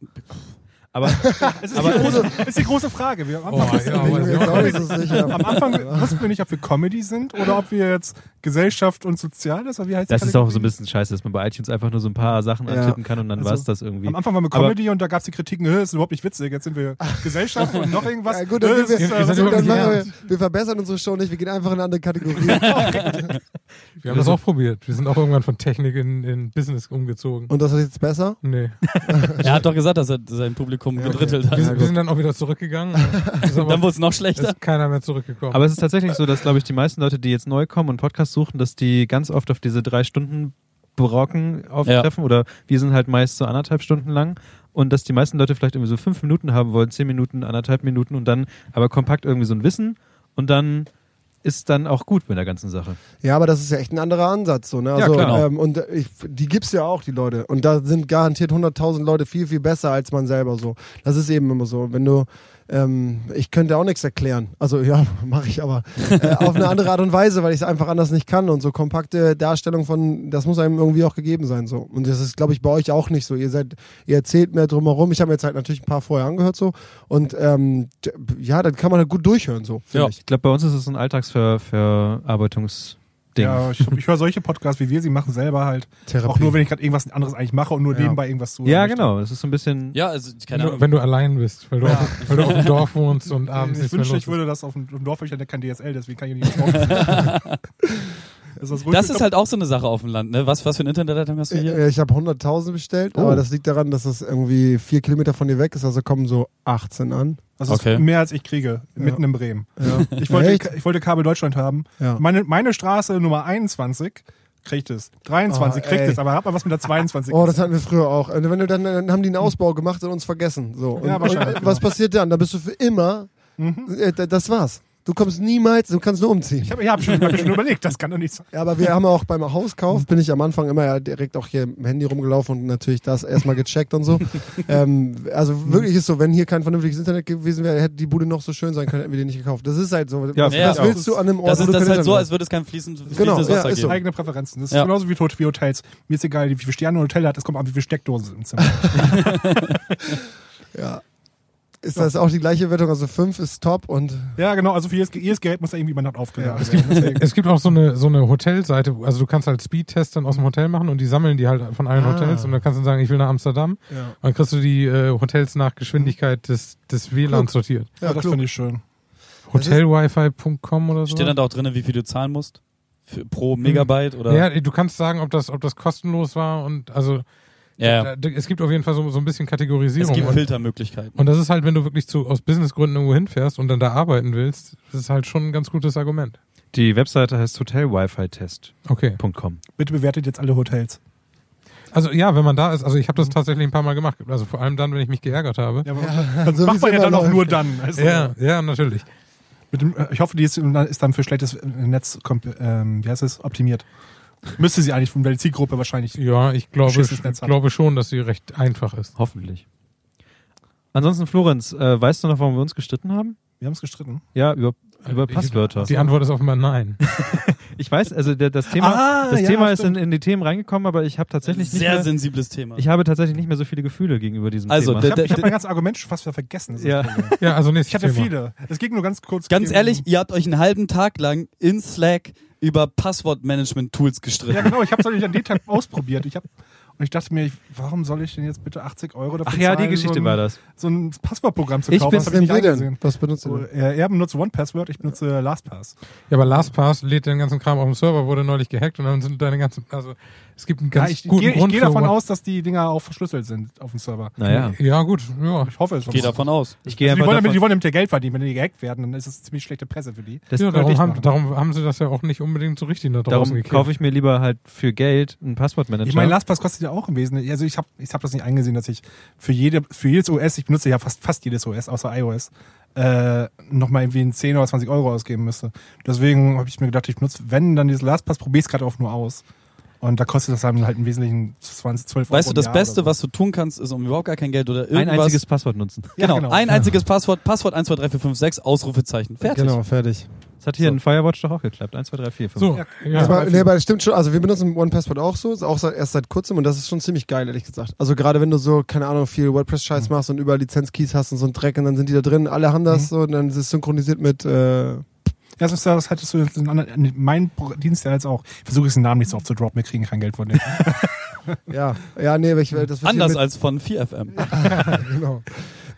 Aber *laughs* Es ist, die große, ist die große Frage. Wir am Oh, ja, am Anfang wussten wir nicht, ob wir Comedy sind oder ob wir jetzt Gesellschaft und Soziales, oder wie heißt das ist auch so ein bisschen scheiße, dass man bei iTunes einfach nur so ein paar Sachen Ja. antippen kann und dann Also, war es das irgendwie. Am Anfang waren wir Aber- Comedy und da gab es die Kritiken, "Hä, ist überhaupt nicht witzig, jetzt sind wir Gesellschaft und noch irgendwas. *laughs* Ja, gut, dann ist, wir, äh, ist überhaupt dann wir, wir verbessern unsere Show nicht, wir gehen einfach in eine andere Kategorie. *laughs* Wir haben das auch probiert. Wir sind auch irgendwann von Technik in, in Business umgezogen. Und das ist jetzt besser? Nee. Er hat doch gesagt, dass er sein Publikum Ja, okay. gedrittelt hat. Wir, sind- wir sind dann auch wieder zurückgegangen. *laughs* Dann wurde es noch schlechter. ist keiner mehr zurückgekommen. Aber es ist tatsächlich so, dass, glaube ich, die meisten Leute, die jetzt neu kommen und Podcasts suchen, dass die ganz oft auf diese drei Stunden Brocken auftreffen oder wir sind halt meist so anderthalb Stunden lang und dass die meisten Leute vielleicht irgendwie so fünf Minuten haben wollen, zehn Minuten, anderthalb Minuten und dann aber kompakt irgendwie so ein Wissen und dann ist dann auch gut mit der ganzen Sache. Ja, aber das ist ja echt ein anderer Ansatz. So, ne? Ja, also, klar. ähm, und ich, die gibt's ja auch, die Leute. Und da sind garantiert 100.000 Leute viel, viel besser als man selber so. Das ist eben immer so. Wenn du, ähm, ich könnte auch nichts erklären. Also ja, *laughs* mache ich aber äh, auf eine andere Art und Weise, weil ich es einfach anders nicht kann. Und so kompakte Darstellung von, das muss einem irgendwie auch gegeben sein. so. Und das ist, glaube ich, bei euch auch nicht so. Ihr seid, ihr erzählt mehr drumherum. Ich habe mir jetzt halt natürlich ein paar vorher angehört so. Und ähm, ja, dann kann man halt gut durchhören so. Ja. ich. Ich glaube, bei uns ist es ein Alltagsverarbeitungsding. Ja, ich, ich höre solche Podcasts wie wir, sie machen selber halt. Therapie. Auch nur, wenn ich gerade irgendwas anderes eigentlich mache und nur Ja. nebenbei irgendwas zu. Ja, genau. Das ist so ein bisschen. Ja, also, keine Ahnung. wenn du allein bist, weil du, auf, weil du auf dem Dorf wohnst und abends Ich wünschte, ich würde das auf dem, Dorf, ich hatte kein DSL, deswegen kann ich nicht ins *laughs* Dorf. das, ist Das ist halt auch so eine Sache auf dem Land, ne? Was, was für eine Internetleitung hast du hier? Äh, Ich habe 100.000 bestellt, Oh. aber das liegt daran, dass es irgendwie vier Kilometer von dir weg ist, also kommen so 18 an. Das ist Okay. mehr als ich kriege, mitten in Bremen. Ja. *laughs* Ich wollte, ich wollte Kabel Deutschland haben. Ja. Meine, meine Straße Nummer 21 kriegt es. 23 Oh, kriegt ey. es, aber hat mal was mit der 22. Oh, das hatten wir früher auch. Und wenn du dann, dann haben die einen Ausbau gemacht und uns vergessen. So. Und, Ja, wahrscheinlich, und, was passiert dann? Da bist du für immer. Mhm. Äh, das war's. Du kommst niemals, du kannst nur umziehen. Ich habe hab schon, hab schon überlegt, das kann doch nicht sein. Ja, aber wir haben auch beim Hauskauf, bin ich am Anfang immer ja direkt auch hier im Handy rumgelaufen und natürlich das erstmal gecheckt und so. *laughs* ähm, also wirklich ist so, wenn hier kein vernünftiges Internet gewesen wäre, hätte die Bude noch so schön sein können, hätten wir die nicht gekauft. Das ist halt so. Ja, was, ja, was willst du an einem Ort, Das wo ist, du das halt so, als würde es kein fließend, fließendes Genau, ja, Wasser ist so. geben. Eigene Präferenzen. Das ist Ja. genauso wie, Tot- wie Hotels. Mir ist egal, wie viele Sterne ein Hotel hat, es kommt an, wie viele Steckdosen im Zimmer. *laughs* *laughs* Ja. Ist das auch die gleiche Wertung? Also 5 ist top und ja, genau, also für jedes, jedes Geld muss da irgendwie über Nacht aufgeladen Ja. werden. Deswegen- Es gibt auch so eine, so eine Hotelseite, also du kannst halt Speedtests dann aus dem Hotel machen und die sammeln die halt von allen Ah. Hotels und dann kannst du sagen, ich will nach Amsterdam. Ja. Und dann kriegst du die äh, Hotels nach Geschwindigkeit des, des WLANs sortiert. Ja, das klug. finde ich schön. Hotelwifi.com oder so. Steht dann da auch drin, wie viel du zahlen musst? Für, pro Megabyte oder? Ja, du kannst sagen, ob das, ob das kostenlos war und also Ja, da, es gibt auf jeden Fall so, so ein bisschen Es Kategorisierung. gibt und, Filtermöglichkeiten. und das ist halt, wenn du wirklich zu, aus Businessgründen irgendwo hinfährst und dann da arbeiten willst, das ist halt schon ein ganz gutes Argument. Die Webseite heißt hotelwifi-test.com. Okay. Bitte bewertet jetzt alle Hotels. Also ja, wenn man da ist, also ich habe das tatsächlich ein paar Mal gemacht. Also vor allem dann, wenn ich mich geärgert habe. Ja, aber das so wie macht es man ja dann auch nur dann. Also, Ja, ja, natürlich. Mit dem, äh, ich hoffe, die ist, ist dann für schlechtes Netz komp- ähm, wie heißt es, optimiert. Müsste sie eigentlich, weil die Zielgruppe wahrscheinlich. Ja, ich glaube, ich glaube schon, dass sie recht einfach ist. Hoffentlich. Ansonsten, Florenz, äh, weißt du noch, warum wir uns gestritten haben? Wir haben es gestritten. Ja, über, über Ich- Passwörter. Die Antwort ist offenbar nein. *laughs* Ich weiß, also der, das Thema, Ah, das ja, Thema ist in, in die Themen reingekommen, aber ich habe tatsächlich nicht Sehr mehr, sensibles Thema. ich habe tatsächlich nicht mehr so viele Gefühle gegenüber diesem Also, Thema. der- Ich habe hab mein ganzes Argument schon fast wieder vergessen. Ja. *laughs* Ja, also Ich nächstes hatte Thema. viele. Es ging nur ganz kurz. Ganz gegen- ehrlich, ihr habt euch einen halben Tag lang in Slack über Passwortmanagement-Tools gestritten. Ja, genau. Ich habe es an dem Tag *laughs* ausprobiert. Ich hab, und ich dachte mir, ich, warum soll ich denn jetzt bitte 80 Euro dafür Ach ja, die Geschichte so ein, war das. So ein Passwortprogramm zu Ich kaufen. bin- das was ich denn? Was benutzt ihr denn? er, er benutzt OnePassword, ich benutze LastPass. Ja, aber LastPass lädt den ganzen Kram auf dem Server, wurde neulich gehackt und dann sind deine ganzen, also es gibt einen Ja, ganz ich guten gehe Grund geh für davon aus, dass die Dinger auch verschlüsselt sind auf dem Server. Naja. Ja, gut, ja. Ich hoffe es. Geh davon aus. Ich gehe Also die, wollen damit, die wollen damit ja Geld verdienen. Wenn die gehackt werden, dann ist es ziemlich schlechte Presse für die. das ja darum, ich haben, darum haben sie das ja auch nicht unbedingt so richtig nach draußen Darum gekehrt. kaufe ich mir lieber halt für Geld einen Passwortmanager. Ich meine, LastPass kostet ja auch im Wesentlichen. Also ich habe ich hab das nicht eingesehen, dass ich für jede für jedes OS, ich benutze ja fast fast jedes OS außer iOS, äh, nochmal irgendwie ein 10 oder 20 Euro ausgeben müsste. Deswegen habe ich mir gedacht, ich benutze, wenn dann dieses LastPass, probiere es gerade auch nur aus. Und da kostet das dann halt im Wesentlichen 20, 12 Euro. Weißt du, das Beste, so. was du tun kannst, ist um überhaupt gar kein Geld oder ein irgendwas. einziges Passwort nutzen. Ja, *laughs* genau, genau. ein einziges Passwort, Passwort 1, 2, 3, 4, 5, 6, Ausrufezeichen. Fertig. Genau, fertig. Das hat hier So. in Firewatch doch auch geklappt. 1, 2, 3, 4, 5. So, Ja, ja. aber, nee, aber das stimmt schon. Also wir benutzen OnePassword auch so, auch seit, erst seit kurzem und das ist schon ziemlich geil, ehrlich gesagt. Also gerade wenn du so, keine Ahnung, viel WordPress-Scheiß machst und überall Lizenzkeys hast und so ein Dreck und dann sind die da drin, alle haben das so und dann ist es synchronisiert mit äh, Ja, das, hattest du anderen, mein Dienst ja jetzt auch. Ich versuche jetzt den Namen nicht so oft zu droppen, wir kriegen kein Geld von dem. *laughs* ja, ja, nee, aber ich das wird hier Anders mit, als von 4FM. *laughs* genau.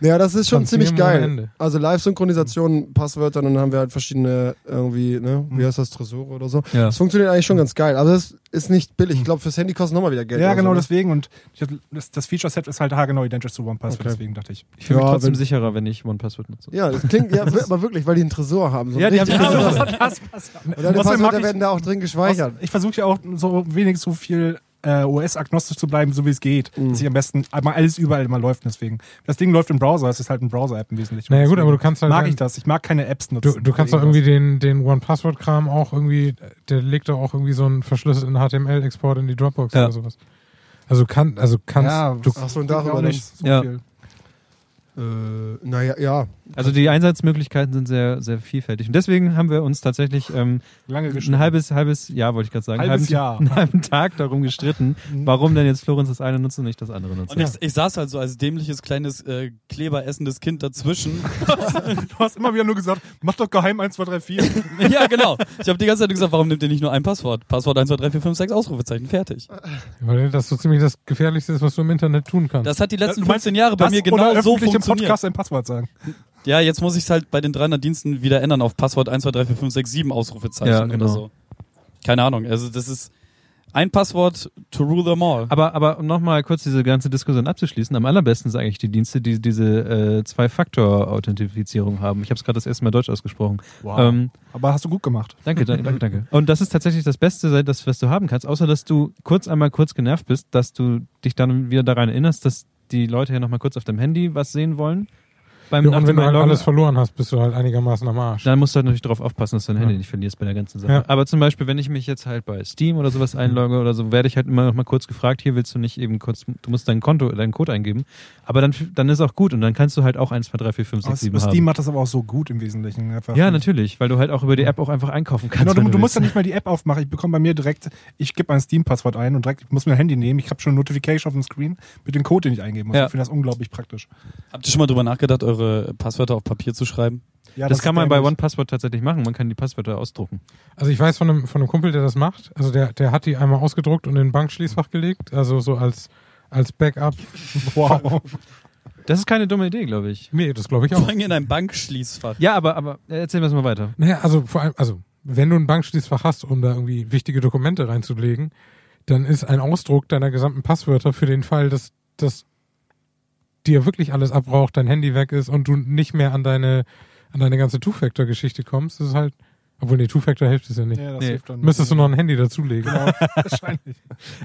Naja, das ist schon ziemlich geil. Also Live-Synchronisation, Passwörter, und dann haben wir halt verschiedene irgendwie, ne, wie heißt das, Tresore oder so. Ja. Das funktioniert eigentlich schon ganz geil, aber das ist nicht billig. Ich glaube, fürs Handy kostet nochmal wieder Geld. ja, genau so, ne? deswegen. Und ich hab- das, das Feature-Set ist halt haargenau identisch zu OnePassword, Okay. deswegen dachte ich. Ich fühle mich Ja, trotzdem wenn- sicherer, wenn ich OnePassword nutze. Ja, das klingt, ja, *laughs* aber wirklich, weil die einen Tresor haben. So Ja, die haben Tresor. das. Und deine Passwörter werden da auch drin gespeichert. Ich versuche ja auch so wenig so viel äh, OS-agnostisch zu bleiben, so wie es geht. Mhm. Dass ich am besten einmal alles überall immer läuft. Deswegen. Das Ding läuft im Browser, es ist halt ein Browser-App im Wesentlichen. Naja, gut, aber du kannst halt Mag dann- ich das. Ich mag keine Apps nutzen. Du, du kannst doch irgendwie den, den One-Password-Kram auch irgendwie, der legt doch auch irgendwie so einen verschlüsselten HTML-Export in die Dropbox Ja. oder sowas. Also kann, also kannst ja, du, Ach so, und darüber nicht so Ja. viel. Äh, naja, ja. Also die Einsatzmöglichkeiten sind sehr, sehr vielfältig. Und deswegen haben wir uns tatsächlich ähm, Lange ein geschrieben. halbes, halbes Jahr, wollte ich gerade sagen, Halbes halben, Jahr. einen *laughs* halben Tag darum gestritten, warum denn jetzt Florenz das eine nutzt und nicht das andere nutzt. Und ich, ich saß halt so als dämliches kleines äh, kleberessendes Kind dazwischen. *laughs* Du hast immer wieder nur gesagt, mach doch geheim 1, 2, 3, 4. ja, genau. Ich habe die ganze Zeit gesagt, warum nimmt ihr nicht nur ein Passwort? Passwort 1, 2, 3, 4, 5, 6, Ausrufezeichen. Fertig. weil das so ziemlich das Gefährlichste ist, was du im Internet tun kannst. Das hat die letzten meinst 15 Jahre bei mir oder genau so öffentlich im funktioniert. Podcast ein Passwort sagen. Ja, jetzt muss ich es halt bei den 300 Diensten wieder ändern auf Passwort 1, 2, 3, 4, 5, 6, 7 Ausrufezeichen Ja, genau. oder so. Keine Ahnung. Also das ist ein Passwort to rule them all. Aber, aber um nochmal kurz diese ganze Diskussion abzuschließen, am allerbesten sind eigentlich die Dienste, die diese äh, Zwei-Faktor-Authentifizierung haben. Ich habe es gerade das erste Mal Deutsch ausgesprochen. Ähm, Aber hast du gut gemacht. danke, danke, danke, danke. *laughs* Und das ist tatsächlich das Beste, das, was du haben kannst, außer dass du kurz einmal kurz genervt bist, dass du dich dann wieder daran erinnerst, dass die Leute ja nochmal kurz auf dem Handy was sehen wollen. Beim Ja, und wenn du halt alles verloren hast, bist du halt einigermaßen am Arsch. Dann musst du halt natürlich darauf aufpassen, dass du dein Handy Ja. nicht verlierst bei der ganzen Sache. Ja. Aber zum Beispiel, wenn ich mich jetzt halt bei Steam oder sowas einlogge oder so, werde ich halt immer noch mal kurz gefragt, hier willst du nicht eben kurz, du musst dein Konto, deinen Code eingeben. Aber dann, dann ist auch gut und dann kannst du halt auch 1, 2, 3, 4, 5, 6, 7 Aber haben. Steam macht das aber auch so gut im Wesentlichen. Einfach. Ja, natürlich, weil du halt auch über die App auch einfach einkaufen kannst. Genau, du, du musst ja willst. nicht mal die App aufmachen. Ich bekomme bei mir direkt, ich gebe mein Steam-Passwort ein und direkt, ich muss mir ein Handy nehmen. Ich habe schon eine Notification auf dem Screen mit dem Code, den ich eingeben muss. Ja. Ich finde das unglaublich praktisch. Habt ihr schon mal drüber nachgedacht, eure Passwörter auf Papier zu schreiben? Ja, das, kann ist man bei. OnePassword tatsächlich machen. Man kann die Passwörter ausdrucken. Also ich weiß von einem, von einem Kumpel, der das macht. Also der, der hat die einmal ausgedruckt und in ein Bankschließfach gelegt. Also so als, als Backup. *laughs* Wow. Das ist keine dumme Idee, glaube ich. Nee, das glaube ich Vor auch. allem in einem Bankschließfach. Ja, aber, aber äh, erzählen wir es mal weiter. Naja, also vor allem, also wenn du ein Bankschließfach hast, um da irgendwie wichtige Dokumente reinzulegen, dann ist ein Ausdruck deiner gesamten Passwörter für den Fall, dass, dass dir wirklich alles abbraucht, dein Handy weg ist und du nicht mehr an deine, an deine ganze Two-Factor-Geschichte kommst. Das ist halt, obwohl, nee, Two-Factor hilft es ja nicht. Ja, das Nee. hilft dann. Müsstest du noch ein Handy dazulegen. Genau, *laughs* wahrscheinlich.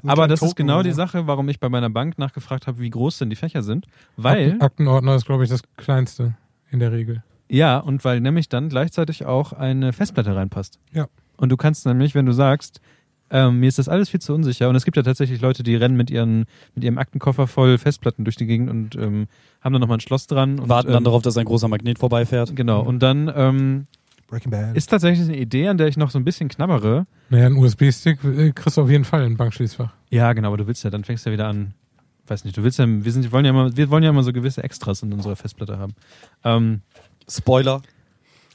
So *laughs* Aber das ist Token genau oder die. Sache, warum ich bei meiner Bank nachgefragt habe, wie groß denn die Fächer sind. Weil, Akten, Aktenordner ist, glaube ich, das kleinste in der Regel. ja, und weil nämlich dann gleichzeitig auch eine Festplatte reinpasst. Ja. Und du kannst nämlich, wenn du sagst, ähm, mir ist das alles viel zu unsicher, und es gibt ja tatsächlich Leute, die rennen mit, ihren, mit ihrem Aktenkoffer voll Festplatten durch die Gegend und ähm, haben dann nochmal ein Schloss dran. Und, Warten ähm, dann darauf, dass ein großer Magnet vorbeifährt. Genau, und dann ähm, Breaking Bad. ist tatsächlich eine Idee, an der ich noch so ein bisschen knabbere. Naja, ein USB-Stick äh, kriegst du auf jeden Fall in ein Bankschließfach. Ja, genau, aber du willst ja, dann fängst du ja wieder an. Weiß nicht, du willst ja, wir sind, wir wollen ja immer, wir wollen ja immer so gewisse Extras in unserer Festplatte haben. Ähm, Spoiler.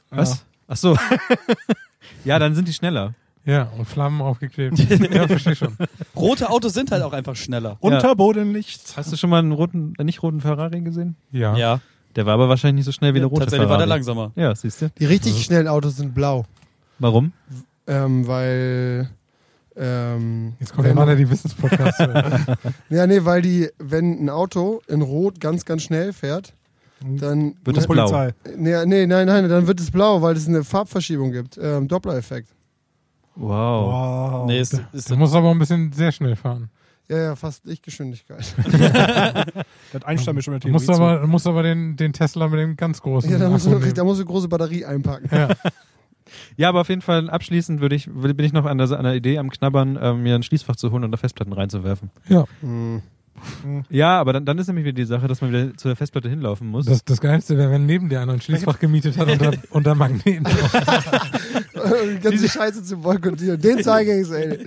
was? Ach so. *laughs* ja, dann sind die schneller. Ja, und Flammen aufgeklebt. *laughs* ja, verstehe schon. Rote Autos sind halt auch einfach schneller. Unterbodenlicht. Hast du schon mal einen roten, äh, nicht roten Ferrari gesehen? Ja. Ja, Der war aber wahrscheinlich nicht so schnell wie der rote tatsächlich Ferrari. war der langsamer. Ja, siehst du. Die richtig schnellen Autos sind blau. Warum? Ähm, weil. Ähm, Jetzt kommt wenn- Mann, der die Wissenspodcasts *laughs* hört. Ja, nee, weil die, wenn ein Auto in Rot ganz, ganz schnell fährt, dann. Wird es Das blau? Polizei. Nee, nee, nein, nein, dann wird es blau, weil es eine Farbverschiebung gibt. Ähm, Doppler-Effekt. Wow. Wow. Nee, ist, ist Du musst aber ein bisschen sehr schnell fahren. Ja, ja, fast Lichtgeschwindigkeit. *laughs* *laughs* Das Einstein mir schon der musst Theorie aber, du musst aber den, den Tesla mit dem ganz großen ja, da musst, du, da musst du große Batterie einpacken. Ja. *laughs* Ja, aber auf jeden Fall abschließend würde ich, bin ich noch an der, an der Idee am Knabbern, ähm, mir ein Schließfach zu holen und da Festplatten reinzuwerfen. ja. Hm. Ja, aber dann, dann ist nämlich wieder die Sache, dass man wieder zur Festplatte hinlaufen muss. Das, das Geilste wäre, wenn neben dir einer ein Schließfach gemietet hat unter, unter Magneten. Die ganze Scheiße zu boykottieren. Den zeige ich ey.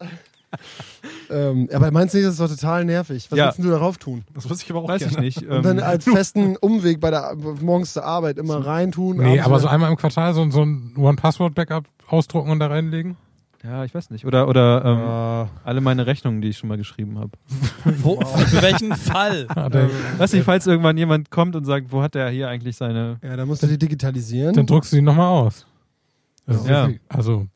*laughs* ähm, aber meinst du nicht, das ist doch total nervig? Was Ja. willst du darauf tun? Das wusste ich aber auch Weiß ich gerne. nicht. Und dann Ähm, als festen Umweg bei der morgens zur Arbeit immer reintun. Nee, aber so einmal im Quartal so, so ein One-Password-Backup ausdrucken und da reinlegen. ja, ich weiß nicht. Oder, oder ähm, Ah. alle meine Rechnungen, die ich schon mal geschrieben habe. *laughs* Wo, Für welchen Fall? *laughs* Der, Weiß nicht, falls irgendwann jemand kommt und sagt, wo hat der hier eigentlich seine. Ja, dann musst du die digitalisieren. dann druckst du die nochmal aus. Ist Ja. Also,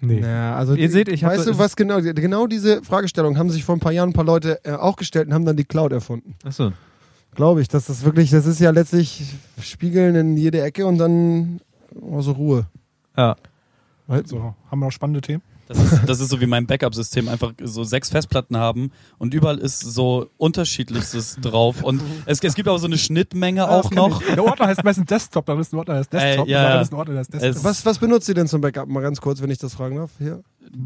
nee. Ja, also Ihr die- seht, ich weißt du was genau? Genau diese Fragestellung haben sich vor ein paar Jahren ein paar Leute äh, auch gestellt und haben dann die Cloud erfunden. Achso. Glaube ich, dass das wirklich, das ist ja letztlich Spiegeln in jede Ecke und dann oh, so Ruhe. Ja. So, haben wir noch spannende Themen? Das ist, das ist so wie mein Backup-System, einfach so sechs Festplatten haben und überall ist so unterschiedlichstes drauf. Und es, es gibt aber so eine Schnittmenge auch noch. Der Ordner heißt meistens Desktop, da ist ein Ordner, der heißt Desktop, Äh, ja, ja. ist ein Ordner, der heißt Desktop. Es- Was, was benutzt ihr denn zum Backup? Mal ganz kurz, wenn ich das fragen darf. Hier.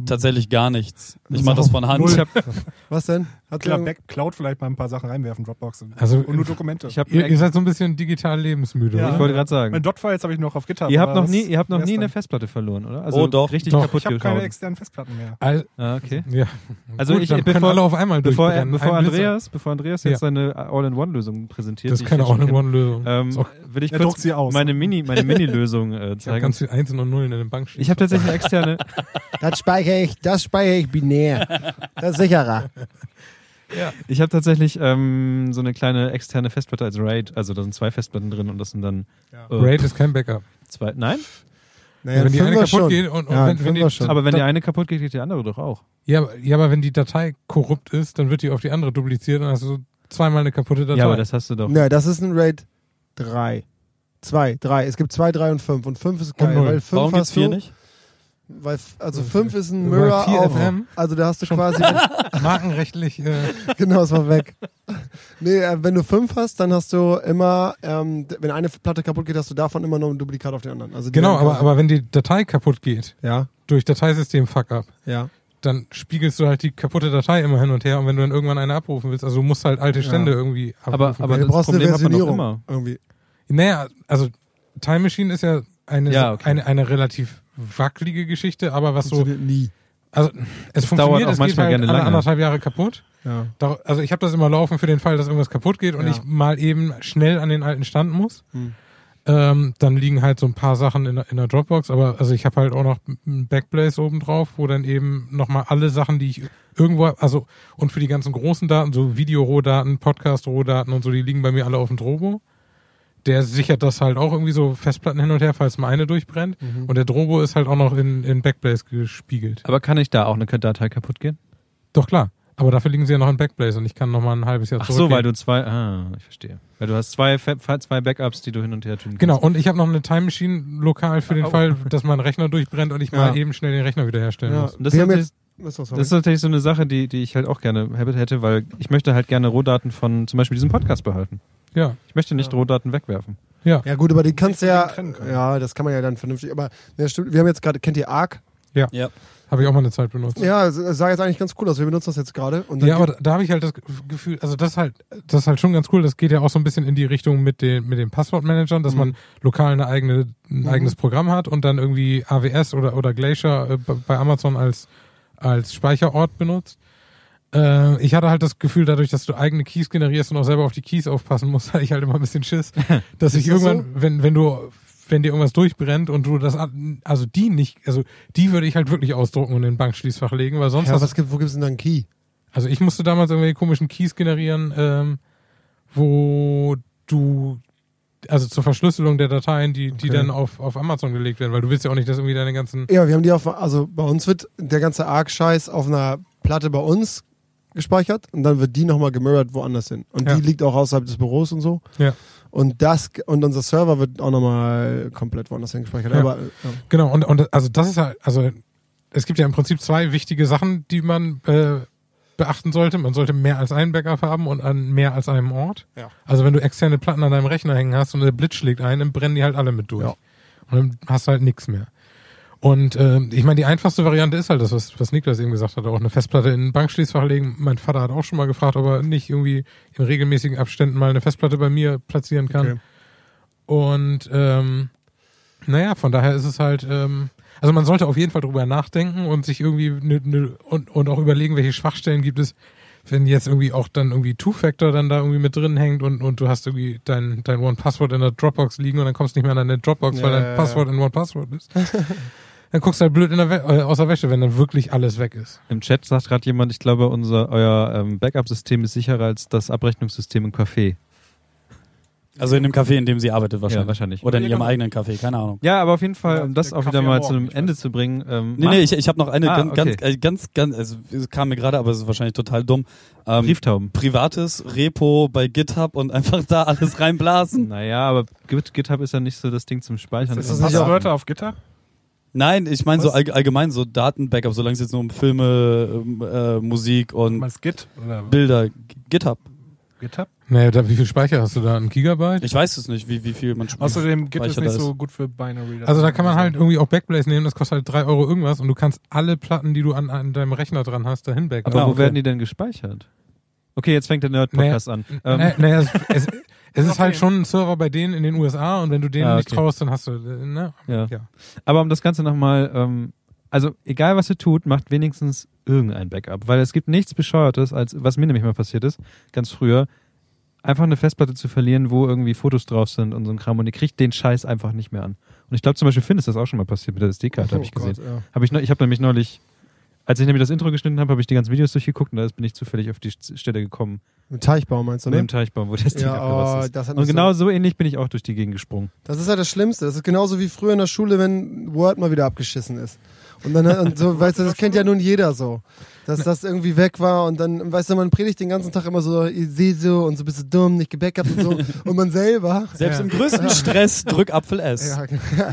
Tatsächlich gar nichts. Ich mache das von Hand. null. Ich Was denn? Hat Klar, Back Cloud vielleicht mal ein paar Sachen reinwerfen, Dropbox. Also, und nur Dokumente. Ich, hab Ihr, ihr seid so ein bisschen digital lebensmüde, Ja. ich wollte gerade sagen. Meine Dot-Files habe ich noch auf GitHub. Ihr habt noch nie, ihr habt noch nie eine. Festplatte verloren, oder? Oh, doch. richtig Doch. kaputt Ich habe keine externen Festplatten mehr. All, Ah, okay. ja. Also Gut, ich, dann bevor, alle auf einmal bevor, er, durchbrennen. bevor Ein. Andreas, bevor Andreas jetzt Ja. seine All-in-One-Lösung präsentiert, Das ist keine All-in-One-Lösung. ähm, will ich kurz sie aus. meine Mini, meine Mini-Lösung äh, zeigen. ganz viel Einsen und Nullen in den Bankschließfach. Ich habe tatsächlich eine externe, Das speichere ich, das speichere ich binär. Das ist sicherer. Ich habe tatsächlich ähm, so eine kleine externe Festplatte als RAID. Also da sind zwei Festplatten drin und das sind dann äh, Raid ist kein Backup. zwei. Nein, Naja, wenn die ein eine kaputt schon. geht und, und Ja, wenn, wenn die, schon. aber wenn da- die eine kaputt geht, geht die andere doch auch. ja, aber- ja, aber wenn die Datei korrupt ist, dann wird die auf die andere dupliziert und hast du zweimal eine kaputte Datei. Ja, aber das hast du doch. Ja, das ist ein Raid 3. 2, 3. Es gibt 2, 3 und 5. Und 5 ist geil, null. weil 5 Warum hast du. vier nicht? Weil, also Das ist- 5 ist ein Mirror 4 auf, FM. also da hast du quasi, *laughs* Markenrechtlich. Äh, *laughs* genau, es war weg. Nee, äh, wenn du 5 hast, dann hast du immer, ähm, wenn eine Platte kaputt geht, hast du davon immer noch ein Duplikat auf den anderen. Also die genau, aber, aber wenn die Datei kaputt geht, Ja, durch Dateisystem Fuck-up, ja. dann spiegelst du halt die kaputte Datei immer hin und her und wenn du dann irgendwann eine abrufen willst, also du musst halt alte Ja. Stände irgendwie abrufen. Aber- aber du brauchst Problem eine Versionierung immer. irgendwie. Naja, also Time Machine ist ja eine, Ja, okay. eine, eine relativ wackelige Geschichte, aber was so, Funktioniert nie. also es dauert funktioniert, auch es geht manchmal halt gerne alle lange. anderthalb Jahre kaputt. Ja. Also ich habe das immer laufen für den Fall, dass irgendwas kaputt geht und Ja. ich mal eben schnell an den alten Stand muss. Hm. Ähm, dann liegen halt so ein paar Sachen in, der- in der Dropbox, aber also ich habe halt auch noch ein Backblaze oben drauf, wo dann eben nochmal alle Sachen, die ich irgendwo, also und für die ganzen großen Daten, so Video-Rohdaten, Podcast-Rohdaten und so, die liegen bei mir alle auf dem Drobo. Der sichert das halt auch irgendwie so Festplatten hin und her, falls mal eine durchbrennt. Mhm. Und der Drobo ist halt auch noch in, in Backblaze gespiegelt. Aber kann ich da auch eine Datei kaputt gehen? Doch klar. Aber dafür liegen sie ja noch in Backblaze und ich kann noch mal ein halbes Jahr Ach so, zurückgehen. weil du zwei, ah, ich verstehe. Weil du hast zwei, zwei Backups, die du hin und her tun kannst. Genau, und ich habe noch eine Time Machine lokal für den Oh. Fall, dass mein Rechner durchbrennt und ich mal Ja. eben schnell den Rechner wiederherstellen Ja. muss. Wir haben jetzt, das, Das ist natürlich so eine Sache, die, die ich halt auch gerne hätte, weil ich möchte halt gerne Rohdaten von zum Beispiel diesem Podcast behalten. Ja, Ich möchte nicht Rohdaten wegwerfen. ja. ja gut, aber die kannst du ja, ja, das kann man ja dann vernünftig, aber ja, stimmt, wir haben jetzt gerade, kennt ihr Arc? Ja. Habe ich auch mal eine Zeit benutzt. Ja, sah jetzt eigentlich ganz cool aus, wir benutzen das jetzt gerade. Ja, aber da, da habe ich halt das Gefühl, also das ist halt, das ist halt schon ganz cool. Das geht ja auch so ein bisschen in die Richtung mit den, mit den Passwortmanagern, dass Mhm. man lokal eine eigene, ein Mhm. eigenes Programm hat und dann irgendwie AWS oder, oder Glacier äh, bei Amazon als, als Speicherort benutzt. Äh, ich hatte halt das Gefühl, dadurch, dass du eigene Keys generierst und auch selber auf die Keys aufpassen musst, *laughs* hatte ich halt immer ein bisschen Schiss, *laughs* dass ich das irgendwann, wenn, wenn du, wenn dir irgendwas durchbrennt und du das, also die nicht, also die würde ich halt wirklich ausdrucken und in den Bankschließfach legen, weil sonst ja, was gibt, wo gibt's denn da einen Key? also ich musste damals irgendwelche komischen Keys generieren, ähm, wo du also zur Verschlüsselung der Dateien, die, die Okay. dann auf, auf Amazon gelegt werden, weil du willst ja auch nicht, dass irgendwie deine ganzen Ja, wir haben die auf, also bei uns wird der ganze Arc-Scheiß auf einer Platte bei uns gespeichert und dann wird die nochmal gemirrored woanders hin. Und Ja. die liegt auch außerhalb des Büros und so. Ja. Und das, und unser Server wird auch nochmal komplett woanders hin gespeichert. Ja. Aber, äh, ja. Genau, und, und also das ist halt, also es gibt ja im Prinzip zwei wichtige Sachen, die man äh, beachten sollte. Man sollte mehr als einen Backup haben und an mehr als einem Ort. Ja. Also wenn du externe Platten an deinem Rechner hängen hast und der Blitz schlägt ein, dann brennen die halt alle mit durch. Ja. Und dann hast du halt nichts mehr. Und äh, ich meine, die einfachste Variante ist halt das, was, was Niklas eben gesagt hat, auch eine Festplatte in ein Bankschließfach legen. Mein Vater hat auch schon mal gefragt, ob er nicht irgendwie in regelmäßigen Abständen mal eine Festplatte bei mir platzieren kann. Okay. Und ähm, naja, von daher ist es halt, ähm, also man sollte auf jeden Fall drüber nachdenken und sich irgendwie ne, ne, und, und auch überlegen, welche Schwachstellen gibt es, wenn jetzt irgendwie auch dann irgendwie Two-Factor dann da irgendwie mit drin hängt und, und du hast irgendwie dein, dein One-Passwort in der Dropbox liegen und dann kommst du nicht mehr an deine Dropbox, weil Ja, dein ja, ja. Passwort in One-Passwort ist. *laughs* dann guckst du halt blöd in der äh, aus der Wäsche, wenn dann wirklich alles weg ist. Im Chat sagt gerade jemand, ich glaube, unser euer ähm, Backup-System ist sicherer als das Abrechnungssystem im Café. Also in dem Café, in dem sie arbeitet wahrscheinlich. Ja, wahrscheinlich. Oder in ihrem genau. eigenen Café, keine Ahnung. Ja, aber auf jeden Fall, um das auch wieder mal zu einem Ende zu bringen. Ähm, Nee, nee, ich, ich habe noch eine Ah, ganz, okay. ganz, äh, ganz, ganz, also es kam mir gerade, aber es ist wahrscheinlich total dumm. Ähm, Brieftauben. privates Repo bei GitHub und einfach da alles reinblasen. Naja, aber Git, GitHub ist ja nicht so das Ding zum Speichern. Ist Ist das das nicht Wörter auf Gitter? Nein, ich meine so all, allgemein so Datenbackup, solange es jetzt nur um Filme, ähm, äh, Musik und Git? Oder Bilder, GitHub. GitHub? Naja, da, wie viel Speicher hast du da? Ein Gigabyte? Ich weiß es nicht, wie, wie viel man spielt. Außerdem Git ist Speicher nicht so gut für Binary. Also da kann man halt irgendwie auch Backblaze nehmen, das kostet halt drei Euro irgendwas und du kannst alle Platten, die du an, an deinem Rechner dran hast, dahin backupen. aber Ah, wo okay. werden die denn gespeichert? Okay, jetzt fängt der Nerd-Podcast an. Ähm, Naja, naja, es, es, es ist halt schon ein Server bei denen in den USA und wenn du denen Ah, nicht okay. traust, dann hast du, äh, ne? Ja. ja. Aber um das Ganze nochmal, ähm, also egal was ihr tut, macht wenigstens irgendein Backup. Weil es gibt nichts Bescheuertes, als was mir nämlich mal passiert ist, ganz früher, einfach eine Festplatte zu verlieren, wo irgendwie Fotos drauf sind und so ein Kram und ihr kriegt den Scheiß einfach nicht mehr an. Und ich glaube zum Beispiel Finn ist das auch schon mal passiert mit der SD-Karte, habe ich gesehen. Oh ja. Hab ich, ich habe nämlich neulich, als ich nämlich das Intro geschnitten habe, habe ich die ganzen Videos durchgeguckt und da bin ich zufällig auf die St- Stelle gekommen, Mit Teichbau meinst du, ne? im Teichbaum, wo das Ding Ja, oh, ist. das Und genau so ähnlich bin ich auch durch die Gegend gesprungen. Das ist ja das Schlimmste. Das ist genauso wie früher in der Schule, wenn Word mal wieder abgeschissen ist. Und dann und so, weißt du, das kennt ja nun jeder so. Dass das irgendwie weg war und dann, weißt du, man predigt den ganzen Tag immer so, ihr seht so und so bist du dumm, nicht gebackupt und so *laughs* und man selber. Selbst Ja. im größten Stress drück Apfel S. Ja,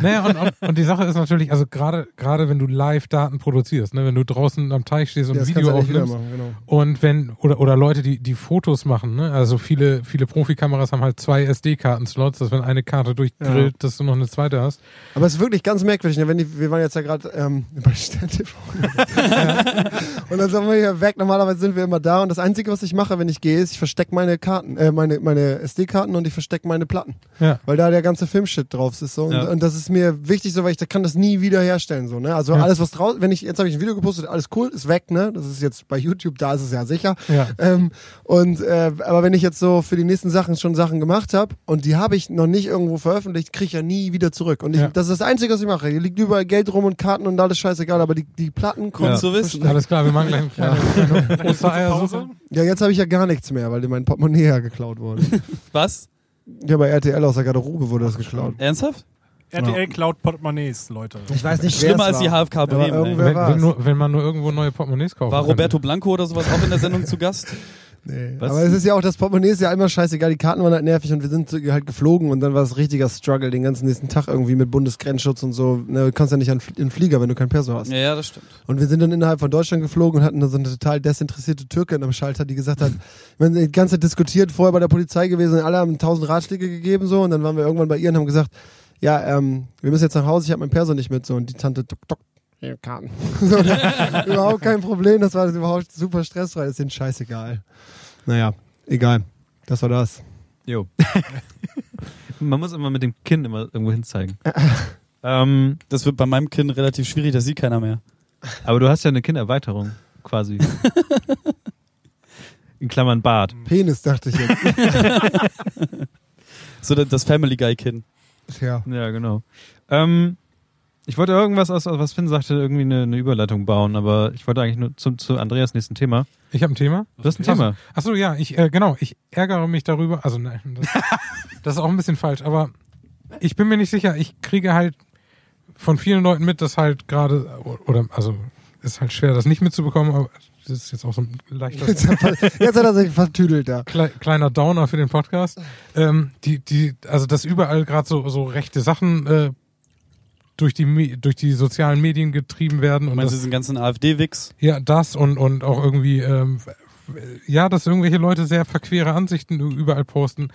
Naja, und, und, und die Sache ist natürlich, also gerade gerade wenn du Live-Daten produzierst, ne, wenn du draußen am Teich stehst und das ein Video ja aufnimmst machen, genau. und wenn, oder, oder Leute, die, die Fotos machen, ne, also viele, viele Profikameras haben halt zwei SD-Karten-Slots, dass wenn eine Karte durchgrillt, dass du noch eine zweite hast. Aber es ist wirklich ganz merkwürdig, ne? wenn die, wir waren jetzt ja gerade ähm, *laughs* bei Stern TV. *laughs* und dann sind wir hier weg. Normalerweise sind wir immer da und das Einzige, was ich mache, wenn ich gehe, ist, ich verstecke meine Karten, äh, meine, meine SD-Karten und ich verstecke meine Platten. Ja. Weil da der ganze Filmshit drauf ist. So. Und, Ja. und das ist mir wichtig, so, weil ich da kann das nie wieder herstellen. So, ne? Also Ja. alles, was draus, wenn ich, jetzt habe ich ein Video gepostet, alles cool, ist weg, ne? Das ist jetzt bei YouTube, da ist es ja sicher. Ja. Ähm, und äh, aber wenn ich jetzt so für die nächsten Sachen schon Sachen gemacht habe und die habe ich noch nicht irgendwo veröffentlicht, kriege ich ja nie wieder zurück. Und ich, Ja. das ist das Einzige, was ich mache. Hier liegt überall Geld rum und Karten und alles scheißegal, aber die, die Platten kommen. Gut zu wissen. Alles klar, wir machen gleich eine kleine, kleine Ostereiersuppe. Ja, jetzt habe ich ja gar nichts mehr, weil mein Portemonnaie ja geklaut wurde. *laughs* Was? ja, bei RTL aus der Garderobe wurde das geklaut. Ernsthaft? RTL Cloud Portemonnaies, Leute. Ich weiß nicht, Schlimmer als die HFK Bremen. Wenn, wenn, nur, wenn man nur irgendwo neue Portemonnaies kauft. War Roberto Blanco oder sowas auch in der Sendung zu Gast? Nee. Was? Aber es ist ja auch, das Portemonnaie ist ja immer scheißegal, die Karten waren halt nervig und wir sind halt geflogen und dann war es richtiger Struggle den ganzen nächsten Tag irgendwie mit Bundesgrenzschutz und so. Ne, du kannst ja nicht an in den Flieger, wenn du kein Perso hast. Ja, ja, das stimmt. Und wir sind dann innerhalb von Deutschland geflogen und hatten so eine total desinteressierte Türkin am Schalter, die gesagt hat, *laughs* wir haben die ganze Zeit diskutiert, vorher bei der Polizei gewesen, alle haben tausend Ratschläge gegeben so und dann waren wir irgendwann bei ihr und haben gesagt, ja, ähm, wir müssen jetzt nach Hause, ich habe mein Perso nicht mit so und die Tante, tok, tok, hier, Karten. so, überhaupt kein Problem, das war überhaupt super stressfrei, das ist denen scheißegal. Naja, egal. Das war das. Jo. *laughs* Man muss immer mit dem Kinn immer irgendwo hinzeigen. *laughs* ähm, Das wird bei meinem Kind relativ schwierig, das sieht keiner mehr. aber du hast ja eine Kindererweiterung, quasi. *laughs* In Klammern Bart. Penis, dachte ich jetzt. So das- das Family Guy Kind. ja. Ja, genau. Ähm, ich wollte irgendwas aus, was Finn sagte, irgendwie eine, eine Überleitung bauen, aber ich wollte eigentlich nur zum, zu Andreas nächsten Thema. Ich habe ein Thema. Du hast ein Thema. Achso, ja, ich, äh, genau, ich ärgere mich darüber. Also, nein, das, *laughs* das ist auch ein bisschen falsch, aber ich bin mir nicht sicher. Ich kriege halt von vielen Leuten mit, dass halt gerade, oder, also, ist halt schwer, das nicht mitzubekommen, aber das ist jetzt auch so ein leichter, Jetzt, hat er- jetzt hat er sich vertüdelt da. klei- kleiner Downer für den Podcast. Ähm, die, die, also, dass überall gerade so, so rechte Sachen, äh, durch die, durch die sozialen Medien getrieben werden Du und meinst das, diesen ganzen AfD-Wix? Ja, das und, und auch irgendwie, ähm, ja, dass irgendwelche Leute sehr verquere Ansichten überall posten.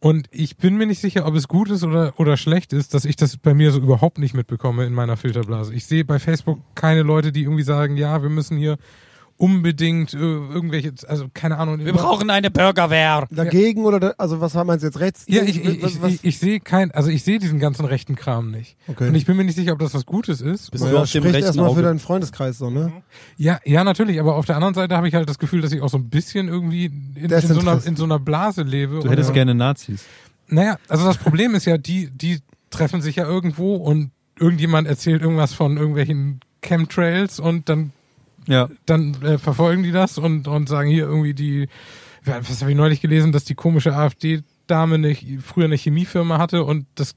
Und ich bin mir nicht sicher, ob es gut ist oder, oder schlecht ist, dass ich das bei mir so überhaupt nicht mitbekomme in meiner Filterblase. Ich sehe bei Facebook keine Leute, die irgendwie sagen, ja, wir müssen hier unbedingt äh, irgendwelche, also keine Ahnung. Wir brauchen eine Bürgerwehr. Dagegen oder, da, also was meinst du jetzt rechts? Ja, ich, ich, was, ich, was, ich, ich sehe kein, also ich sehe diesen ganzen rechten Kram nicht. Okay. Und ich bin mir nicht sicher, ob das was Gutes ist. Bist du auf dem rechten erstmal für Auge? deinen Freundeskreis so, ne? Ja, ja, natürlich, aber auf der anderen Seite habe ich halt das Gefühl, dass ich auch so ein bisschen irgendwie in, in, so, einer, in so einer Blase lebe. Du hättest Und- gerne Nazis. Naja, also das Problem ist ja, die, die treffen sich ja irgendwo und irgendjemand erzählt irgendwas von irgendwelchen Chemtrails und dann, Ja. dann äh, verfolgen die das und, und sagen hier irgendwie die, was habe ich neulich gelesen, dass die komische AfD-Dame eine, früher eine Chemiefirma hatte und das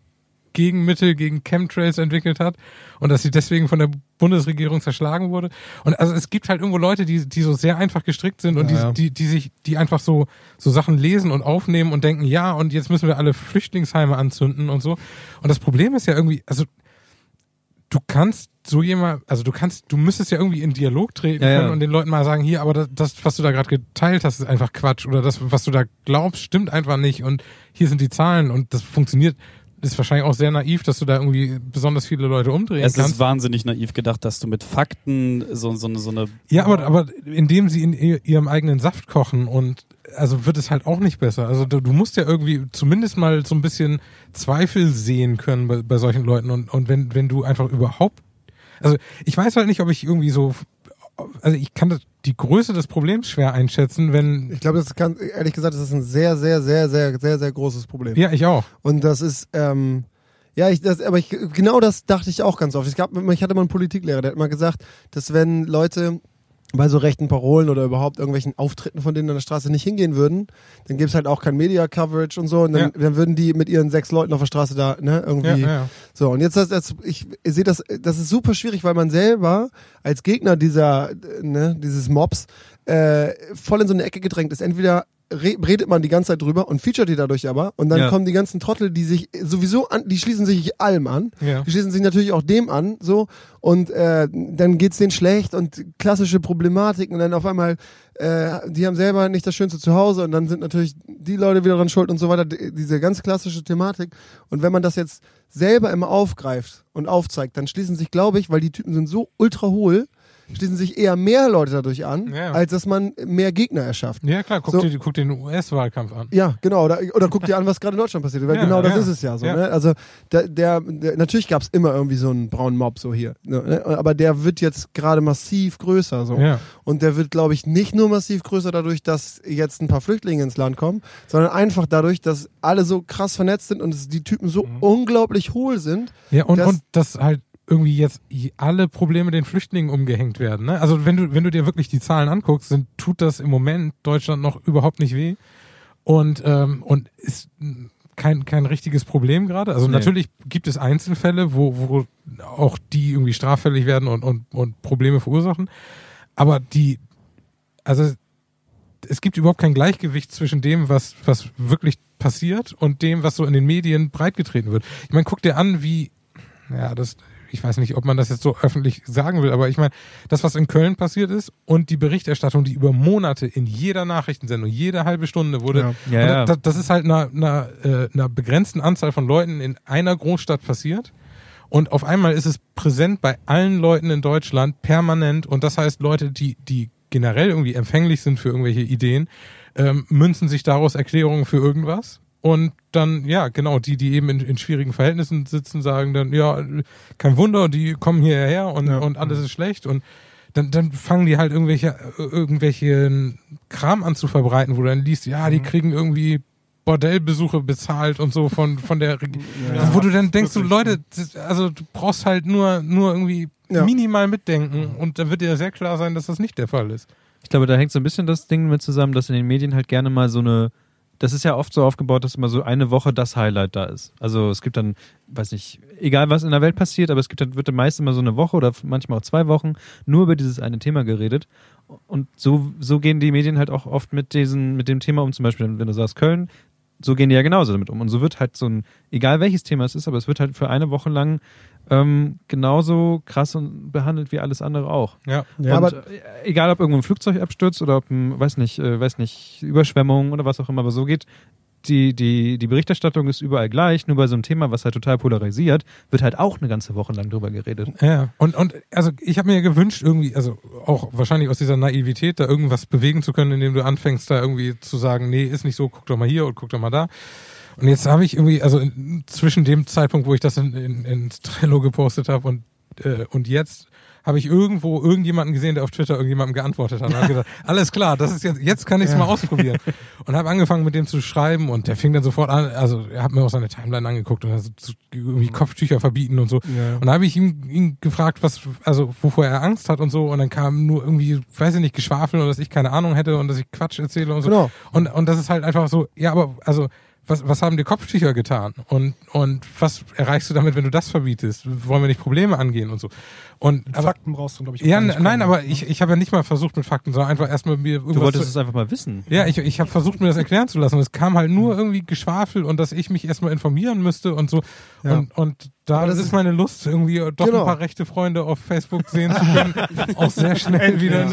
Gegenmittel gegen Chemtrails entwickelt hat und dass sie deswegen von der Bundesregierung zerschlagen wurde. Und also es gibt halt irgendwo Leute, die, die so sehr einfach gestrickt sind und Ja, die, die, die sich, die einfach so, so Sachen lesen und aufnehmen und denken, ja, und jetzt müssen wir alle Flüchtlingsheime anzünden und so. Und das Problem ist ja irgendwie, also du kannst so jemand, also du kannst, du müsstest ja irgendwie in Dialog treten Ja, ja. können und den Leuten mal sagen, hier, aber das, das was du da gerade geteilt hast, ist einfach Quatsch oder das, was du da glaubst, stimmt einfach nicht und hier sind die Zahlen und das funktioniert. Ist wahrscheinlich auch sehr naiv, dass du da irgendwie besonders viele Leute umdrehen Es kannst. ist wahnsinnig naiv gedacht, dass du mit Fakten so, so, eine, so eine Ja, aber, aber indem sie in ihr- ihrem eigenen Saft kochen und also wird es halt auch nicht besser. Also du, du musst ja irgendwie zumindest mal so ein bisschen Zweifel sehen können bei, bei solchen Leuten und, und wenn, wenn du einfach überhaupt, also ich weiß halt nicht, ob ich irgendwie so, also ich kann das, die Größe des Problems schwer einschätzen, wenn, Ich glaube, das kann, ehrlich gesagt, das ist ein sehr, sehr, sehr, sehr, sehr, sehr großes Problem. ja, ich auch. Und das ist, ähm, ja, ich, das, aber ich, genau das dachte ich auch ganz oft. Es gab, ich hatte mal einen Politiklehrer, der hat immer gesagt, dass wenn Leute bei so rechten Parolen oder überhaupt irgendwelchen Auftritten, von denen an der Straße nicht hingehen würden, dann gäbe es halt auch kein Media-Coverage und so. Und dann, Ja. dann würden die mit ihren sechs Leuten auf der Straße da, ne, irgendwie. Ja, ja. So, und jetzt, das, das, ich, ich sehe das, das ist super schwierig, weil man selber als Gegner dieser, äh, ne, dieses Mobs, äh, voll in so eine Ecke gedrängt ist. Entweder re redet man die ganze Zeit drüber und featuret die dadurch aber und dann Ja. kommen die ganzen Trottel, die sich sowieso an, die schließen sich allem an. Ja. Die schließen sich natürlich auch dem an, so und äh, dann geht's denen schlecht und klassische Problematiken und dann auf einmal, äh, die haben selber nicht das Schönste zu Hause und dann sind natürlich die Leute wieder dran schuld und so weiter. Diese ganz klassische Thematik und wenn man das jetzt selber immer aufgreift und aufzeigt, dann schließen sich, glaube ich, weil die Typen sind so ultra hohl, schließen sich eher mehr Leute dadurch an, Ja. als dass man mehr Gegner erschafft. Ja, klar, guck, So. dir, guck den US-Wahlkampf an. Ja, genau. Oder, oder guck dir an, was gerade in Deutschland passiert. Weil Ja, genau das ja. ist es ja so. Ne? Also der, der, der natürlich gab es immer irgendwie so einen braunen Mob so hier. Ne? Aber der wird jetzt gerade massiv größer. So. Und der wird, glaube ich, nicht nur massiv größer dadurch, dass jetzt ein paar Flüchtlinge ins Land kommen, sondern einfach dadurch, dass alle so krass vernetzt sind und die Typen so Mhm. unglaublich hohl sind. Ja, und, Das- und dass halt irgendwie jetzt alle Probleme den Flüchtlingen umgehängt werden. Ne? Also wenn du, wenn du dir wirklich die Zahlen anguckst, dann tut das im Moment Deutschland noch überhaupt nicht weh. Und, ähm, und ist kein, kein richtiges Problem gerade. Also Nee. natürlich gibt es Einzelfälle, wo, wo auch die irgendwie straffällig werden und, und, und Probleme verursachen. Aber die, also es gibt überhaupt kein Gleichgewicht zwischen dem, was, was wirklich passiert und dem, was so in den Medien breitgetreten wird. Ich meine, guck dir an, wie, ja, das, ich weiß nicht, ob man das jetzt so öffentlich sagen will, aber ich meine, das, was in Köln passiert ist und die Berichterstattung, die über Monate in jeder Nachrichtensendung, jede halbe Stunde wurde, Ja. Ja. Das, das ist halt einer, einer, äh, einer begrenzten Anzahl von Leuten in einer Großstadt passiert. Und auf einmal ist es präsent bei allen Leuten in Deutschland permanent. Und das heißt, Leute, die, die generell irgendwie empfänglich sind für irgendwelche Ideen, ähm, münzen sich daraus Erklärungen für irgendwas. Und dann, ja, genau, die, die eben in, in schwierigen Verhältnissen sitzen, sagen dann, ja, kein Wunder, die kommen hierher und, Ja. und alles ist schlecht. Und dann, dann fangen die halt irgendwelche, irgendwelchen Kram an zu verbreiten, wo du dann liest, ja, Mhm. die kriegen irgendwie Bordellbesuche bezahlt und so von, von der Regierung. Ja. wo du dann denkst, du. Leute, das, also du brauchst halt nur, nur irgendwie Ja. minimal mitdenken und dann wird dir sehr klar sein, dass das nicht der Fall ist. Ich glaube, da hängt so ein bisschen das Ding mit zusammen, dass in den Medien halt gerne mal so eine, das ist ja oft so aufgebaut, dass immer so eine Woche das Highlight da ist. Also es gibt dann, weiß nicht, egal was in der Welt passiert, aber es gibt dann, wird dann meist immer so eine Woche oder manchmal auch zwei Wochen nur über dieses eine Thema geredet. Und so, so gehen die Medien halt auch oft mit diesen, mit dem Thema um, zum Beispiel, wenn du sagst Köln, so gehen die ja genauso damit um. Und so wird halt so ein, egal welches Thema es ist, aber es wird halt für eine Woche lang ähm, genauso krass und behandelt wie alles andere auch. Ja. Ja, und aber äh, egal ob irgendwo ein Flugzeug abstürzt oder ob ein, weiß nicht, äh, weiß nicht, Überschwemmung oder was auch immer, aber so geht die, die, die Berichterstattung ist überall gleich, nur bei so einem Thema, was halt total polarisiert, wird halt auch eine ganze Woche lang drüber geredet. Ja, und, und also ich habe mir gewünscht, irgendwie, also auch wahrscheinlich aus dieser Naivität, da irgendwas bewegen zu können, indem du anfängst, da irgendwie zu sagen, nee, ist nicht so, guck doch mal hier und guck doch mal da. Und jetzt habe ich irgendwie, also in, zwischen dem Zeitpunkt, wo ich das in, in, ins Trello gepostet habe und, äh, und jetzt habe ich irgendwo irgendjemanden gesehen, der auf Twitter irgendjemandem geantwortet hat. Und habe gedacht, *laughs* alles klar, das ist jetzt, jetzt kann ich es mal ausprobieren. Und habe angefangen mit dem zu schreiben und der fing dann sofort an, also er hat mir auch seine Timeline angeguckt und also so irgendwie Kopftücher verbieten und so. Ja. Und da habe ich ihn, ihn gefragt, was, also wovor er Angst hat und so. Und dann kam nur irgendwie, weiß ich nicht, Geschwafel und dass ich keine Ahnung hätte und dass ich Quatsch erzähle und so. Genau. Und, und das ist halt einfach so, ja, aber also was, was haben die Kopftücher getan? Und, und was erreichst du damit, wenn du das verbietest? Wollen wir nicht Probleme angehen und so? Und aber, Fakten brauchst du, glaube ich, auch ja, nein, aber ich, ich habe ja nicht mal versucht mit Fakten, sondern einfach erstmal mir Du irgendwas wolltest zu, es einfach mal wissen. ja, ich, ich habe versucht, mir das erklären zu lassen. Und es kam halt nur irgendwie Geschwafel und dass ich mich erstmal informieren müsste und so. Ja. Und, und da das ist meine Lust, irgendwie doch Genau. ein paar rechte Freunde auf Facebook sehen zu können, *laughs* auch sehr schnell wieder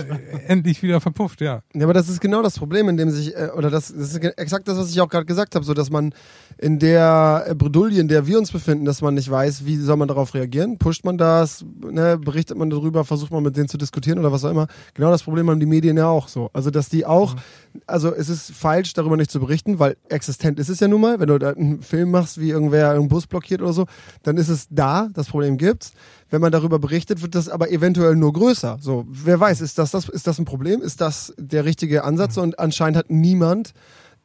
endlich wieder verpufft, ja. Ja, aber das ist genau das Problem, in dem sich, äh, oder das, das ist exakt das, was ich auch gerade gesagt habe, so dass man in der Bredouille, in der wir uns befinden, dass man nicht weiß, wie soll man darauf reagieren, pusht man das, ne, berichtet man darüber, versucht man mit denen zu diskutieren oder was auch immer. Genau das Problem haben die Medien ja auch so. Also, dass die auch, also es ist falsch, darüber nicht zu berichten, weil existent ist es ja nun mal, wenn du da einen Film machst, wie irgendwer einen Bus blockiert oder so, dann ist es da, das Problem gibt's. Wenn man darüber berichtet, wird das aber eventuell nur größer. So, wer weiß, ist das, das, ist das ein Problem? Ist das der richtige Ansatz? Und anscheinend hat niemand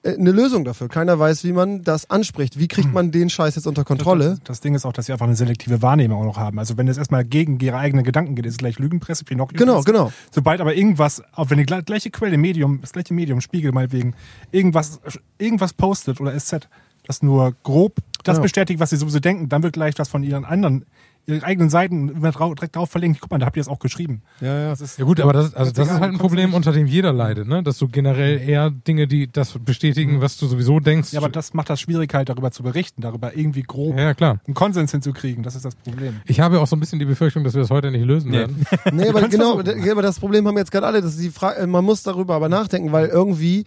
eine Lösung dafür. Keiner weiß, wie man das anspricht. Wie kriegt man den Scheiß jetzt unter Kontrolle? Das, das Ding ist auch, dass sie einfach eine selektive Wahrnehmung auch noch haben. Also wenn es erstmal gegen ihre eigenen Gedanken geht, ist es gleich Lügenpresse, Pinocchio. Genau, genau. Sobald aber irgendwas, auch wenn die gle- gleiche Quelle, Medium, das gleiche Medium, Spiegel meinetwegen, irgendwas, irgendwas postet oder SZ, das nur grob das Ja. bestätigt, was sie sowieso denken, dann wird gleich was von ihren anderen, ihren eigenen Seiten immer drau direkt drauf verlinkt. Guck mal, da habt ihr es auch geschrieben. Ja, ja. Das ist, Ja gut, aber das, also das ist halt ein Problem, nicht- unter dem jeder leidet, ne? Dass du generell eher Dinge, die das bestätigen, was du sowieso denkst. ja, aber das macht das schwierig halt darüber zu berichten, darüber irgendwie grob ja, klar. einen Konsens hinzukriegen. Das ist das Problem. Ich habe ja auch so ein bisschen die Befürchtung, dass wir das heute nicht lösen Nee. werden. Nee, *laughs* aber genau, aber das Problem haben jetzt gerade alle. Das ist die Frage, man muss darüber aber nachdenken, weil irgendwie,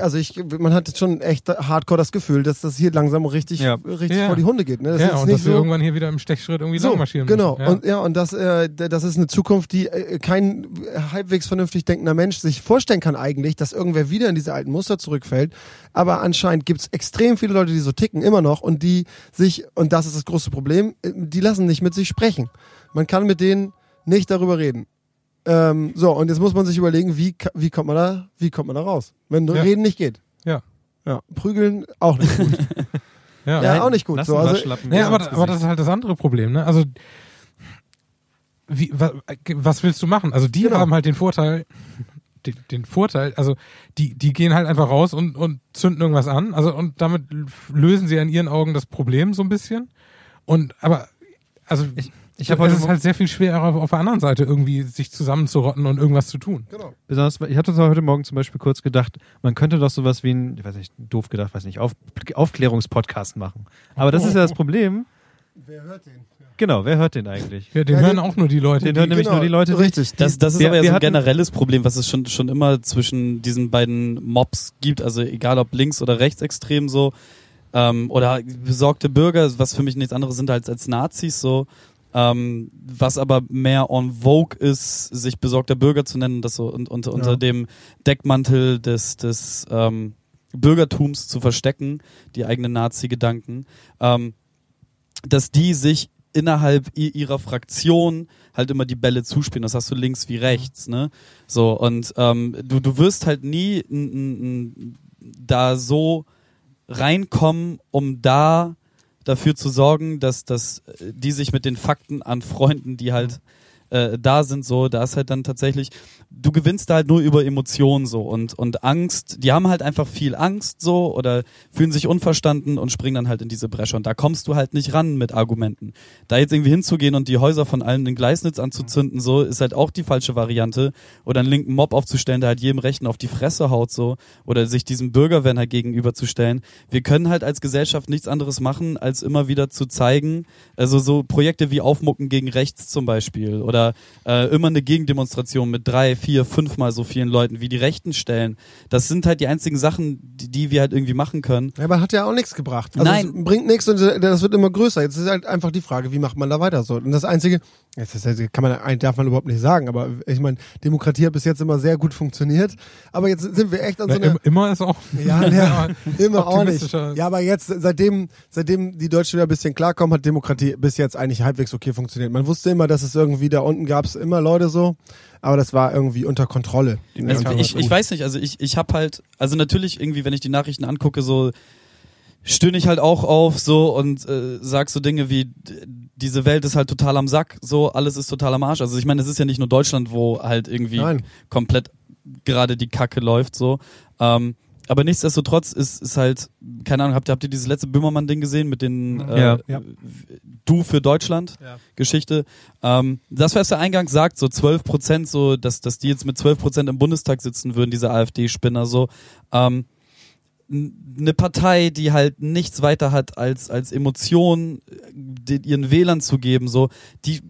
also ich, man hat jetzt schon echt hardcore das Gefühl, dass das hier langsam richtig, Ja. richtig Ja. vor die Hunde geht. Ne? Das ja, ist und nicht dass wir so, irgendwann hier wieder im Stechschritt irgendwie so, langmarschieren genau. müssen. Ja. Und ja, und das, äh, das ist eine Zukunft, die äh, kein halbwegs vernünftig denkender Mensch sich vorstellen kann eigentlich, dass irgendwer wieder in diese alten Muster zurückfällt. Aber anscheinend gibt's extrem viele Leute, die so ticken, immer noch, und die sich, und das ist das große Problem, äh, die lassen nicht mit sich sprechen. Man kann mit denen nicht darüber reden. Ähm, so, und jetzt muss man sich überlegen, wie, wie, kommt man da, wie kommt man da raus? Wenn Ja. Reden nicht geht. Ja. Ja. Prügeln auch nicht gut. *laughs* ja. ja, auch nicht gut. So, also, Ja, aber, aber das ist halt das andere Problem, ne? Also, wie, wa, was willst du machen? Also, die Genau. haben halt den Vorteil, den, den Vorteil, also, die, die gehen halt einfach raus und, und zünden irgendwas an, also, und damit lösen sie in ihren Augen das Problem so ein bisschen. Und, aber, also, ich, ich hab heute es ist halt sehr viel schwerer auf, auf der anderen Seite irgendwie sich zusammenzurotten und irgendwas zu tun. genau. Besonders, ich hatte heute Morgen zum Beispiel kurz gedacht, man könnte doch sowas wie ein, ich weiß nicht, doof gedacht, weiß nicht, Auf, Aufklärungspodcast machen. Aber das ist ja das Problem. Wer hört den? Genau, wer hört den eigentlich? Ja, den Ja, hören den- auch nur die Leute, Den die, hören nämlich nur die Leute, Richtig. die- Das, das ist Wir- aber ja so ein generelles Problem, was es schon, schon immer zwischen diesen beiden Mobs gibt. Also egal ob links- oder rechtsextrem so. Ähm, oder besorgte Bürger, was für mich nichts anderes sind als, als Nazis so. Ähm, was aber mehr en vogue ist, sich besorgter Bürger zu nennen, das so und, und, unter Ja. dem Deckmantel des, des ähm, Bürgertums zu verstecken, die eigenen Nazi-Gedanken, ähm, dass die sich innerhalb ihrer Fraktion halt immer die Bälle zuspielen. Das hast du links wie rechts, ne? So, und ähm, du, du wirst halt nie da so reinkommen, um da dafür zu sorgen, dass, dass äh, die sich mit den Fakten an Freunden, die halt äh, da sind, so, da ist halt dann tatsächlich, du gewinnst da halt nur über Emotionen so und, und Angst, die haben halt einfach viel Angst so oder fühlen sich unverstanden und springen dann halt in diese Bresche und da kommst du halt nicht ran mit Argumenten. Da jetzt irgendwie hinzugehen und die Häuser von allen in Gleisnitz anzuzünden, so, ist halt auch die falsche Variante oder einen linken Mob aufzustellen, der halt jedem Rechten auf die Fresse haut, so, oder sich diesem Bürgerwehr halt gegenüberzustellen. Wir können halt als Gesellschaft nichts anderes machen, als immer wieder zu zeigen, also so Projekte wie Aufmucken gegen Rechts zum Beispiel oder äh, immer eine Gegendemonstration mit drei, vier, fünfmal so vielen Leuten wie die Rechten stellen. Das sind halt die einzigen Sachen, die, die wir halt irgendwie machen können. Ja, aber hat ja auch nichts gebracht. Also Nein. Es bringt nichts und das wird immer größer. Jetzt ist halt einfach die Frage, wie macht man da weiter so? Und das Einzige, das kann man, eigentlich darf man überhaupt nicht sagen, aber ich meine, Demokratie hat bis jetzt immer sehr gut funktioniert. Aber jetzt sind wir echt an so einer. im- immer ist auch. Ja, ja, *laughs* immer auch nicht. Ja, aber jetzt, seitdem, seitdem die Deutschen wieder ein bisschen klarkommen, hat Demokratie bis jetzt eigentlich halbwegs okay funktioniert. Man wusste immer, dass es irgendwie da unten gab es immer Leute so, aber das war irgendwie unter Kontrolle. Also ich, ich weiß nicht, also ich, ich habe halt, also natürlich irgendwie, wenn ich die Nachrichten angucke, so stöhne ich halt auch auf so und äh, sag so Dinge wie diese Welt ist halt total am Sack, so alles ist total am Arsch. Also ich meine, es ist ja nicht nur Deutschland, wo halt irgendwie Nein. komplett gerade die Kacke läuft so. Ähm, aber nichtsdestotrotz ist, ist halt, keine Ahnung, habt ihr, habt ihr dieses letzte Böhmermann-Ding gesehen mit den äh, Ja. Ja. Du für Deutschland Ja. Geschichte? Ähm, das, was der Eingang sagt, so 12 Prozent, so, dass, dass die jetzt mit 12 Prozent im Bundestag sitzen würden, diese AfD-Spinner, so. Ähm, eine Partei, die halt nichts weiter hat als, als Emotion den, ihren Wählern zu geben, so, die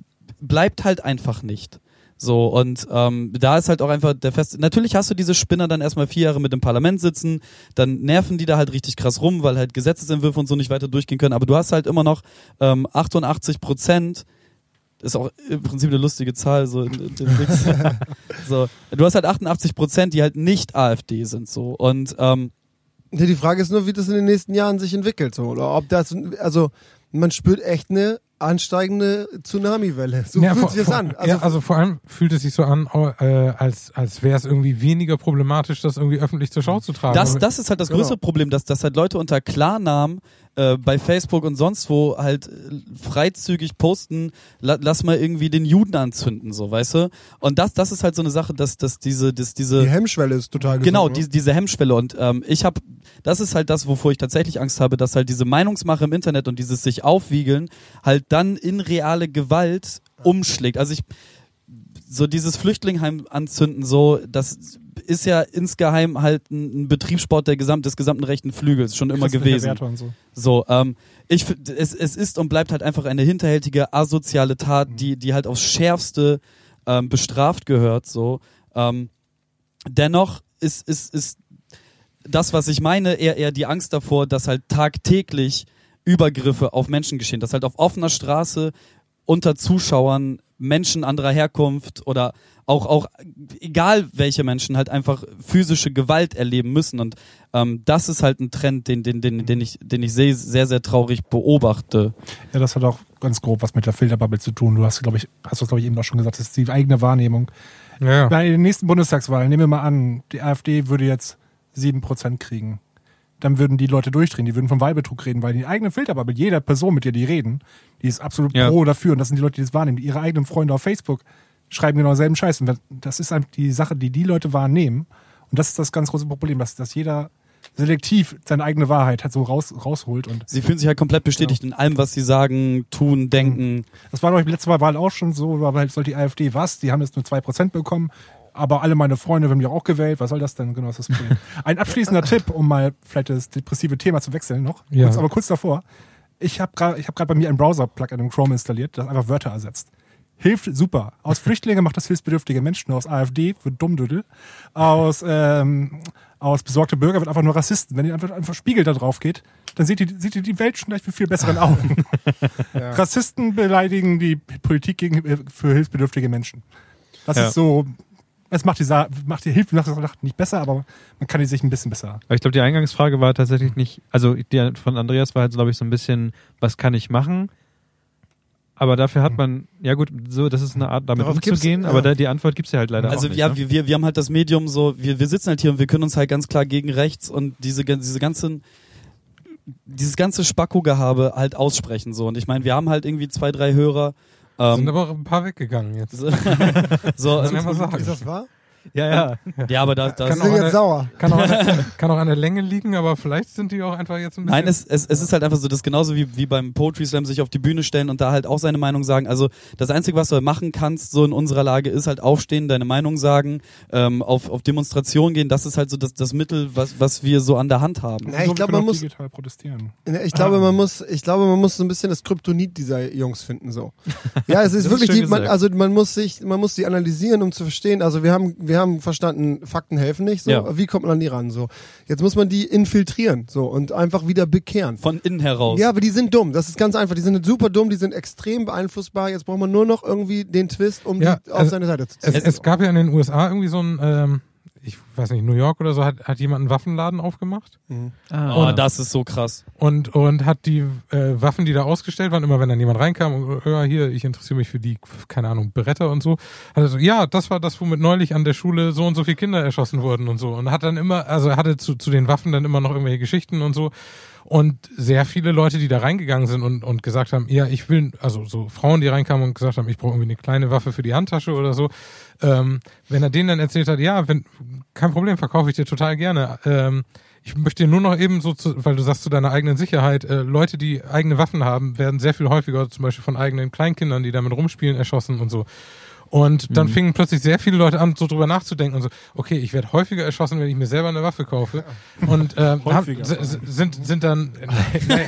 bleibt halt einfach nicht. So, und ähm, da ist halt auch einfach der Fest. Natürlich hast du diese Spinner dann erstmal vier Jahre mit im Parlament sitzen, dann nerven die da halt richtig krass rum, weil halt Gesetzesentwürfe und so nicht weiter durchgehen können. Aber du hast halt immer noch ähm, 88 Prozent, ist auch im Prinzip eine lustige Zahl, so in, in dem *laughs* so, du hast halt 88 Prozent, die halt nicht AfD sind, so. Und ähm, Ja, die Frage ist nur, wie das in den nächsten Jahren sich entwickelt, so, oder ob das, also, man spürt echt eine ansteigende Tsunami-Welle. So Ja, fühlt vor- sich das vor- an. Also, ja, also vor allem fühlt es sich so an, äh, als, als wäre es irgendwie weniger problematisch, das irgendwie öffentlich zur Schau zu tragen. Das, das ist halt das Genau. größere Problem, dass, dass halt Leute unter Klarnamen äh, bei Facebook und sonst wo halt äh, freizügig posten, la, lass mal irgendwie den Juden anzünden, so, weißt du? Und das, das ist halt so eine Sache, dass, dass diese, dass diese die Hemmschwelle ist total Genau, gesunken, diese, diese Hemmschwelle. Und ähm, ich habe, das ist halt das, wovor ich tatsächlich Angst habe, dass halt diese Meinungsmache im Internet und dieses sich aufwiegeln halt dann in reale Gewalt umschlägt. Also ich, so dieses Flüchtlingheim anzünden, so, das ist ja insgeheim halt ein, ein Betriebssport der Gesamt, des gesamten rechten Flügels schon immer gewesen. So. So, ähm, ich es, es ist und bleibt halt einfach eine hinterhältige, asoziale Tat, die, die halt aufs Schärfste ähm, bestraft gehört. So, ähm, dennoch ist, ist, ist das, was ich meine, eher, eher die Angst davor, dass halt tagtäglich Übergriffe auf Menschen geschehen, dass halt auf offener Straße unter Zuschauern Menschen anderer Herkunft oder auch, auch egal welche Menschen halt einfach physische Gewalt erleben müssen. Und ähm, das ist halt ein Trend, den, den, den, den, ich, den ich sehr, sehr, sehr traurig beobachte. Ja, das hat auch ganz grob was mit der Filterbubble zu tun. Du hast, glaube ich, hast das, glaube ich, eben auch schon gesagt, das ist die eigene Wahrnehmung. ja, ja. Bei den nächsten Bundestagswahlen, nehmen wir mal an, die AfD würde jetzt 7% kriegen. Dann würden die Leute durchdrehen, die würden vom Wahlbetrug reden, weil die eigene Filterbubble, jeder Person, mit der die reden, die ist absolut Ja. pro dafür. Und das sind die Leute, die das wahrnehmen. Ihre eigenen Freunde auf Facebook schreiben genau denselben Scheiß. Und das ist einfach die Sache, die die Leute wahrnehmen. Und das ist das ganz große Problem, dass, dass jeder selektiv seine eigene Wahrheit halt so raus, rausholt. Und Sie fühlen sich halt komplett bestätigt in allem, was sie sagen, tun, denken. Das war, glaube ich, letzte Wahl auch schon so, aber halt soll die AfD was? Die haben jetzt nur 2% bekommen, aber alle meine Freunde haben mich auch gewählt. Was soll das denn? Genau, das ist das Problem. Ein abschließender *laughs* Tipp, um mal vielleicht das depressive Thema zu wechseln noch. Ja. Kurz, aber kurz davor. Ich habe gerade hab bei mir ein Browser-Plugin im Chrome installiert, das einfach Wörter ersetzt. Hilft super. Aus Flüchtlingen macht das hilfsbedürftige Menschen, aus AfD wird Dummdüdel, aus, ähm, aus besorgte Bürger wird einfach nur Rassisten. Wenn ihr einfach, einfach Spiegel da drauf geht, dann seht ihr, seht ihr die Welt schon gleich mit viel besseren *laughs* Augen. Rassisten beleidigen die Politik gegen, äh, für hilfsbedürftige Menschen. Das Ja. ist so, es macht die, macht die Hilfe nicht besser, aber man kann die sich ein bisschen besser. Aber ich glaube, die Eingangsfrage war tatsächlich nicht, also die von Andreas war halt, glaube ich, so ein bisschen, was kann ich machen? Aber dafür hat man, ja gut, so, das ist eine Art, damit Darauf umzugehen, ja. aber da, die Antwort gibt's ja halt leider Also auch nicht. ja, ne? wir, wir, haben halt das Medium so, wir, wir sitzen halt hier und wir können uns halt ganz klar gegen rechts und diese, diese ganzen dieses ganze Spacko-Gehabe halt aussprechen so und ich meine, wir haben halt irgendwie zwei, drei Hörer sind ähm, aber auch ein paar weggegangen jetzt. *laughs* so, *laughs* Muss man mal Ist sagen. das wahr? Ja, ja. ja, aber da, das Kann auch eine- jetzt sauer. Kann auch, an der, *laughs* kann auch an der Länge liegen, aber vielleicht sind die auch einfach jetzt ein bisschen. Nein, es, es, es ist halt einfach so, das ist genauso wie, wie beim Poetry Slam sich auf die Bühne stellen und da halt auch seine Meinung sagen. Also das Einzige, was du halt machen kannst, so in unserer Lage, ist halt aufstehen, deine Meinung sagen, ähm, auf, auf Demonstrationen gehen. Das ist halt so das, das Mittel, was, was wir so an der Hand haben. Na, ich So, wir glaube, man muss, digital protestieren. Ja, Ich glaube, man muss, ich glaube, man muss so ein bisschen das Kryptonit dieser Jungs finden, so. *laughs* Ja, es ist ist wirklich schön die, man, also man muss sich, man muss die analysieren, um zu verstehen. Also wir haben, wir haben verstanden, Fakten helfen nicht, so. Ja. Wie kommt man an die ran, so? Jetzt muss man die infiltrieren, so, und einfach wieder bekehren. Von innen heraus. Ja, aber die sind dumm. Das ist ganz einfach. Die sind super dumm, die sind extrem beeinflussbar. Jetzt braucht man nur noch irgendwie den Twist, um Ja, die auf also seine Seite zu Es, ziehen. es gab ja in den USA irgendwie so ein, ähm, ich weiß nicht, New York oder so, hat, hat jemand einen Waffenladen aufgemacht Oh, das ist so krass. und, und hat die äh, Waffen, die da ausgestellt waren, immer wenn dann jemand reinkam, und, ja, hier, ich interessiere mich für die, keine Ahnung, Bretter und so, hat er so, ja, das war das, womit neulich an der Schule so und so viele Kinder erschossen wurden und so. Und hat dann immer, also er hatte zu, zu den Waffen dann immer noch irgendwelche Geschichten und so. Und sehr viele Leute, die da reingegangen sind und, und gesagt haben, ja, ich will, also so Frauen, die reinkamen und gesagt haben, ich brauche irgendwie eine kleine Waffe für die Handtasche oder so, ähm, wenn er denen dann erzählt hat, ja, wenn, kein Problem, verkaufe ich dir total gerne. Ähm, ich möchte dir nur noch eben so, zu, weil du sagst zu deiner eigenen Sicherheit, äh, Leute, die eigene Waffen haben, werden sehr viel häufiger zum Beispiel von eigenen Kleinkindern, die damit rumspielen, erschossen und so. Und dann fingen plötzlich sehr viele Leute an, so drüber nachzudenken und so, okay, ich werde häufiger erschossen, wenn ich mir selber eine Waffe kaufe. Und *laughs* Häufiger. haben, sind, sind dann, *laughs* nee,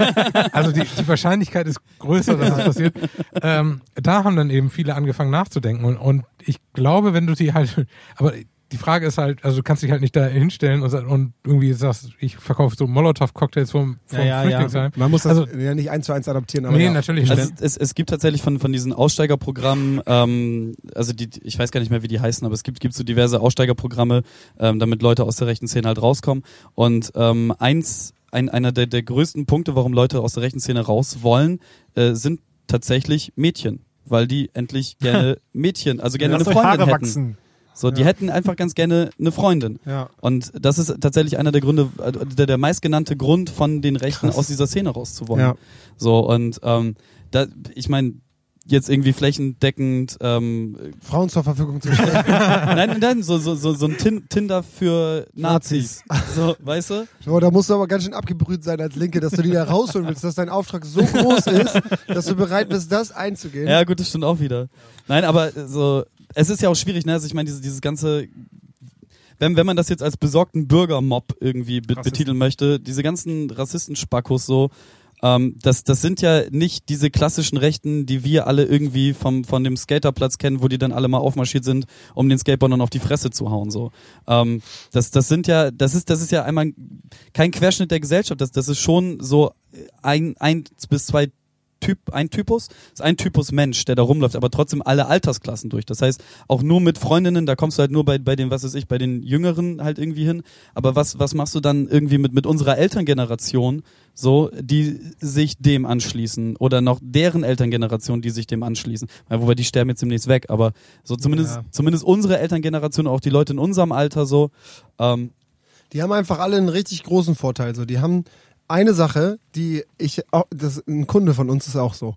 also die, die Wahrscheinlichkeit ist größer, dass das passiert. Ähm, da haben dann eben viele angefangen nachzudenken. Und, und ich glaube, wenn du die halt, aber die Frage ist halt, also du kannst dich halt nicht da hinstellen und, und irgendwie sagst, ich verkaufe so Molotow-Cocktails vom, vom Ja, ja, ja. Man muss das Also- ja nicht eins zu eins adaptieren, aber Nee, ja. natürlich Also nicht. es, es gibt tatsächlich von, von diesen Aussteigerprogrammen, ähm, also die, ich weiß gar nicht mehr, wie die heißen, aber es gibt, gibt so diverse Aussteigerprogramme, ähm, damit Leute aus der rechten Szene halt rauskommen. Und ähm, eins, ein, einer der, der größten Punkte, warum Leute aus der rechten Szene raus wollen, äh, sind tatsächlich Mädchen, weil die endlich *laughs* gerne Mädchen, also gerne Lasst eine euch Freundin Haare hätten. wachsen. So, die Ja. hätten einfach ganz gerne eine Freundin. Ja. Und das ist tatsächlich einer der Gründe, äh, der, der meistgenannte Grund von den Rechten aus dieser Szene rauszuwollen. Ja. So, und ähm, da, ich meine, jetzt irgendwie flächendeckend, ähm, Frauen zur Verfügung zu stellen. *laughs* nein, nein, so, so, so, so ein Tin Tinder für Nazis. So, weißt du? Oh, da musst du aber ganz schön abgebrüht sein als Linke, dass du die da rausholen willst, dass dein Auftrag so groß ist, dass du bereit bist, das einzugehen. Ja, gut, das stimmt auch wieder. Nein, aber so, es ist ja auch schwierig, ne? Also ich meine, diese, dieses ganze, wenn, wenn man das jetzt als besorgten Bürgermob irgendwie be Rassisten. betiteln möchte, diese ganzen Rassisten-Spackos so, ähm, das, das sind ja nicht diese klassischen Rechten, die wir alle irgendwie vom, von dem Skaterplatz kennen, wo die dann alle mal aufmarschiert sind, um den Skateboardern auf die Fresse zu hauen. So. Ähm, das, das sind ja, das ist, das ist ja einmal kein Querschnitt der Gesellschaft. Das, das ist schon so ein, ein bis zwei Typ, ein Typus, ist ein Typus Mensch, der da rumläuft, aber trotzdem alle Altersklassen durch. Das heißt, auch nur mit Freundinnen, da kommst du halt nur bei, bei den, was weiß ich, bei den Jüngeren halt irgendwie hin. Aber was, was machst du dann irgendwie mit, mit unserer Elterngeneration, so, die sich dem anschließen oder noch deren Elterngeneration, die sich dem anschließen. Ja, wobei die sterben jetzt demnächst weg, aber so zumindest, Ja. zumindest unsere Elterngeneration, auch die Leute in unserem Alter so, ähm, Die haben einfach alle einen richtig großen Vorteil. So, die haben eine Sache, die ich, auch- das ein Kunde von uns ist auch so.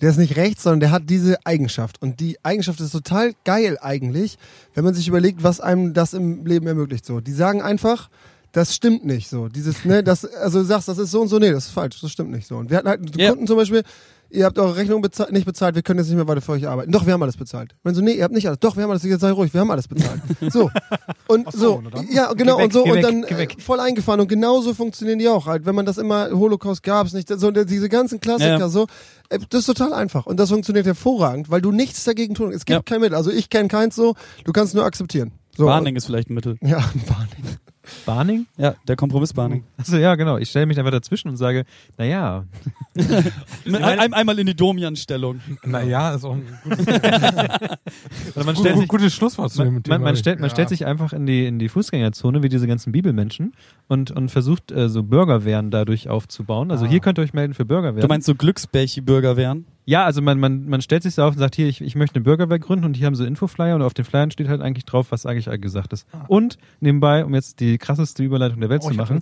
Der ist nicht rechts, sondern der hat diese Eigenschaft. Und die Eigenschaft ist total geil eigentlich, wenn man sich überlegt, was einem das im Leben ermöglicht. So, die sagen einfach, das stimmt nicht so. Dieses, ne, das, also du sagst, das ist so und so, nee, das ist falsch, das stimmt nicht so. Und wir hatten halt einen Ja. Kunden zum Beispiel, ihr habt eure Rechnung bezahlt, nicht bezahlt, wir können jetzt nicht mehr weiter für euch arbeiten. Doch, wir haben alles bezahlt. Wenn so, nee, ihr habt nicht alles. Doch, wir haben alles, jetzt sei ruhig, wir haben alles bezahlt. So. *laughs* Und Ach so, so, ja, genau, weg, und so, und weg, dann äh, voll eingefahren. Und genauso funktionieren die auch halt. Wenn man das immer, Holocaust gab's nicht, so, diese ganzen Klassiker, Ja. so, äh, das ist total einfach. Und das funktioniert hervorragend, weil du nichts dagegen tun. Es gibt Ja. kein Mittel. Also ich kenne keins so, du kannst nur akzeptieren. So, Warning ist vielleicht ein Mittel. Ja, *laughs* Warning. Barning? Ja, der Kompromiss-Barning. Achso, ja, genau. Ich stelle mich einfach dazwischen und sage, naja, *laughs* Ein, ein, einmal in die Domian-Stellung. Naja, ist auch ein gutes, *laughs* also man stellt gutes, sich, gutes Schlusswort zu man, dem man, Thema. man, stellt, man Ja. stellt sich einfach in die, in die Fußgängerzone, wie diese ganzen Bibelmenschen, und, und versucht, äh, so Bürgerwehren dadurch aufzubauen. Also Ah. hier könnt ihr euch melden für Bürgerwehren. Du meinst so Glücksbärchi-Bürger wären? Ja, also man, man, man stellt sich so auf und sagt, hier, ich, ich möchte eine Bürgerwehr gründen und hier haben sie Infoflyer und auf den Flyern steht halt eigentlich drauf, was eigentlich gesagt ist. Und nebenbei, um jetzt die krasseste Überleitung der Welt Oh, zu machen,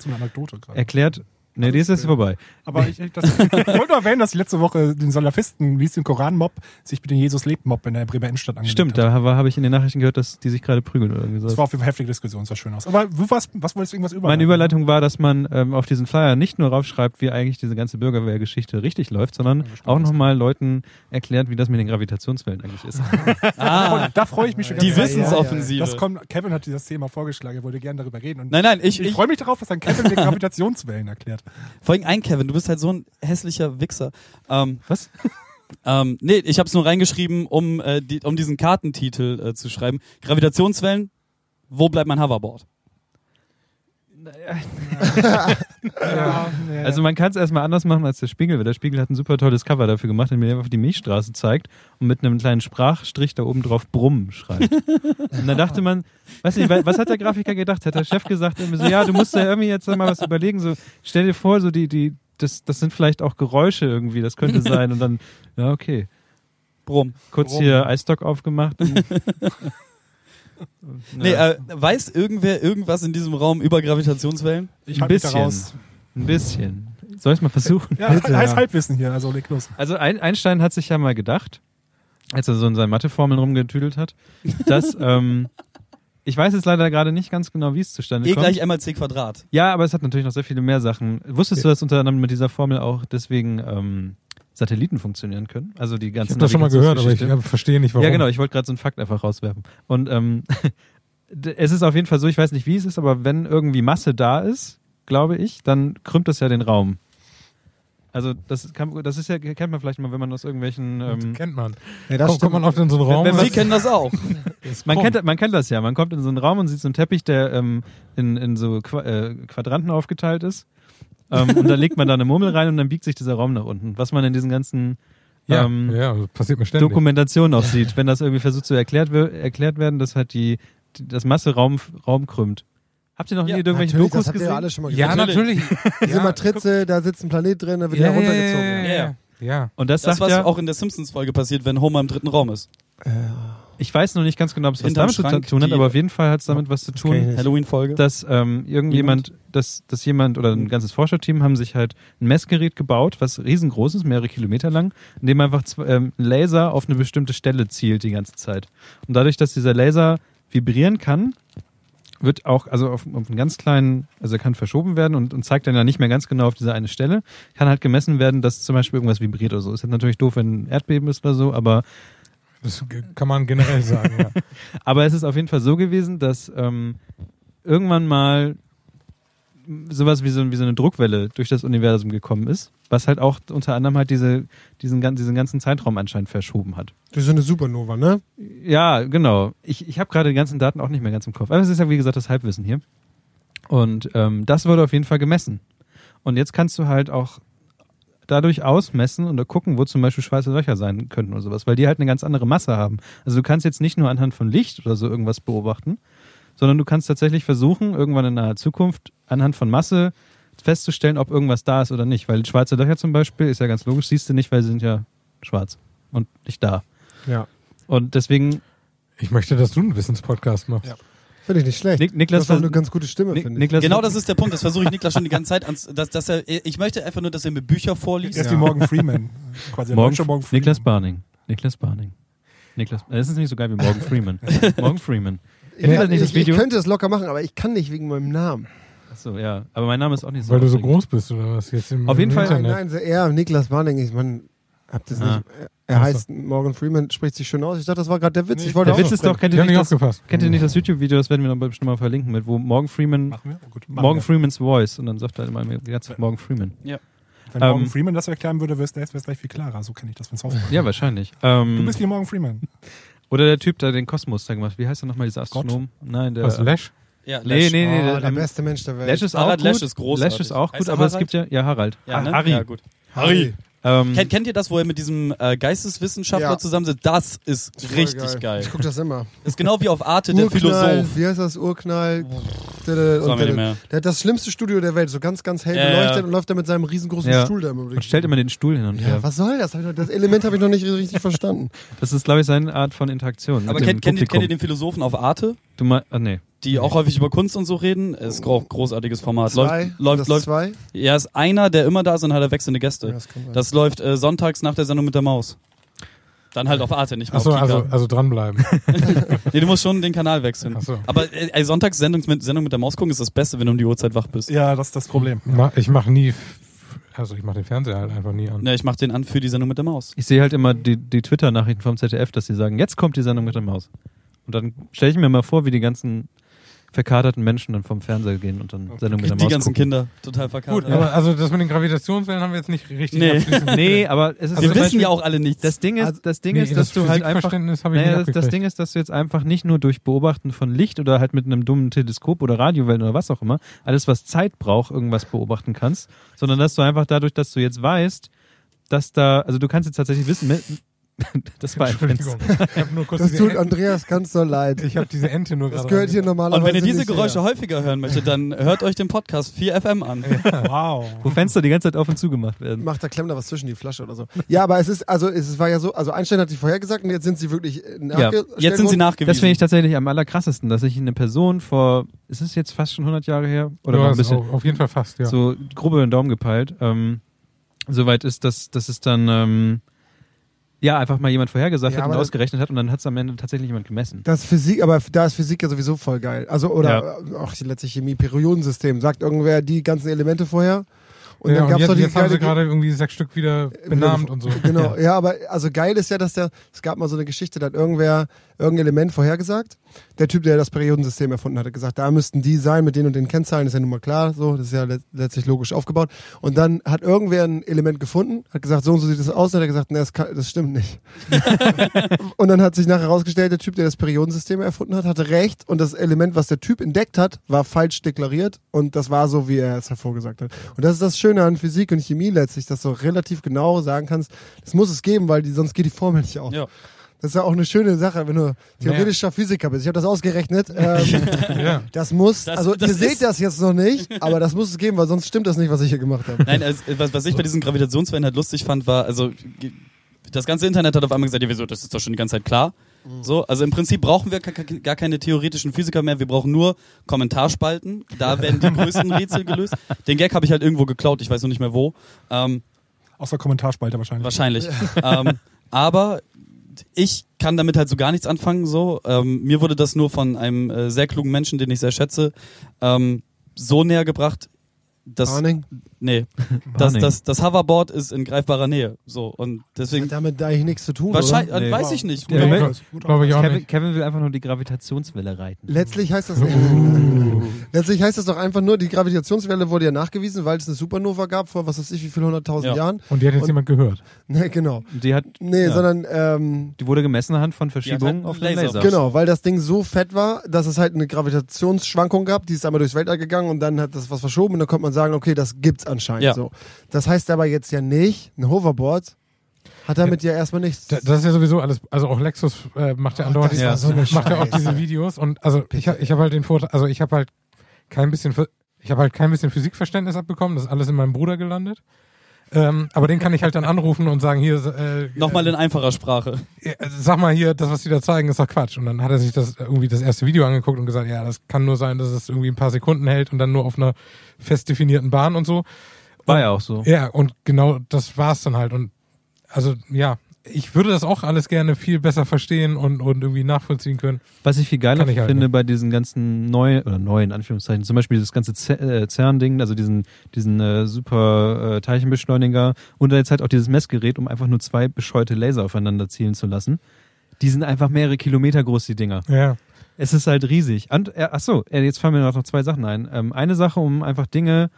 erklärt, nee, die ist jetzt vorbei. Aber ich, ich, das, ich wollte nur erwähnen, dass ich letzte Woche den Salafisten, wie es den Koran-Mob, sich mit dem Jesus-Lebt-Mob in der Bremer Innenstadt angelegt Stimmt, hat. da habe hab ich in den Nachrichten gehört, dass die sich gerade prügeln oder irgendwie Das so. war auf jeden Fall heftige Diskussion, sah schön aus. Aber wo, was, was wolltest du irgendwas über? Meine Überleitung war, dass man ähm, auf diesen Flyer nicht nur raufschreibt, wie eigentlich diese ganze Bürgerwehrgeschichte richtig läuft, sondern stimmt, auch nochmal Leuten erklärt, wie das mit den Gravitationswellen eigentlich ist. *laughs* Ah, Da freue ich mich schon die ganz sehr. Wissensoffensive. Das kommt, Kevin hat dieses Thema vorgeschlagen, er wollte gerne darüber reden. Und Nein, nein, ich, ich, ich, freue mich darauf, dass dann Kevin die *laughs* Gravitationswellen erklärt. Vor allem ein Kevin, du bist halt so ein hässlicher Wichser. Ähm, Was? *laughs* ähm, nee, ich habe es nur reingeschrieben, um, äh, die, um diesen Kartentitel äh, zu schreiben. Gravitationswellen, wo bleibt mein Hoverboard? *laughs* Ja, Also man kann es erstmal anders machen als der Spiegel, weil der Spiegel hat ein super tolles Cover dafür gemacht, in dem er einfach die Milchstraße zeigt und mit einem kleinen Sprachstrich da oben drauf Brumm schreibt. und dann dachte man, weiß nicht, was hat der Grafiker gedacht? Hat der Chef gesagt, so, ja, du musst ja irgendwie jetzt mal was überlegen, so stell dir vor, so die, die, das, das sind vielleicht auch Geräusche irgendwie, das könnte sein und dann, ja, okay. Brumm. Kurz Brumm. hier Eisstock aufgemacht. *laughs* Nee, äh, weiß irgendwer irgendwas in diesem Raum über Gravitationswellen? ich ein halte mich da bisschen. raus. Ein bisschen. Soll ich es mal versuchen? Ja, Bitte, heißt ja. Halbwissen hier, also leg los. Also ein, Einstein hat sich ja mal gedacht, als er so in seinen Matheformeln rumgetüdelt hat, dass *laughs* ähm, ich weiß jetzt leider gerade nicht ganz genau, wie es zustande E kommt. gleich m mal c Quadrat. Ja, aber es hat natürlich noch sehr viele mehr Sachen. Wusstest du, dass unter anderem mit dieser Formel auch deswegen ähm, Satelliten funktionieren können? Also die Ich ganzen habe das schon mal gehört, aber ich äh, verstehe nicht, warum. Ja, genau, ich wollte gerade so einen Fakt einfach rauswerfen. Und ähm, *laughs* es ist auf jeden Fall so, ich weiß nicht, wie es ist, aber wenn irgendwie Masse da ist, glaube ich, dann krümmt das ja den Raum. Also das, kann, das ist ja, kennt man vielleicht mal, wenn man aus irgendwelchen... Ähm, kennt man. Ja, das Kommt, kommt man oft in so einen Raum. wenn und Sie kennen das auch. *laughs* Man kennt, man kennt das ja. Man kommt in so einen Raum und sieht so einen Teppich, der ähm, in, in so Qua äh, Quadranten aufgeteilt ist. Ähm, und da legt man da *laughs* eine Murmel rein und dann biegt sich dieser Raum nach unten. Was man in diesen ganzen ja, ähm, ja, passiert mir ständig. Dokumentationen auch sieht, wenn das irgendwie versucht zu erklärt, erklärt werden, dass halt die, die das Masse Raum, Raum krümmt. Habt ihr noch nie Ja, irgendwelche Natürlich, Dokus das habt ihr gesehen? ja alle schon mal ja, gesehen. natürlich. *laughs* Diese ja, Matrize, da sitzt ein Planet drin, da wird ja, er ja, ja, runtergezogen. ja, Ja, ja. ja. Ja. Und das, Das, sagt was ja, auch in der Simpsons-Folge passiert, wenn Homer im dritten Raum ist. Ich weiß noch nicht ganz genau, ob es was damit zu Schrank tun hat, aber auf jeden Fall hat es damit was zu tun. Halloween-Folge. dass ähm, irgendjemand, dass, dass jemand oder ein ganzes Forscherteam haben sich halt ein Messgerät gebaut, was riesengroß ist, mehrere Kilometer lang, in dem einfach ähm, ein Laser auf eine bestimmte Stelle zielt die ganze Zeit. Und dadurch, dass dieser Laser vibrieren kann, wird auch, also auf, auf einen ganz kleinen, also er kann verschoben werden und, und zeigt dann ja nicht mehr ganz genau auf diese eine Stelle, kann halt gemessen werden, dass zum Beispiel irgendwas vibriert oder so. Ist jetzt natürlich doof, wenn ein Erdbeben ist oder so, aber Das kann man generell sagen, ja. *laughs* aber es ist auf jeden Fall so gewesen, dass ähm, irgendwann mal sowas wie so, wie so eine Druckwelle durch das Universum gekommen ist, was halt auch unter anderem halt diese, diesen, diesen ganzen Zeitraum anscheinend verschoben hat. Das ist eine Supernova, ne? Ja, genau. Ich, ich habe gerade die ganzen Daten auch nicht mehr ganz im Kopf. Aber es ist ja, wie gesagt, das Halbwissen hier. Und ähm, das wurde auf jeden Fall gemessen. Und jetzt kannst du halt auch dadurch ausmessen und gucken, wo zum Beispiel schwarze Löcher sein könnten oder sowas, weil die halt eine ganz andere Masse haben. Also du kannst jetzt nicht nur anhand von Licht oder so irgendwas beobachten, sondern du kannst tatsächlich versuchen, irgendwann in naher Zukunft anhand von Masse festzustellen, ob irgendwas da ist oder nicht. Weil schwarze Löcher zum Beispiel, ist ja ganz logisch, siehst du nicht, weil sie sind ja schwarz und nicht da. Ja. Und deswegen Ich möchte, dass du einen Wissenspodcast machst. Ja. Finde ich nicht schlecht. Nik das Niklas, ist auch eine ganz gute Stimme, Nik finde ich. Niklas, Genau das ist der Punkt. Das versuche ich Niklas schon die ganze Zeit. Ans, dass, dass er, ich möchte einfach nur, dass er mir Bücher Er vorliest. ist wie Morgan Freeman. *laughs* Quasi Morgan, Morgan Freeman. Niklas Barning. Niklas Barning. Niklas, das ist nicht so geil wie Morgan Freeman. *laughs* Morgan Freeman. Ich, das das ich, ich könnte es locker machen, aber ich kann nicht wegen meinem Namen. Achso, ja. Aber mein Name ist auch nicht so. Weil du so groß bist oder was? Jetzt im, Auf jeden im Fall- Nein, Internet. nein, er, Niklas Barning, ich man, habt das Ah. nicht. Er Ach so. heißt Morgan Freeman, spricht sich schön aus. Ich dachte, das war gerade der Witz. Nee, ich wollte Der auch Witz ist doch, kennt ihr nicht das, kennt ihr nicht das YouTube-Video, das werden wir dann bestimmt mal verlinken, mit wo Morgan Freeman? Oh, gut. Morgan wir. Freemans Voice und dann sagt er immer die ganze Zeit Morgan Freeman. Wenn Ähm, Morgan Freeman das erklären würde, wäre es gleich viel klarer. So kenne ich das von Software. Ja, wahrscheinlich. Ähm, Du bist wie Morgan Freeman. oder der Typ, der den Kosmos da gemacht hat. Wie heißt er nochmal, dieser Astronom? Nein, der. Was, Lash? Ja, Nee, nee, nee. oh, der, der ähm, beste Mensch der Welt. Lash ist auch Harald gut. Lesch ist großartig. Lash ist auch Heißt gut, er aber es gibt ja, ja, Harald. Ja, ne? Harry. Ja, gut. Harry. Ähm, Kennt, kennt ihr das, wo er mit diesem äh, Geisteswissenschaftler Ja. zusammensitzt? Das ist voll richtig geil. Ich gucke das immer. Ist genau wie auf Arte, der Philosoph. wie heißt das? Urknall. Das Und der, hat das schlimmste Studio der Welt, so ganz, ganz hell Ja, beleuchtet ja. und läuft da mit seinem riesengroßen Ja. Stuhl da immer und stellt immer den Stuhl hin und her. Ja, was soll das? Das Element habe ich noch nicht richtig verstanden. Das ist, glaube ich, seine Art von Interaktion. Aber kennt, kennt, ihr, kennt ihr den Philosophen auf Arte? Du mal, ah, nee. Die auch häufig über Kunst und so reden. Ist auch ein großartiges Format. Zwei? Läuft, läuft, das läuft. zwei? Ja, ist einer, der immer da ist und hat er wechselnde Gäste. Ja, das. Das läuft äh, sonntags nach der Sendung mit der Maus. Dann halt auf Arte, nicht mehr Achso, auf Kika. also, also dranbleiben. *laughs* Nee, du musst schon den Kanal wechseln. Ach so. Aber äh, ey, sonntags Sendung mit, Sendung mit der Maus gucken ist das Beste, wenn du um die Uhrzeit wach bist. Ja, das ist das Problem. Ma- Ich mache nie, also ich mache den Fernseher halt einfach nie an. Ne, ich mach den an für die Sendung mit der Maus. Ich sehe halt immer die, die Twitter-Nachrichten vom ZDF, dass sie sagen, jetzt kommt die Sendung mit der Maus. Und dann stelle ich mir mal vor, wie die ganzen verkaterten Menschen dann vom Fernseher gehen und dann Sendung mit der Die Maus ganzen gucken. Kinder, total Gut, verkatert. aber also das mit den Gravitationswellen haben wir jetzt nicht richtig Nee. *laughs* Nee, aber es ist Also Wir wissen Beispiel- ja auch alle nichts. Das Ding ist, Also- das Ding Nee, ist, dass das du halt einfach Naja, nicht das, das. Ding ist, dass du jetzt einfach nicht nur durch Beobachten von Licht oder halt mit einem dummen Teleskop oder Radiowellen oder was auch immer, alles was Zeit braucht, irgendwas beobachten kannst, sondern dass du einfach dadurch, dass du jetzt weißt, dass da, also du kannst jetzt tatsächlich wissen, mit, *laughs* das war Entschuldigung. Fenster. Ich habe nur kurz Das tut Andreas ganz so leid. ich habe diese Ente nur Das gerade. gehört hier normalerweise Und wenn ihr diese Geräusche her. häufiger hören möchtet, dann hört euch den Podcast 4FM an. Wow. Wo Fenster die ganze Zeit auf und zu gemacht werden. Macht da klemmt da was zwischen die Flasche oder so. Ja, aber es ist, also es war ja so, also Einstein hat die vorhergesagt und jetzt sind sie wirklich äh, nachgestellt Jetzt sind sie nachgewiesen. Das finde ich tatsächlich am allerkrassesten, dass ich eine Person vor, ist es jetzt fast schon 100 Jahre her? Oder Ja, ein ist bisschen, auf auf jeden Fall fast, ja. so grob über den Daumen gepeilt, ähm, soweit ist, dass, dass es dann, ähm, ja, einfach mal jemand vorhergesagt Ja, hat und ausgerechnet hat und dann hat es am Ende tatsächlich jemand gemessen. Das ist Physik, aber da ist Physik ja sowieso voll geil. Also, oder äh, auch die letzte Chemie, Periodensystem. Sagt irgendwer die ganzen Elemente vorher? Und ja, dann gab's jetzt, doch die jetzt haben sie geile- gerade irgendwie sechs Stück wieder benannt und so. *laughs* Genau, ja, aber also geil ist ja, dass der, es gab mal so eine Geschichte, da hat irgendwer irgendein Element vorhergesagt. Der Typ, der das Periodensystem erfunden hat, hat gesagt, da müssten die sein mit den und den Kennzahlen, ist ja nun mal klar, so, das ist ja let letztlich logisch aufgebaut. Und dann hat irgendwer ein Element gefunden, hat gesagt, so und so sieht das aus, und hat er gesagt, nee, das, kann, das stimmt nicht. *laughs* und dann hat sich nachher herausgestellt, der Typ, der das Periodensystem erfunden hat, hatte recht und das Element, was der Typ entdeckt hat, war falsch deklariert und das war so, wie er es hervorgesagt hat. Und das ist das Schöne an Physik und Chemie letztlich, dass du relativ genau sagen kannst, das muss es geben, weil die, sonst geht die Formel nicht auf. Ja. Das ist ja auch eine schöne Sache, wenn du theoretischer Physiker bist. Ich habe das ausgerechnet. Ähm, *laughs* Ja. das muss, Das- also das ihr seht das jetzt noch nicht, aber das muss es geben, weil sonst stimmt das nicht, was ich hier gemacht habe. Nein, also, was, was ich bei diesen Gravitationswellen halt lustig fand, war, also das ganze Internet hat auf einmal gesagt, ja wieso, das ist doch schon die ganze Zeit klar. So, also im Prinzip brauchen wir gar, keine theoretischen Physiker mehr, wir brauchen nur Kommentarspalten, da *laughs* werden die größten Rätsel gelöst. Den Gag habe ich halt irgendwo geklaut, ich weiß noch nicht mehr wo. Ähm, Aus der Kommentarspalte wahrscheinlich. Wahrscheinlich. *laughs* ähm, aber ich kann damit halt so gar nichts anfangen. So, ähm, mir wurde das nur von einem äh, sehr klugen Menschen, den ich sehr schätze, ähm, so näher gebracht. Dass Warning. nee, *laughs* das, Warning. das, das Hoverboard ist in greifbarer Nähe. So und deswegen Hat damit eigentlich nichts zu tun, wahrscheinlich, oder? äh, Nee. weiß ich nicht. Ja, guter Glaube ich auch Kevin, nicht. Kevin will einfach nur die Gravitationswelle reiten. Letztlich heißt das Uh. *laughs* letztlich heißt das doch einfach nur, die Gravitationswelle wurde ja nachgewiesen, weil es eine Supernova gab vor was weiß ich wie viel hunderttausend Ja. Jahren. Und die hat jetzt Und- jemand gehört. Ne, genau. Die hat, Nee, ja, sondern ähm, die wurde gemessen anhand von Verschiebungen halt auf den Laser. Laser. Genau, weil das Ding so fett war, dass es halt eine Gravitationsschwankung gab, die ist einmal durchs Weltall gegangen und dann hat das was verschoben und dann konnte man sagen, okay, das gibt's anscheinend Ja. so. Das heißt aber jetzt ja nicht, ein Hoverboard hat damit ja, erstmal nichts. Da- Das ist ja sowieso alles, also auch Lexus äh, macht ja andauernd, das diese- war so macht ja auch diese Videos und also ich, hab- ich habe halt den Vorteil, also ich habe halt kein bisschen, ich habe halt kein bisschen Physikverständnis abbekommen, das ist alles in meinem Bruder gelandet. Ähm, aber den kann ich halt dann anrufen und sagen, hier, äh, Nochmal in einfacher Sprache. äh, sag mal hier, das, was die da zeigen, ist doch Quatsch. Und dann hat er sich das irgendwie das erste Video angeguckt und gesagt, ja, das kann nur sein, dass es irgendwie ein paar Sekunden hält und dann nur auf einer fest definierten Bahn und so. War ja auch so. Ja, und genau das war's dann halt. Und also ja, ich würde das auch alles gerne viel besser verstehen und, und irgendwie nachvollziehen können. Was ich viel geiler ich halt finde nicht. bei diesen ganzen neuen, oder neuen Anführungszeichen, zum Beispiel dieses ganze Z- äh, CERN-Ding, also diesen, diesen äh, super äh, Teilchenbeschleuniger und jetzt halt auch dieses Messgerät, um einfach nur zwei bescheuerte Laser aufeinander zielen zu lassen. Die sind einfach mehrere Kilometer groß, die Dinger. Ja. Es ist halt riesig. Und, äh, ach so, äh, jetzt fallen mir noch zwei Sachen ein. Ähm, eine Sache, um einfach Dinge,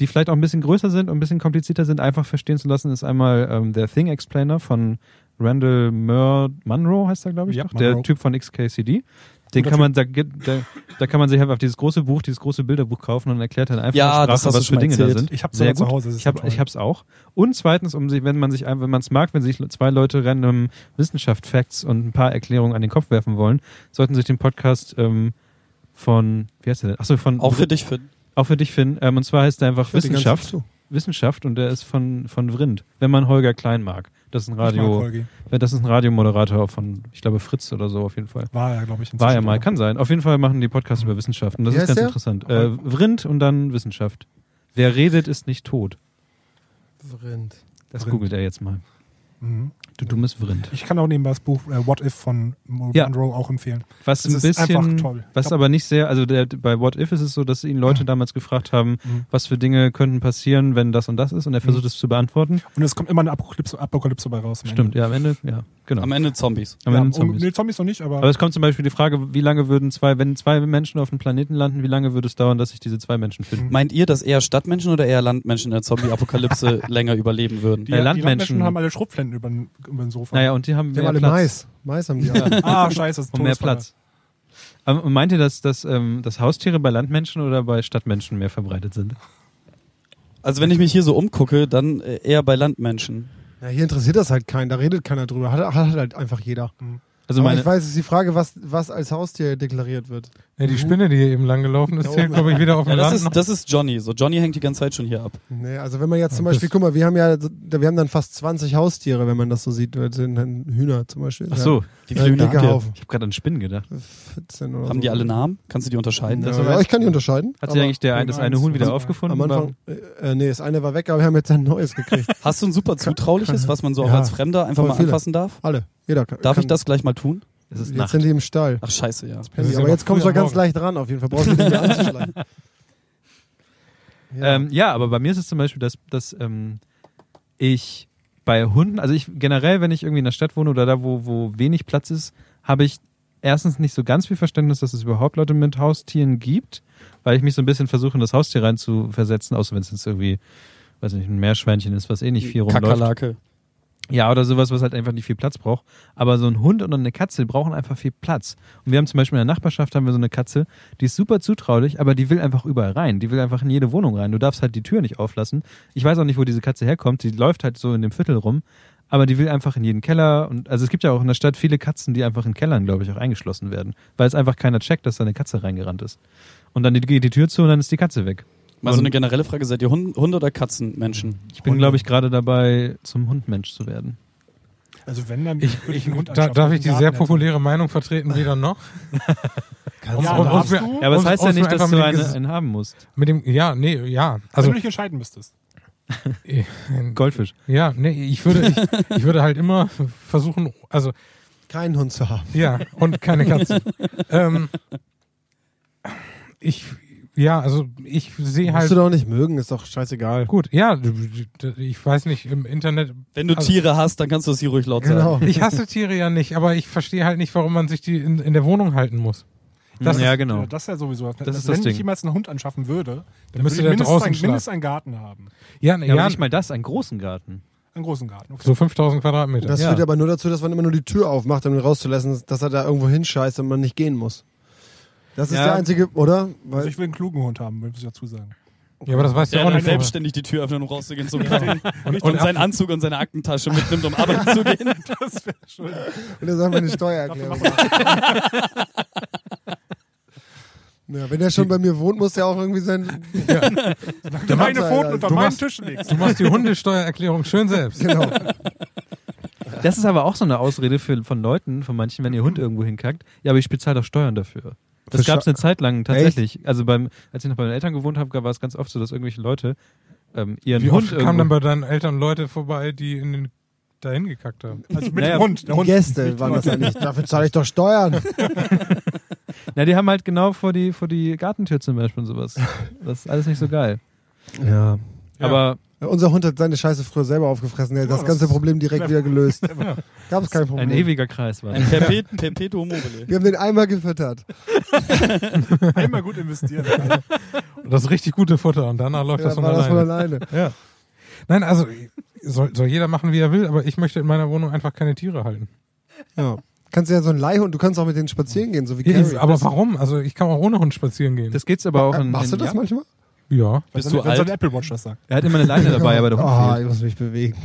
die vielleicht auch ein bisschen größer sind und ein bisschen komplizierter sind, einfach verstehen zu lassen, ist einmal ähm, der Thing Explainer von Randall Mur Munro, heißt er, glaube ich, Ja, doch, der. Typ von XKCD. Den Guter kann man, da, da, da kann man sich einfach dieses große Buch, dieses große Bilderbuch kaufen und erklärt dann einfach Ja, Sprache, was für Dinge da erzählt. sind. Ich hab's Sehr sogar zu gut. Hause, das ist ich, hab, ich hab's auch. Und zweitens, um sich, wenn man sich, ein- wenn man es mag, wenn sich zwei Leute random Wissenschaft, Facts und ein paar Erklärungen an den Kopf werfen wollen, sollten sich den Podcast ähm, von, wie heißt der denn? Achso, von, Auch für dich, Finn. Auch für dich, Finn. Ähm, und zwar heißt der einfach Wissenschaft. Wissenschaft und der ist von, von Vrindt. Wenn man Holger Klein mag. Das ist ein Radio, das ist ein Radiomoderator von, ich glaube, Fritz oder so auf jeden Fall. War er, glaube ich. War ja inzwischen, mal, kann sein. Auf jeden Fall machen die Podcasts über Wissenschaft und das Wie ist ganz der? interessant. Äh, Vrindt und dann Wissenschaft. Wer redet, ist nicht tot. Rind. Das Vrindt. googelt er jetzt mal. Mhm. Du dummes Vrindt. Ich kann auch nebenbei das Buch äh, What If von Ja. Monroe auch empfehlen. Was Das ein ist einfach bisschen, toll. was aber nicht sehr, also der, bei What If ist es so, dass ihn Leute damals gefragt haben, Mhm. was für Dinge könnten passieren, wenn das und das ist und er versucht es zu beantworten. Und es kommt immer eine Apokalypse, Apokalypse bei raus. Stimmt, ja, am Ende, ja, genau. Am Ende Zombies. Am Ende. Ende ja, um, Zombies. nee, Zombies noch nicht, aber, Aber es kommt zum Beispiel die Frage, wie lange würden zwei, wenn zwei Menschen auf einem Planeten landen, wie lange würde es dauern, dass sich diese zwei Menschen finden? Meint ihr, dass eher Stadtmenschen oder eher Landmenschen in der Zombie-Apokalypse *laughs* länger überleben würden? die, äh, die Landmenschen- Landmenschen haben alle Schrotflinten über, den- über den Sofa. Naja, und die haben Die haben mehr alle Platz. Mais. Mais haben die alle. Ah, scheiße, das ist Und mehr. Platz. Ähm, Und meint ihr, dass, dass, ähm, dass Haustiere bei Landmenschen oder bei Stadtmenschen mehr verbreitet sind? Also wenn ich mich hier so umgucke, dann äh, eher bei Landmenschen. Ja, hier interessiert das halt keinen, da redet keiner drüber. Hat, hat halt einfach jeder. Also Aber meine, ich weiß, es ist die Frage, was, was als Haustier deklariert wird. Ja, die Spinne, die hier eben lang gelaufen ist, *laughs* zählt, glaube ich, wieder auf Ja, dem das, Land. noch. ist, das ist Johnny. So Johnny hängt die ganze Zeit schon hier ab. Nee, also wenn man jetzt zum Ja, Beispiel, guck mal, wir haben ja, wir haben dann fast 20 Haustiere, wenn man das so sieht. Das sind dann Hühner zum Beispiel. ach so, Wie Ja, viele Hühner dicker habt ihr? Haufen. ich habe gerade an Spinnen gedacht. 14 oder Haben so. die alle Namen? Kannst du die unterscheiden? Ja, ja, ich kann die unterscheiden. Hat sich eigentlich der, das eine Huhn wieder Also, aufgefunden? Am Anfang, äh, äh, nee, das eine war weg, aber wir haben jetzt ein neues gekriegt. Hast du ein super zutrauliches, was man so auch Ja, als Fremder einfach mal anfassen darf? Alle. Jeder kann. Darf kann, ich das gleich mal tun? Es ist Jetzt Nacht. sind die im Stall. Ach scheiße, ja. Ist aber jetzt kommst du ganz leicht ran, auf jeden Fall. Brauchst du nicht mehr anzuschlagen. *laughs* Ja. Ähm, ja, aber bei mir ist es zum Beispiel, dass, dass ähm, ich bei Hunden, also ich generell, wenn ich irgendwie in der Stadt wohne oder da, wo, wo wenig Platz ist, habe ich erstens nicht so ganz viel Verständnis, dass es überhaupt Leute mit Haustieren gibt, weil ich mich so ein bisschen versuche, in das Haustier rein zu versetzen, außer wenn es jetzt irgendwie, weiß nicht, ein Meerschweinchen ist, was eh nicht viel rumläuft. Kakerlake. Ja, oder sowas, was halt einfach nicht viel Platz braucht. Aber so ein Hund und eine Katze brauchen einfach viel Platz. Und wir haben zum Beispiel in der Nachbarschaft haben wir so eine Katze, die ist super zutraulich, aber die will einfach überall rein. Die will einfach in jede Wohnung rein. Du darfst halt die Tür nicht auflassen. Ich weiß auch nicht, wo diese Katze herkommt. Die läuft halt so in dem Viertel rum. aber die will einfach in jeden Keller und also es gibt ja auch in der Stadt viele Katzen, die einfach in Kellern, glaube ich, auch eingeschlossen werden, weil es einfach keiner checkt, dass da eine Katze reingerannt ist. Und dann geht die Tür zu und dann ist die Katze weg. Mal so Und eine generelle Frage, seid ihr Hund, Hunde- oder Katzenmenschen? ich bin, glaube ich, gerade dabei, zum Hundmensch zu werden. Also wenn, dann Ich, würde ich, einen Hund da, darf ich die sehr hätte. populäre Meinung vertreten, weder noch? *laughs* Ja, Und- und- du? Ja, aber das heißt ja nicht, dass du mit dem eine, Ges- einen haben musst. Mit dem, ja, nee, ja. Wenn Also, du dich entscheiden müsstest. *laughs* Goldfisch. ja, nee, ich würde, ich, ich würde halt immer versuchen, also, Keinen Hund zu haben. ja, und keine Katze. *laughs* ähm, ich, ja, also, ich sehe Musst halt, du doch nicht mögen, ist doch scheißegal. gut, ja, ich weiß nicht, im Internet, Wenn du Also- Tiere hast, dann kannst du es hier ruhig laut sagen. Genau. ich hasse Tiere ja nicht, aber ich verstehe halt nicht, warum man sich die in, in der Wohnung halten muss. Das ja, ist- genau. Ja, das ist ja sowieso. ist Wenn das ich jemals einen Hund anschaffen würde, dann müsste der mindestens, draußen ein, schlafen. mindestens einen Garten haben. Ja, Ja, ja, aber nicht mal das, einen großen Garten. Einen großen Garten. Okay. so 5000 Quadratmeter. Das Ja. führt aber nur dazu, dass man immer nur die Tür aufmacht, um ihn rauszulassen, dass er da irgendwo hinscheißt und man nicht gehen muss. Das ist Ja. der einzige, oder? Also Weil, ich will einen klugen Hund haben, muss ich dazu sagen. ja, aber das weißt du Der auch nicht. selbstständig die Tür öffnet, um rauszugehen zum Kaffee. Und, und seinen Anzug und seine Aktentasche mitnimmt, um arbeiten zu gehen. *laughs* Das wäre schön. und er sagt mir eine Steuererklärung. Ja, wenn er schon bei mir wohnt, muss er auch irgendwie sein. Du meine Pfoten unter du meinen machst- Tisch legst. Du machst die Hundesteuererklärung schön selbst. Genau. Das ist aber auch so eine Ausrede für, von Leuten, von manchen, wenn ihr Hund irgendwo hinkackt. Ja, aber ich bezahle doch Steuern dafür. Das gab es eine Zeit lang tatsächlich. Also beim, als ich noch bei meinen Eltern gewohnt habe, war es ganz oft so, dass irgendwelche Leute ähm, ihren Wie Hund oft kamen dann bei deinen Eltern Leute vorbei, die in den, dahin gekackt haben? Also mit Naja, dem Hund. Der Die Hund Gäste waren das ja nicht. Dafür zahle ich doch Steuern. *laughs* Na, die haben halt genau vor die, vor die Gartentür zum Beispiel und sowas. Das ist alles nicht so geil. Ja. Ja. Aber Unser Hund hat seine Scheiße früher selber aufgefressen. Er hat Ja, das ganze das- Problem direkt wieder gelöst. *laughs* Gab es kein Problem. ein ewiger Kreis war. Ein Perpet Perpetuum mobile. Wir haben den einmal gefüttert. *laughs* einmal gut investieren. Das ist richtig gute Futter und danach läuft Ja, das von war das von alleine. alleine. *laughs* Ja. Nein, also soll, soll jeder machen, wie er will, aber ich möchte in meiner Wohnung einfach keine Tiere halten. Ja. Kannst du ja so ein Leihhund, du kannst auch mit denen spazieren gehen, so wie Ja, Carrie. aber warum? Also ich kann auch ohne Hund spazieren gehen. Das geht's aber auch Äh, in, Machst du in, das ja. manchmal? Ja, Bist du alt? Apple Watch das sagt. Er hat immer eine Leine *laughs* dabei, aber der Hund Ah, fehlt. ich muss mich bewegen.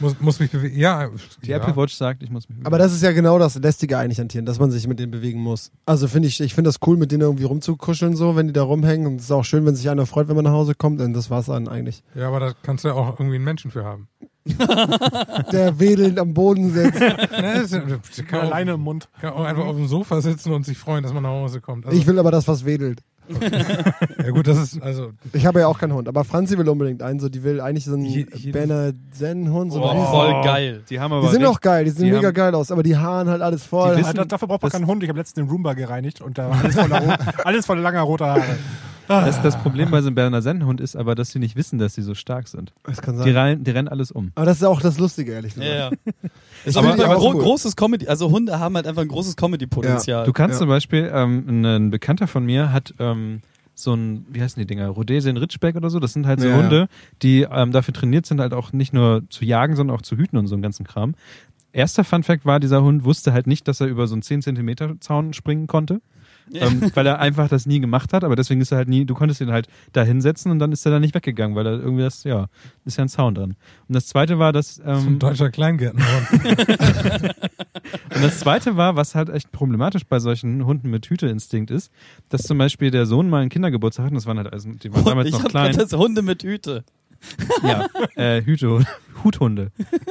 muss, muss mich bewegen. Ja, Die ja. Apple Watch sagt, ich muss mich Aber das ist ja genau das Lästige eigentlich an Tieren, dass man sich mit denen bewegen muss. Also finde ich, ich finde das cool, mit denen irgendwie rumzukuscheln, so, wenn die da rumhängen. Und es ist auch schön, wenn sich einer freut, wenn man nach Hause kommt. Und das war's dann eigentlich. Ja, aber da kannst du ja auch irgendwie einen Menschen für haben. *laughs* Der wedelnd am Boden sitzt. Kann, auch, Alleine im Mund. kann auch einfach auf dem Sofa sitzen und sich freuen, dass man nach Hause kommt. Also, Ich will aber das, was wedelt. Ja gut, das ist also Ich habe ja auch keinen Hund, aber Franzi will unbedingt einen. So, die will eigentlich so einen Zen-Hund. So Oh, einen voll geil. Die haben aber Die sind auch geil, die sehen die mega haben- geil aus, aber die Haaren halt alles voll. Da, dafür braucht man keinen Hund. Ich habe letztens den Roomba gereinigt und da war alles voller, alles voller langer roter Haare. Das, das Problem bei so einem Berner Sennenhund ist aber, dass sie nicht wissen, dass sie so stark sind. das kann Die, sein. rennen, die rennen alles um. Aber das ist auch das Lustige, ehrlich gesagt. Ja, ja. *laughs* Das aber ein gro cool. großes Comedy, also Hunde haben halt einfach ein großes Comedy-Potenzial. Du kannst Ja. zum Beispiel, ähm, ein Bekannter von mir hat ähm, so ein, wie heißen die Dinger, Rhodesien Ritschbeck oder so, das sind halt so Ja. Hunde, die ähm, dafür trainiert sind, halt auch nicht nur zu jagen, sondern auch zu hüten und so einen ganzen Kram. Erster Funfact war, dieser Hund wusste halt nicht, dass er über so einen 10 Zentimeter Zaun springen konnte. Ja. ähm, weil er einfach das nie gemacht hat, aber deswegen ist er halt nie, du konntest ihn halt da hinsetzen und dann ist er da nicht weggegangen, weil er irgendwie das, ja, ist ja ein Zaun dran. Und das zweite war, dass, so ein ähm, deutscher Kleingärtnerhund. *laughs* *laughs* und das zweite war, was halt echt problematisch bei solchen Hunden mit Hüteinstinkt ist, dass zum Beispiel der Sohn mal einen Kindergeburtstag hat, und das waren halt, also, die waren damals ich noch hab klein. das Hunde mit Hüte. Ja, äh, Hüte, Huthunde.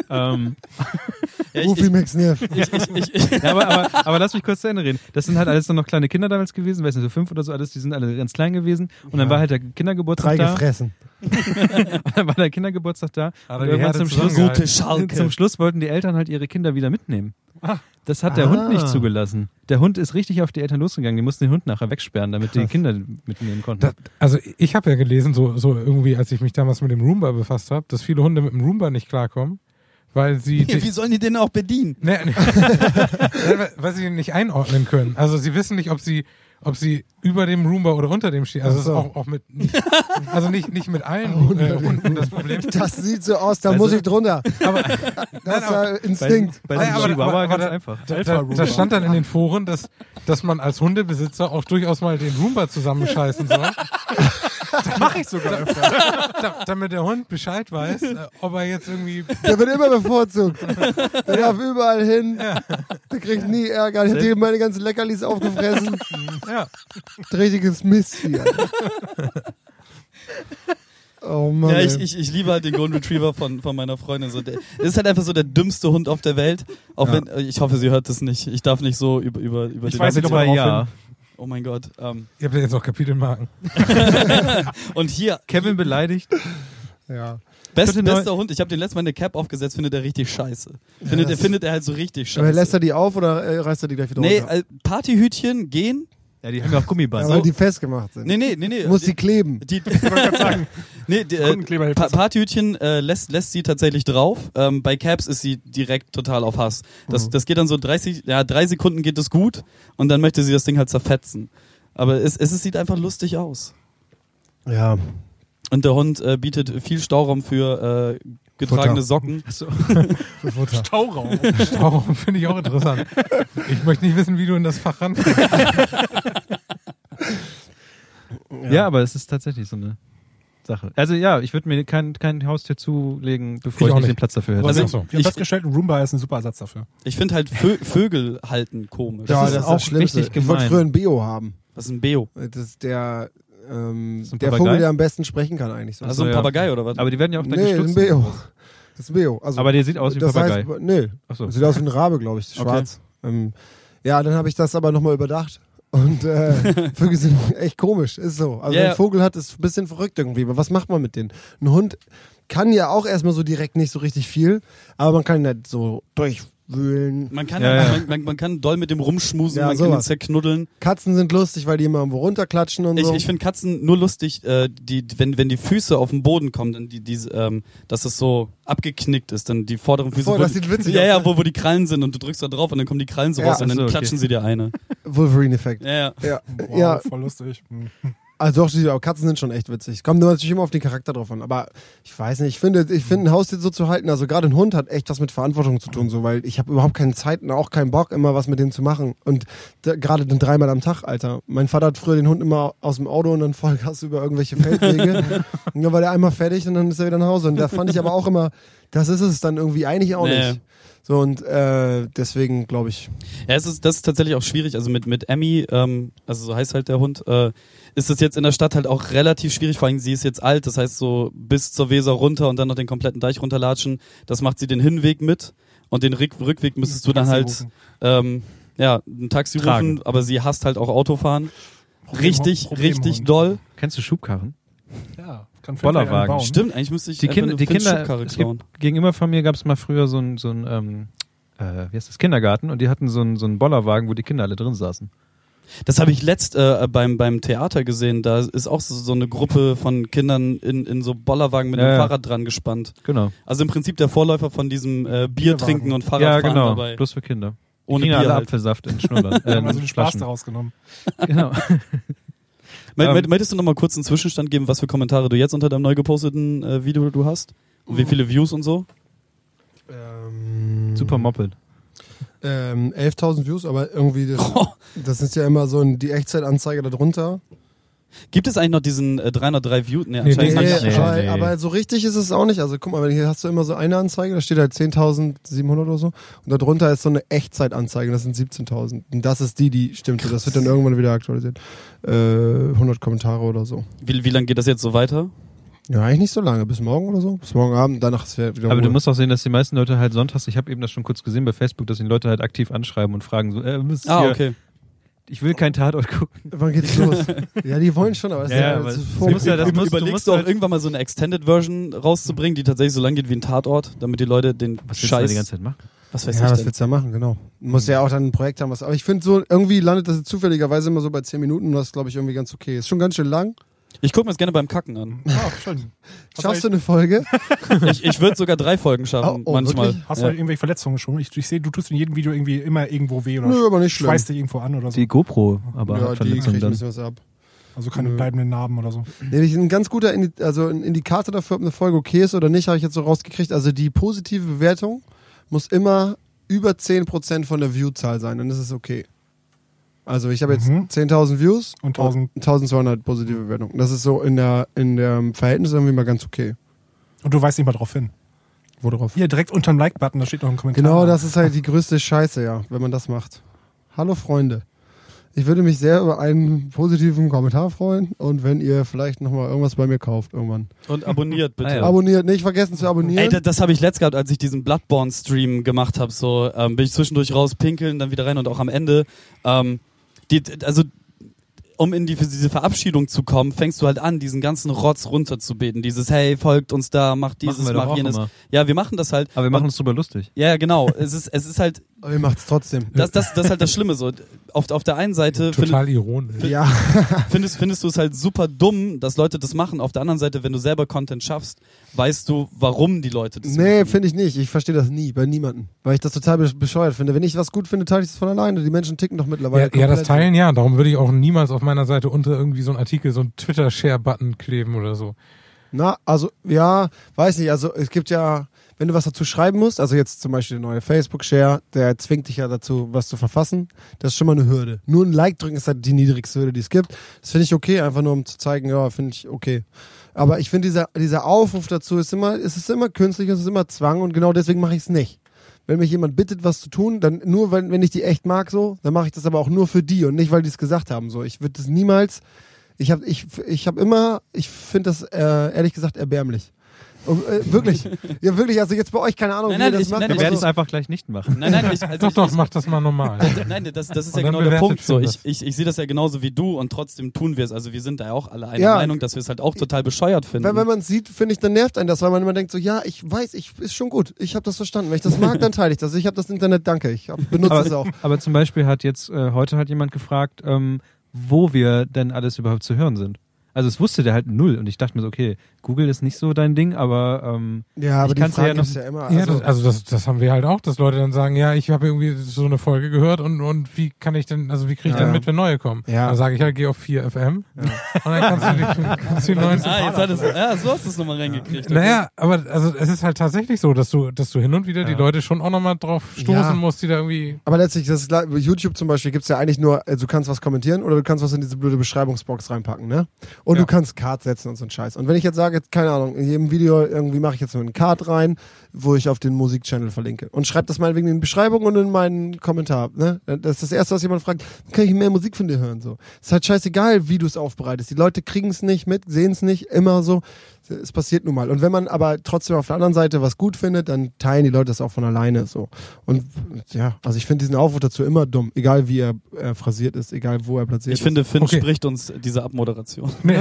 ähm, Ja, ich, ich, ich, ja, aber, aber, aber lass mich kurz zu Ende reden. Das sind halt alles dann noch kleine Kinder damals gewesen, weiß nicht, so fünf oder so alles, die sind alle ganz klein gewesen. Und dann Ja. war halt der Kindergeburtstag Drei da. gefressen. *laughs* Und dann war der Kindergeburtstag da. Hat er Und die irgendwann zum Schluss. Gute Schalke. zum Schluss wollten die Eltern halt ihre Kinder wieder mitnehmen. Das hat der Ah. Hund nicht zugelassen. Der Hund ist richtig auf die Eltern losgegangen. Die mussten den Hund nachher wegsperren, damit die Krass. Kinder mitnehmen konnten. Da, also ich habe ja gelesen, so, so irgendwie, als ich mich damals mit dem Roomba befasst habe, dass viele Hunde mit dem Roomba nicht klarkommen, weil sie wie sollen die den auch bedienen? *laughs* Nee, nee. Weil sie ihn nicht einordnen können. Also sie wissen nicht, ob sie, ob sie über dem Roomba oder unter dem stehen. Also so. auch, auch mit, *laughs* also nicht, nicht mit allen *laughs* äh, Hunden das Problem. Das sieht so aus, da Also- muss ich drunter. *laughs* Aber Das ist ja bei, Instinkt. bei Nein, aber- Chihuahua aber- ganz einfach. da, da, da stand dann in den Foren, dass, dass man als Hundebesitzer auch durchaus mal den Roomba zusammenscheißen soll. Mache ich sogar öfter. Da, damit der Hund Bescheid weiß, äh, ob er jetzt irgendwie. Der wird immer bevorzugt. Der darf überall hin. Der kriegt nie Ärger. Ich hab dir meine ganzen Leckerlis aufgefressen. Ja. Richtiges Mistvieh. Alter. Oh Mann. Ja, ich, ich, ich liebe halt den Golden Retriever von, von meiner Freundin. So, der, das ist halt einfach so der dümmste Hund auf der Welt. Auch Ja. wenn, ich hoffe, sie hört das nicht. Ich darf nicht so über, über, über Ich den weiß nicht, ob wir ja. Oh mein Gott. Ähm, Ihr habt ja jetzt auch Kapitelmarken. *laughs* und hier, Kevin beleidigt. ja. best, bester Hund. Ich habe den letzten Mal eine Cap aufgesetzt, findet er richtig scheiße. Findet, er das- findet er halt so richtig scheiße. Aber lässt er die auf oder äh, reißt er die gleich wieder nee, runter? äh, Partyhütchen gehen? Ja, die haben ja auch Gummiband. Ja, weil die festgemacht sind. Nee, nee, nee, nee. Du musst die kleben. die, *laughs* Ich wollte gerade sagen, nee, die, äh, pa besser. Partyhütchen äh, lässt, lässt sie tatsächlich drauf. Ähm, bei Caps ist sie direkt total auf Hass. Das, Mhm. das geht dann so 30, ja, drei Sekunden geht es gut und dann möchte sie das Ding halt zerfetzen. Aber es, es, es sieht einfach lustig aus. Ja. Und der Hund äh, bietet viel Stauraum für äh, getragene Futter. Socken. Achso. *laughs* Für Futter. Stauraum. Stauraum finde ich auch interessant. Ich möchte nicht wissen, wie du in das Fach rankommst. Ja. aber es ist tatsächlich so eine Sache. Also ja, ich würde mir kein, kein Haustier zulegen, bevor Ich ich, auch nicht den. Platz dafür hätte. Also so. Haben Ich- festgestellt, ein Roomba ist ein super Ersatz dafür. Ich finde halt Vö Vögel halten komisch. ja, ist das ist auch das Schlimmste. richtig Ich wollte gemein. früher ein Beo haben. Das ist ein Beo. Das ist der, ähm, ein der? Vogel, der am besten sprechen kann eigentlich. So. Also ein ja. Papagei oder was? aber die werden ja auch dann nee, ein gestutzt. Beo. Das ist ein Beo. Also, Aber der sieht aus wie ein Papagei. Heißt, nee, Achso. sieht aus wie ein Rabe, glaube ich, schwarz. Ähm, ja, dann habe ich das aber nochmal überdacht. Und äh, *laughs* Vögel sind echt komisch, ist so. Also ja. ein Vogel hat, ist ein bisschen verrückt irgendwie. Aber was macht man mit denen? Ein Hund kann ja auch erstmal so direkt nicht so richtig viel, aber man kann ihn halt so durchwühlen. man, kann, Ja, ja. Man, man, man kann doll mit dem rumschmusen, Ja, man kann ihn sowas. zerknuddeln. Katzen sind lustig, weil die immer irgendwo runterklatschen und Ich, so. ich finde Katzen nur lustig, äh, die, wenn, wenn die Füße auf den Boden kommen, dann die, die, ähm, dass es so abgeknickt ist, dann die vorderen Füße. Wo das die- sieht witzig Ja, aus. ja, wo, wo die Krallen sind und du drückst da drauf und dann kommen die Krallen so Ja. raus und dann so, okay. klatschen sie dir eine. Wolverine-Effekt. Ja, ja. Ja, Wow, ja, voll lustig. Also doch, aber Katzen sind schon echt witzig. Kommt natürlich immer auf den Charakter drauf an. Aber ich weiß nicht, ich finde, ich finde ein Haustier so zu halten, also gerade ein Hund hat echt was mit Verantwortung zu tun, so, weil ich habe überhaupt keine Zeit und auch keinen Bock, immer was mit dem zu machen. Und da, gerade dann dreimal am Tag, Alter. Mein Vater hat früher den Hund immer aus dem Auto und dann Vollgas über irgendwelche Feldwege. und dann war der einmal fertig und dann ist er wieder nach Hause. Und da fand ich aber auch immer, das ist es dann irgendwie eigentlich auch Nee. nicht. So, und äh, deswegen glaube ich, Ja, es ist, das ist tatsächlich auch schwierig. Also mit, mit Emmy, ähm, also so heißt halt der Hund, äh, ist es jetzt in der Stadt halt auch relativ schwierig. Vor allem, sie ist jetzt alt, das heißt so bis zur Weser runter und dann noch den kompletten Deich runterlatschen. Das macht sie den Hinweg mit und den Rück Rückweg müsstest du dann halt, ähm, ja, ein Taxi Tragen. rufen, aber sie hasst halt auch Autofahren. Problem- Richtig, Problemhund. richtig doll. Kennst du Schubkarren? Ja, kann Bollerwagen. Stimmt, eigentlich müsste ich Die, Kinder, eine die Kinder, gibt, gegenüber von mir gab es mal früher so ein, so ein ähm, äh, wie heißt das, Kindergarten und die hatten so einen, so einen Bollerwagen, wo die Kinder alle drin saßen. Das habe ich letzt äh, beim, beim Theater gesehen. Da ist auch so, so eine Gruppe von Kindern in, in so Bollerwagen mit Ja, einem ja. Fahrrad dran gespannt. Genau. Also im Prinzip der Vorläufer von diesem äh, Bier trinken und ja, Fahrradfahren genau. dabei. Bloß für Kinder. Ohne kriegen Bier alle halt. Apfelsaft in Schnullern. Wir *laughs* Äh, haben also in den Spaß daraus genommen. Genau. *laughs* Ähm, mö- Möchtest du noch mal kurz einen Zwischenstand geben, was für Kommentare du jetzt unter deinem neu geposteten äh, Video du hast? Und wie viele Views und so? ähm, Super Moped. Ähm, 11.000 Views, aber irgendwie, das, *laughs* das ist ja immer so ein, die Echtzeitanzeige darunter. Gibt es eigentlich noch diesen äh, 303 Views? Nee, Nee, anscheinend nee, nicht. nee. aber, nee. aber so richtig ist es auch nicht. Also guck mal, hier hast du immer so eine Anzeige, da steht halt 10.700 oder so. Und darunter ist so eine Echtzeitanzeige, das sind 17.000. Und das ist die, die stimmt. Das wird dann irgendwann wieder aktualisiert. Äh, 100 Kommentare oder so. Wie, wie lange geht das jetzt so weiter? Ja, eigentlich nicht so lange. Bis morgen oder so. Bis morgen Abend, danach ist wieder Aber du Ruhe. musst auch sehen, dass die meisten Leute halt sonntags, ich habe eben das schon kurz gesehen bei Facebook, dass die Leute halt aktiv anschreiben und fragen so, äh, was ist Ah, hier? okay. Ich will kein Tatort gucken. Wann geht's los? ja, die wollen schon, aber es Ja, ist ja, ja, aber das ja musst- du Überlegst musst du auch halt- irgendwann mal so eine Extended Version rauszubringen, die tatsächlich so lang geht wie ein Tatort, damit die Leute den Was willst du da Scheiß... die ganze Zeit machen? was weiß ja, ich was denn? willst du ja machen, genau. Du musst ja auch dann ein Projekt haben, was. Aber ich finde so, irgendwie landet das zufälligerweise immer so bei 10 Minuten und das glaube ich irgendwie ganz okay. Ist schon ganz schön lang. Ich gucke mir das gerne beim Kacken an. *laughs* Ah, schön. Schaffst du du, eine Folge? *laughs* Ich, ich würde sogar drei Folgen schaffen, Oh, oh, manchmal. wirklich? hast Ja. du irgendwelche Verletzungen schon? Ich, ich sehe, du tust in jedem Video irgendwie immer irgendwo weh oder Nö, aber nicht schlimm. schweißt dich irgendwo an oder so. Die GoPro, aber ja, hat die Verletzungen ein dann. bisschen was ab. Also keine Nö. bleibenden Narben oder so. Nee, ich- ein ganz guter Indi also ein Indikator dafür, ob eine Folge okay ist oder nicht, habe ich jetzt so rausgekriegt. Also die positive Bewertung muss immer über 10% von der Viewzahl sein, dann ist es okay. Also ich habe jetzt Mhm. 10.000 Views Und 1000. 1200 positive Bewertungen. Das ist so in der in dem Verhältnis irgendwie mal ganz okay. Und du weißt nicht mal drauf hin. Wo drauf? Hier direkt unterm Like-Button, da steht noch ein Kommentar. Genau, das ist halt die größte Scheiße, ja, wenn man das macht. Hallo Freunde. Ich würde mich sehr über einen positiven Kommentar freuen und wenn ihr vielleicht nochmal irgendwas bei mir kauft irgendwann. Und abonniert bitte. Ah, ja. Abonniert, nicht vergessen zu abonnieren. Ey, das, das habe ich letzt gehabt, als ich diesen Bloodborne-Stream gemacht habe. So ähm, bin ich zwischendurch raus pinkeln, dann wieder rein und auch am Ende. Ähm, die, also um in die, diese Verabschiedung zu kommen, fängst du halt an, diesen ganzen Rotz runterzubeten. Dieses, hey, folgt uns da, macht dieses, Machen macht jenes. Ja, wir machen das halt. Aber wir machen uns drüber lustig. Ja, genau. Es ist, es ist halt, *laughs* Aber ihr macht's trotzdem. das, das, das ist halt das Schlimme so. Auf, auf der einen Seite find, Total ironisch. Ja, findest, findest du es halt super dumm, dass Leute das machen. Auf der anderen Seite, wenn du selber Content schaffst, weißt du, warum die Leute das nee, finde ich nicht. Ich verstehe das nie, bei niemandem. Weil ich das total be- bescheuert finde. Wenn ich was gut finde, teile ich es von alleine. Die Menschen ticken doch mittlerweile. Ja, ja, das. Teilen ja. Darum würde ich auch niemals auf meiner Seite unter irgendwie so einen Artikel, so einen Twitter-Share-Button kleben oder so. Na, also, ja, weiß nicht. Also, es gibt ja, wenn du was dazu schreiben musst, also jetzt zum Beispiel der neue Facebook-Share, der zwingt dich ja dazu, was zu verfassen. Das ist schon mal eine Hürde. Nur ein Like drücken ist halt die niedrigste Hürde, die es gibt. Das finde ich okay, einfach nur um zu zeigen, ja, finde ich okay. Aber ich finde, dieser, dieser Aufruf dazu ist immer, es ist immer künstlich, es ist immer Zwang und genau deswegen mache ich es nicht. Wenn mich jemand bittet, was zu tun, dann nur, wenn, wenn ich die echt mag, so, dann mache ich das aber auch nur für die und nicht, weil die es gesagt haben. So, ich würde das niemals. Ich habe ich, ich hab immer, ich finde das äh, ehrlich gesagt erbärmlich. Und, äh, wirklich. Ja, wirklich. Also jetzt bei euch, keine Ahnung, Nein, wie nein, ihr das ich- macht. nein, Wir werden es einfach gleich nicht machen. Nein, nein, ich, *laughs* also Doch, ich, doch, ich, mach das mal normal. *laughs* Nein, das, das ist ja genau der Punkt. So, ich, ich, ich sehe das ja genauso wie du und trotzdem tun wir es. Also wir sind da ja auch alle einer Ja. Meinung, dass wir es halt auch total bescheuert finden. Wenn, wenn man es sieht, finde ich, dann nervt einen das, weil man immer denkt so, ja, ich weiß, ich ist schon gut. Ich habe das verstanden. Wenn ich das mag, dann teile ich das. Ich habe das Internet, danke. Ich hab, benutze es auch. Aber, aber zum Beispiel hat jetzt, äh, heute hat jemand gefragt, ähm, wo wir denn alles überhaupt zu hören sind. Also es wusste der halt null und ich dachte mir so, okay, Google ist nicht so dein Ding, aber ähm, Ja, aber Ich die kann's ja Frage noch- ist ja immer. Ja, Also, das, also das, das haben wir halt auch, dass Leute dann sagen, ja, ich habe irgendwie so eine Folge gehört und, und wie kann ich denn, also wie kriege ich Ja. denn mit, wenn neue kommen? Ja. Dann sage ich halt, geh auf 4 FM *laughs* und dann kannst du die, kannst du die neuen ah, jetzt hat es, ja, so hast du es nochmal reingekriegt. okay. Naja, aber also es ist halt tatsächlich so, dass du, dass du hin und wieder die Ja. Leute schon auch nochmal drauf stoßen Ja. musst, die da irgendwie. aber letztlich, das ist, YouTube zum Beispiel gibt es ja eigentlich nur, also du kannst was kommentieren oder du kannst was in diese blöde Beschreibungsbox reinpacken, ne? Und Ja. du kannst Card setzen und so ein Scheiß. Und wenn ich jetzt sage, jetzt, keine Ahnung, in jedem Video irgendwie mache ich jetzt nur einen Card rein, wo ich auf den Musikchannel verlinke. Und schreib das meinetwegen in die Beschreibung und in meinen Kommentar. Ne? Das ist das Erste, was jemand fragt, kann ich mehr Musik von dir hören? So. Ist halt scheißegal, wie du es aufbereitest. Die Leute kriegen es nicht mit, sehen es nicht, immer so. Es passiert nun mal. Und wenn man aber trotzdem auf der anderen Seite was gut findet, dann teilen die Leute das auch von alleine so. Und ja, also ich finde diesen Aufruf dazu immer dumm, egal wie er äh, phrasiert ist, egal wo er platziert Ich finde, Finn Okay. spricht uns diese Abmoderation. Nee,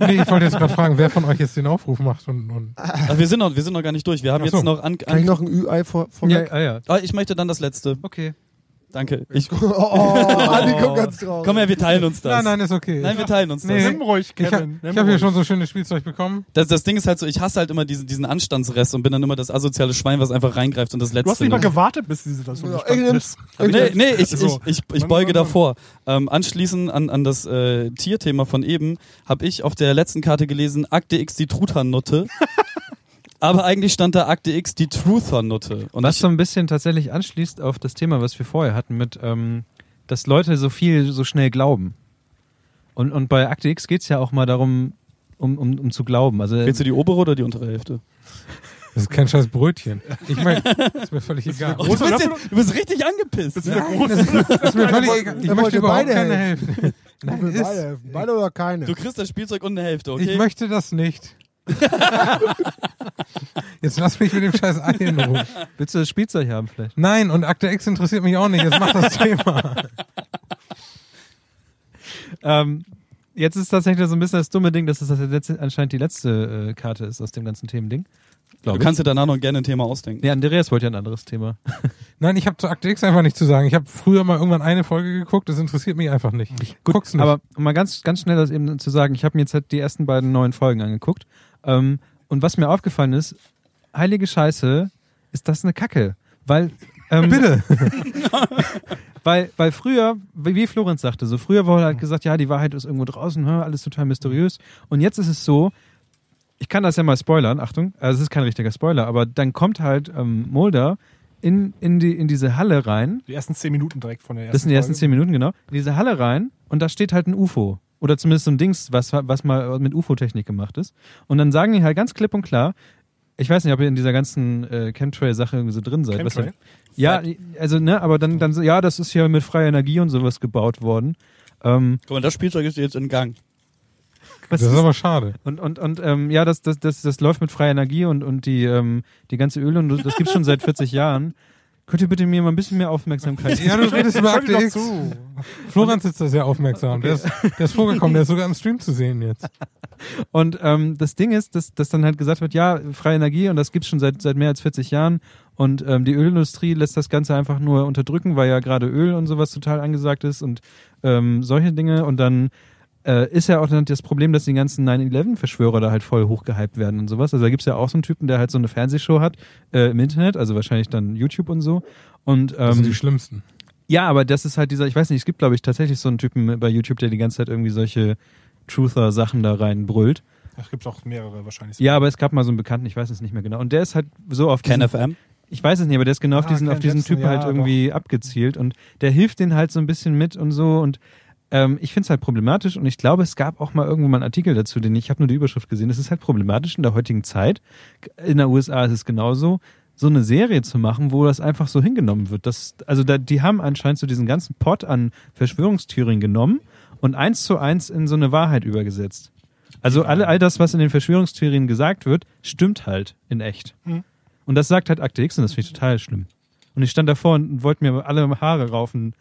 nee ich wollte jetzt gerade fragen, wer von euch jetzt den Aufruf macht und, und Ach, wir, sind noch, wir sind noch gar nicht durch. Wir haben so. jetzt noch an. ist. Kann ich an noch ein Ü-Ei vor, vor ja, ja, ja. Ah, ich möchte dann das letzte. Okay. Danke. Ich, *laughs* Oh, oh, Andi guckt ganz traurig. komm her, wir teilen uns das. Nein, nein, ist okay. Nein, wir teilen uns das. Nee. Nimm ruhig, ich habe Kevin. nimm ich hab hier schon so schönes Spielzeug bekommen. Das, das Ding ist halt so, ich hasse halt immer diesen, diesen Anstandsrest und bin dann immer das asoziale Schwein, was einfach reingreift und das letzte Du hast nicht mal gewartet, bis diese Situation Ja, ich ist. Nee, nee, ich, So. ich, ich, ich beuge davor. Ähm, anschließend an, an das äh, Tierthema von eben habe ich auf der letzten Karte gelesen, Akte X die Truthahnnutte. *laughs* Aber eigentlich stand da Akte X die Truthahnnutte. Und Was so ein bisschen tatsächlich anschließt auf das Thema, was wir vorher hatten, mit, ähm, dass Leute so viel so schnell glauben. Und, und bei Akte X geht's ja auch mal darum, um, um, um zu glauben. Also willst du die obere oder die untere Hälfte? Das ist kein scheiß Brötchen. Ich meine, ist mir völlig egal. Oh, du, bist jetzt, du bist richtig angepisst. Nein, das ist, das ist mir völlig egal. Ich möchte überhaupt beide keine Hälfte. Nein, Beide, ist, helfen. beide oder keine? Du kriegst das Spielzeug und eine Hälfte, okay? ich möchte das nicht. Jetzt lass mich mit dem scheiß Ei in Ruhe. willst du das Spielzeug haben vielleicht? Nein, und Akte X interessiert mich auch nicht. Jetzt mach das Thema. Ähm, jetzt ist tatsächlich so ein bisschen das dumme Ding, dass es das letzte, anscheinend die letzte äh, Karte ist aus dem ganzen Themending. du kannst dir danach noch gerne ein Thema ausdenken. Nee, Andreas wollte ja ein anderes Thema. *laughs* Nein, ich habe zu Akte X einfach nichts zu sagen. Ich habe früher mal irgendwann eine Folge geguckt. Das interessiert mich einfach nicht. Ich guck's nicht. Aber um mal ganz, ganz schnell das eben zu sagen, ich habe mir jetzt halt die ersten beiden neuen Folgen angeguckt. Ähm, und was mir aufgefallen ist, heilige Scheiße, ist das eine Kacke. Weil, ähm, Bitte. *laughs* weil, weil früher, wie Florenz sagte, so früher wurde halt gesagt, ja, die Wahrheit ist irgendwo draußen, alles total mysteriös. Und jetzt ist es so, ich kann das ja mal spoilern, Achtung, also es ist kein richtiger Spoiler, aber dann kommt halt ähm, Mulder in, in, die, in diese Halle rein. Die ersten zehn Minuten direkt von der ersten Das sind die ersten Folge. zehn Minuten, genau. In diese Halle rein und da steht halt ein UFO. Oder zumindest so ein Dings, was, was mal mit UFO-Technik gemacht ist. Und dann sagen die halt ganz klipp und klar, ich weiß nicht, ob ihr in dieser ganzen äh, Chemtrail-Sache irgendwie so drin seid. Was Chemtrail? ja, also, ne, aber dann, dann so, ja, das ist ja mit freier Energie und sowas gebaut worden. Ähm, Guck mal, das Spielzeug ist jetzt in Gang. was Das ist aber schade. Und, und, und ähm, ja, das, das, das, das läuft mit freier Energie und, und die, ähm, die ganze Öl und das gibt's schon seit 40 Jahren. Könnt ihr bitte mir mal ein bisschen mehr Aufmerksamkeit Ja, du redest über Akte X. zu. Florenz sitzt da sehr aufmerksam. Der, ist, der ist vorgekommen, der ist sogar im Stream zu sehen jetzt. Und ähm, das Ding ist, dass, dass dann halt gesagt wird, ja, freie Energie und das gibt's schon seit, seit mehr als 40 Jahren. Und ähm, die Ölindustrie lässt das Ganze einfach nur unterdrücken, weil ja gerade Öl und sowas total angesagt ist und ähm, solche Dinge. Und dann äh, ist ja auch dann das Problem, dass die ganzen 9-11-Verschwörer da halt voll hochgehypt werden und sowas. Also da gibt's ja auch so einen Typen, der halt so eine Fernsehshow hat äh, im Internet, also wahrscheinlich dann YouTube und so. Und Das ähm, sind die schlimmsten. ja, aber das ist halt dieser, ich weiß nicht, es gibt glaube ich tatsächlich so einen Typen bei YouTube, der die ganze Zeit irgendwie solche Truther-Sachen da reinbrüllt. Es gibt auch mehrere wahrscheinlich. Ja, aber es gab mal so einen Bekannten, ich weiß es nicht mehr genau. Und der ist halt so auf diesen, KenFM. ich weiß es nicht, aber der ist genau auf Ah, diesen, Ken auf diesen Typen halt ja, irgendwie abgezielt und der hilft den halt so ein bisschen mit und so und ähm, ich finde es halt problematisch und ich glaube, es gab auch mal irgendwo mal einen Artikel dazu, den ich habe nur die Überschrift gesehen. Es ist halt problematisch in der heutigen Zeit. In der USA ist es genauso, so eine Serie zu machen, wo das einfach so hingenommen wird. Das, also da, die haben anscheinend so diesen ganzen Pot an Verschwörungstheorien genommen und eins zu eins in so eine Wahrheit übergesetzt. Also alle, all das, was in den Verschwörungstheorien gesagt wird, stimmt halt in echt. Hm. Und das sagt halt Akte X und das finde ich total schlimm. Und ich stand davor und wollte mir alle Haare raufen,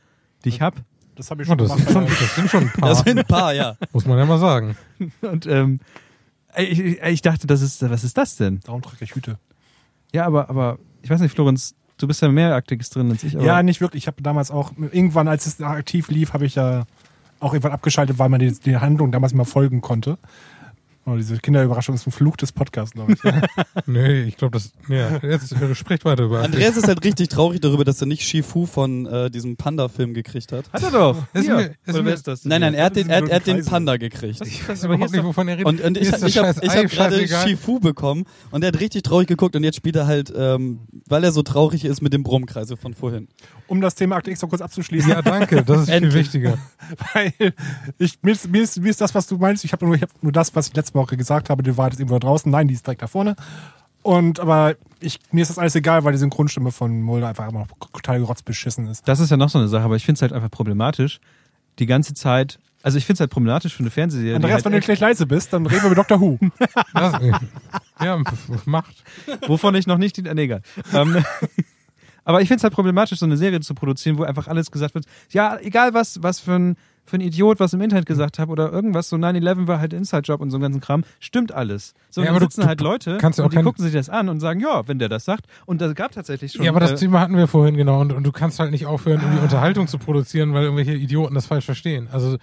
die ich hab. Das habe ich Oh, schon das, gemacht. sind schon, das sind schon ein *laughs* paar, Das sind ein paar, ja. muss man ja mal sagen. *laughs* Und ähm, ich, ich, dachte, das ist, was ist das denn? Darum trage ich Hüte. Ja, aber, aber ich weiß nicht, Florenz, du bist ja mehr Akte X drin als ich. Aber Ja, nicht wirklich. Ich habe damals auch, irgendwann, als es aktiv lief, habe ich ja auch irgendwann abgeschaltet, weil man die, die Handlung damals immer folgen konnte. Oh, diese Kinderüberraschung ist ein Fluch des Podcasts, glaube ich. *laughs* Nee, ich glaube, das. Ja, jetzt äh, sprecht weiter über. Andreas ist halt richtig traurig darüber, dass er nicht Shifu von äh, diesem Panda-Film gekriegt hat. Hat er doch. Ist Hier. mir- ist Oder mir- wer ist das? Nein, nein, er hat den, er, er hat den. Panda gekriegt. Ich weiß aber hier überhaupt nicht, wovon er redet. Und, und ich, ich habe hab gerade. Shifu bekommen und er hat richtig traurig geguckt und jetzt spielt er halt, ähm, weil er so traurig ist mit dem Brummkreise von vorhin. Um das Thema Akte X noch kurz abzuschließen, Ja, danke, das ist viel wichtiger. *laughs* weil ich, mir, ist, mir, ist, mir ist das, was du meinst, ich habe nur, ich hab nur das, was ich letzte Woche gesagt habe, die Wahrheit ist irgendwo da draußen. Nein, die ist direkt da vorne. Und aber ich, mir ist das alles egal, weil die Synchronstimme von Mulder einfach immer noch total rotzbeschissen ist. Das ist ja noch so eine Sache, aber ich finde es halt einfach problematisch, die ganze Zeit. Also ich finde es halt problematisch für eine Fernsehserie. Andreas, halt wenn du gleich leise bist, dann reden wir über Dr. Who. *laughs* Ja, macht. wovon ich noch nicht, die, nee, egal. Ähm, *laughs* aber ich finde es halt problematisch, so eine Serie zu produzieren, wo einfach alles gesagt wird. Ja, egal was, was für ein, für ein Idiot was im Internet gesagt habe oder irgendwas, so 9-11 war halt Inside-Job und so einen ganzen Kram, stimmt alles. So, Ja, aber sitzen du halt Leute kannst und die kein- gucken sich das an und sagen, ja, wenn der das sagt. Und das gab tatsächlich schon. Ja, aber das äh, Thema hatten wir vorhin genau. Und, und du kannst halt nicht aufhören, irgendwie Unterhaltung zu produzieren, weil irgendwelche Idioten das falsch verstehen. Also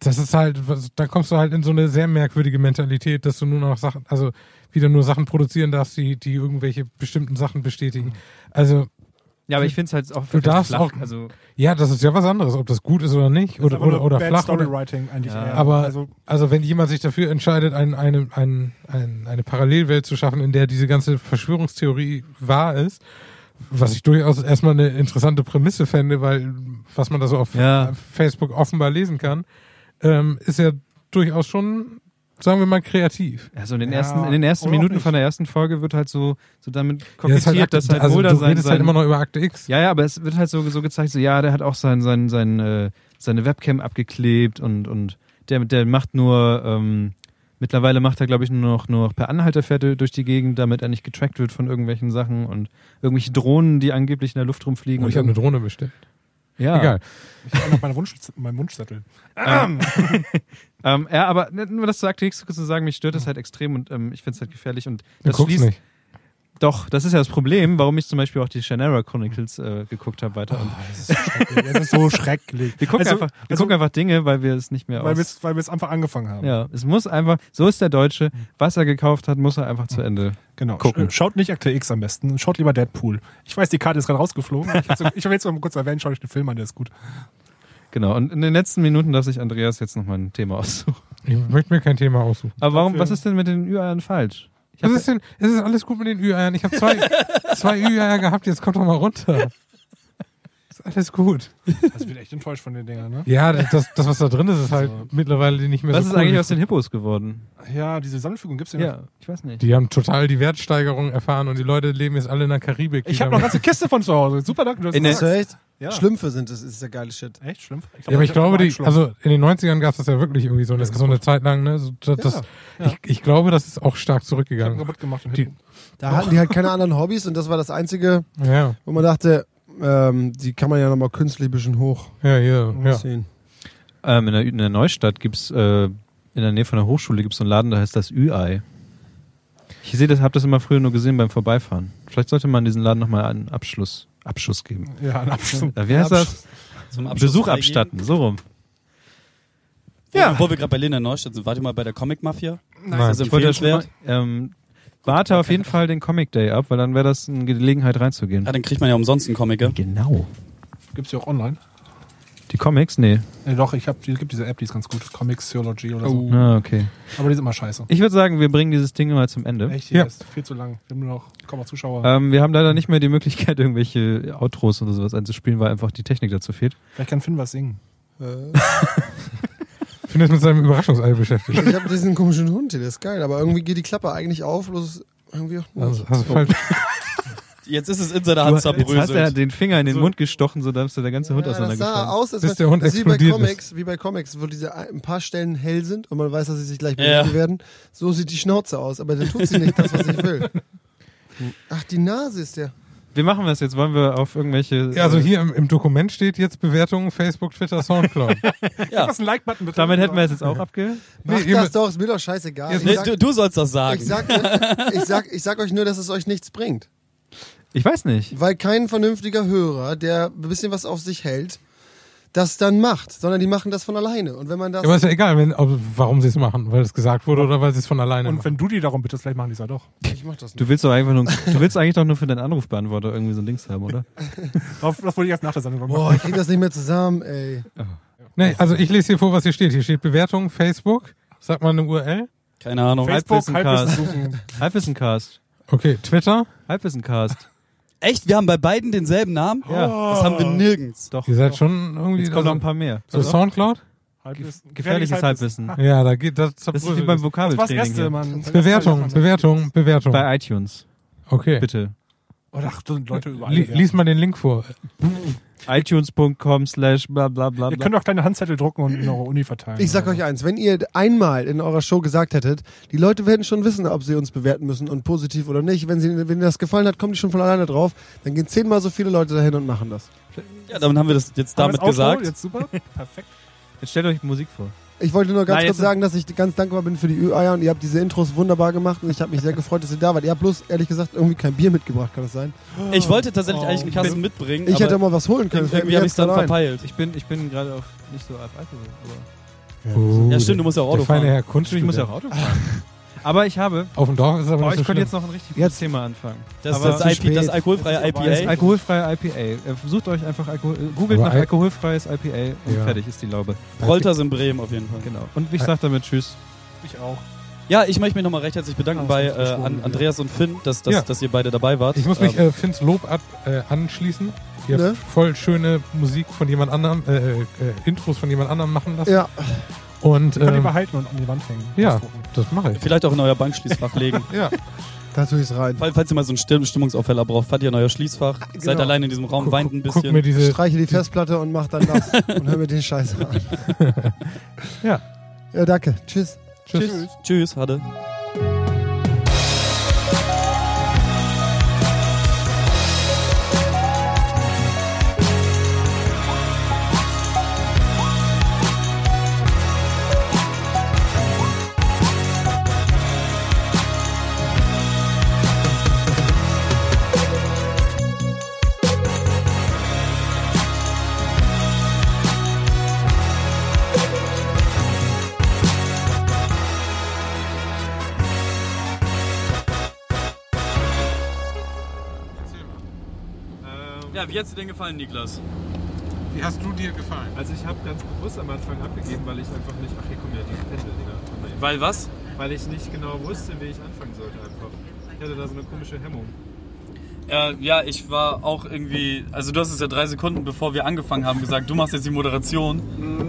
das ist halt, was- da kommst du halt in so eine sehr merkwürdige Mentalität, dass du nur noch Sachen, also wieder nur Sachen produzieren darfst, die, die irgendwelche bestimmten Sachen bestätigen. Also ja, aber ich finde es halt auch Du darfst flach. auch- Also, ja, das ist ja was anderes, ob das gut ist oder nicht oder, oder, oder Bad flach Storywriting eigentlich Ja. eher. Aber also, also wenn jemand sich dafür entscheidet, ein, eine, ein, ein, eine Parallelwelt zu schaffen, in der diese ganze Verschwörungstheorie wahr ist, was ich durchaus erstmal eine interessante Prämisse fände, weil was man da so auf Ja. Facebook offenbar lesen kann, ähm, ist ja durchaus schon, sagen wir mal, kreativ. also in den Ja, ersten, in den ersten Minuten von der ersten Folge wird halt so, so damit Ja, kokettiert, das dass halt also Mulder du sein, redest sein halt immer noch über Akte X. Ja, ja, aber es wird halt so, so gezeigt, so ja, der hat auch sein, sein, sein, äh, seine Webcam abgeklebt und, und der, der macht nur, ähm, mittlerweile macht er, glaube ich, nur noch, nur noch per Anhalter fährt er durch die Gegend, damit er nicht getrackt wird von irgendwelchen Sachen und irgendwelche Drohnen, die angeblich in der Luft rumfliegen. Oh, ich habe eine Drohne bestellt. Ja. Egal. ich habe noch meinen, Wunsch, meinen Wunschzettel. *laughs* Ähm, ja, aber ne, nur das Akte X zu sagen, mich stört das halt extrem und ähm, ich finde es halt gefährlich und Du das guckst schließt, nicht. Doch, das ist ja das Problem, warum ich zum Beispiel auch die Shannara Chronicles äh, geguckt habe weiter. Und Das ist, das ist so schrecklich. wir gucken, Also- einfach, wir also- gucken einfach Dinge, weil wir es nicht mehr Weil aus... wir es weil wir es einfach angefangen haben. Ja, es muss einfach, so ist der Deutsche, was er gekauft hat, muss er einfach zu Ende. Genau. Gucken. Sch- Schaut nicht Akte X am besten. Schaut lieber Deadpool. Ich weiß, die Karte ist gerade rausgeflogen. Ich habe jetzt mal kurz erwähnt, schaut euch den Film an, der ist gut. Genau, und in den letzten Minuten darf sich Andreas jetzt nochmal ein Thema aussuchen. Ich möchte mir kein Thema aussuchen. Aber warum, Dafür- was ist denn mit den Ü-Eiern falsch? Was ist denn? Es ist alles gut mit den Ü-Eiern. Ich habe zwei, *laughs* zwei Ü-Eier gehabt, jetzt kommt doch mal runter. Ist alles gut. Also ich bin echt enttäuscht von den Dingern, ne? Ja, das, das was da drin ist, ist halt mittlerweile nicht mehr was so ist cool. eigentlich aus den Hippos geworden? Ja, diese Sammelfügung gibt's ja, noch. Ja, ich weiß nicht. Die haben total die Wertsteigerung erfahren und die Leute leben jetzt alle in der Karibik. Ich habe noch eine ganze Kiste von zu Hause. Super, danke. Du hast In der- echt? Ja. Schlümpfe sind das, ist der geile Shit. Echt schlimm? Ja, aber ich glaube, die, also in den 90ern gab es das ja wirklich irgendwie so eine, so eine Zeit lang. Ne? So, das, das, Ja, Ich, ich glaube, das ist auch stark ich zurückgegangen. kaputt gemacht. Die-. Da hatten die halt keine anderen Hobbys und das war das Einzige, Ja, wo man dachte, ähm, die kann man ja nochmal künstlich ein bisschen hoch ja, ja. ja. ziehen. Ähm, in, der, in der Neustadt gibt's äh, in der Nähe von der Hochschule gibt's so einen Laden, da heißt das Ü-Ei. Ich sehe das, habe das immer früher nur gesehen beim Vorbeifahren. Vielleicht sollte man diesen Laden nochmal einen Abschluss, Abschuss geben. Ja, ein Abschluss. Äh, wie heißt das? Zum Abschluss Besuch abstatten, so rum. Ja. Wo wir gerade bei Lena Neustadt sind, wart ihr mal bei der Comic Mafia? Nein. Das ist Ich wollte empfehlenswert. mal, ähm, warte auf jeden Fall den Comic Day ab, weil dann wäre das eine Gelegenheit reinzugehen. Ja, dann kriegt man ja umsonst einen Comic. ja? Genau. Gibt's die auch online? Die Comics? Nee. Nee, doch, ich hab, die gibt diese App, die ist ganz gut. Comixiology oder so. Ah, okay. Aber die sind immer scheiße. Ich würde sagen, wir bringen dieses Ding mal zum Ende. Echt, die Ja. ist viel zu lang. Wir haben nur noch kaum noch Zuschauer. Ähm, wir haben leider nicht mehr die Möglichkeit, irgendwelche Outros oder sowas einzuspielen, weil einfach die Technik dazu fehlt. Vielleicht kann Finn was singen. Ich *laughs* bin jetzt mit seinem Überraschungsei beschäftigt. Ich habe diesen komischen Hund hier, der ist geil, aber irgendwie geht die Klappe eigentlich auf, bloß irgendwie auch nicht. Also, du falsch. *laughs* Jetzt ist es in seiner Hand Jetzt hast du zerbröselt. den Finger in den Mund gestochen, so dass der ganze Hund ja, das sah auseinandergefallen. aus, als Bis der Hund das ist wie bei explodiert Comics, wie bei Comics, wo diese ein paar Stellen hell sind und man weiß, dass sie sich gleich Ja. bewegen werden. So sieht die Schnauze aus, aber dann tut sie nicht das, was ich will. *laughs* Ach, die Nase ist der. Wir machen das jetzt. Wollen wir auf irgendwelche. Ja, also hier im, im Dokument steht jetzt Bewertungen Facebook, Twitter, Soundcloud. *laughs* Ja. Was ein Like-Button bitte? Damit hätten wir es jetzt auch abge. Mach Nee, das doch, ist mir doch scheißegal. Nee, sag, du, du sollst das sagen. ich, sag, ich, sag, ich sag euch nur, dass es euch nichts bringt. Ich weiß nicht. Weil kein vernünftiger Hörer, der ein bisschen was auf sich hält, das dann macht, sondern die machen das von alleine. Und wenn man das. Aber ist ja egal, wenn, ob, warum sie es machen, weil es gesagt wurde oder weil sie es von alleine Und machen. wenn du die darum bittest, vielleicht machen die es ja doch. *laughs* ich mach das nicht. Du willst doch einfach nur. Du willst eigentlich doch nur für deinen Anrufbeantworter irgendwie so Links haben, oder? *laughs* Auf- Das wollte ich erst nach der Sendung noch Boah, machen. ich krieg das nicht mehr zusammen, ey. Nee, also ich lese hier vor, was hier steht. Hier steht Bewertung, Facebook. Sag mal eine URL. Keine Ahnung. Facebook, Halbwissencast. Halbwissen suchen. Halbwissencast. Okay, Twitter. Halbwissencast. Echt? Wir haben bei beiden denselben Namen? Ja. Das haben wir nirgends. Doch. Ihr seid schon irgendwie. Jetzt kommen noch also, ein paar mehr. so Soundcloud? Halbwissen. Gefährliches Halbwissen. Ja, da geht das. Das ist wie beim Das Vokabeltraining. Gäste, hier. Mann. Bewertung, Bewertung, Bewertung. Bei iTunes. Okay. Bitte. Oh, ach, da sind Leute überall. Lies mal den Link vor. iTunes.com slash bla bla bla Ihr könnt auch kleine Handzettel drucken und in eure Uni verteilen. Ich sag euch eins, wenn ihr einmal in eurer Show gesagt hättet, die Leute werden schon wissen, ob sie uns bewerten müssen und positiv oder nicht. Wenn, sie, wenn ihnen das gefallen hat, kommen die schon von alleine drauf. Dann gehen zehnmal so viele Leute dahin und machen das. Ja, damit haben wir das jetzt Haben damit gesagt. Jetzt super. *laughs* Perfekt. Jetzt stellt euch Musik vor. Ich wollte nur ganz Nein, kurz sagen, dass ich ganz dankbar bin für die Ü-Eier und ihr habt diese Intros wunderbar gemacht und ich habe mich sehr gefreut, dass ihr da wart. Ihr habt bloß, ehrlich gesagt, irgendwie kein Bier mitgebracht, kann das sein? Ich wollte tatsächlich Oh, eigentlich einen Kasten mitbringen. Ich aber hätte mal was holen können. irgendwie habe ich es dann verpeilt. Ich bin, ich bin gerade auf nicht so auf Alkohol. Aber Oh, Ja, stimmt, du musst ja auch der Auto feine fahren. Herr ich Kunststudent. muss ja auch Auto fahren. *laughs* Aber ich habe. Auf dem Dorf ist es aber Oh, nicht ich so könnte schlimm. jetzt noch ein richtig gutes Jetzt- Thema anfangen. Das, Aber das, zu IP, spät. das alkoholfreie Das ist Das IPA. alkoholfreie IPA. Äh, Sucht euch einfach Alkohol, äh, googelt Aber nach Al- alkoholfreies IPA und Ja. fertig ist die Laube. Rolters in Bremen auf jeden Fall. Genau. Und ich sag damit Tschüss. Ich auch. Ja, ich möchte mich nochmal recht herzlich bedanken Ah, bei das ist äh, an. Andreas und Finn, dass, dass, Ja. dass ihr beide dabei wart. Ich muss mich Ähm, äh, Finns Lob ab, äh, anschließen. Ihr Ne? habt voll schöne Musik von jemand anderem, äh, äh, Intros von jemand anderem machen lassen. Ja, Und Ihr könnt die ähm, behalten und an die Wand hängen. ja, Ausdrucken. das mache ich. vielleicht auch in euer Bankschließfach legen. *laughs* Ja. da tue ich es rein. Fall- Falls ihr mal so einen Stimm Stimmungsaufheller braucht, fahrt ihr in euer Schließfach, seid genau. allein in diesem Raum, Guck- weint ein guck bisschen. mir diese, Streiche die Festplatte und mach dann das *laughs* und hör mir den Scheiß an. Ja. Ja, danke. Tschüss. Tschüss. Tschüss, Hade. Ja, wie hat's dir denn gefallen, Niklas? Wie hast du dir gefallen? Also ich habe ganz bewusst am Anfang abgegeben, weil ich einfach nicht. Ach hier kommen ja die Pendeldinger. Weil was? weil ich nicht genau wusste, wie ich anfangen sollte einfach. Ich hatte da so eine komische Hemmung. Äh, ja, ich war auch irgendwie, also du hast es ja drei Sekunden bevor wir angefangen haben gesagt, du machst jetzt die Moderation.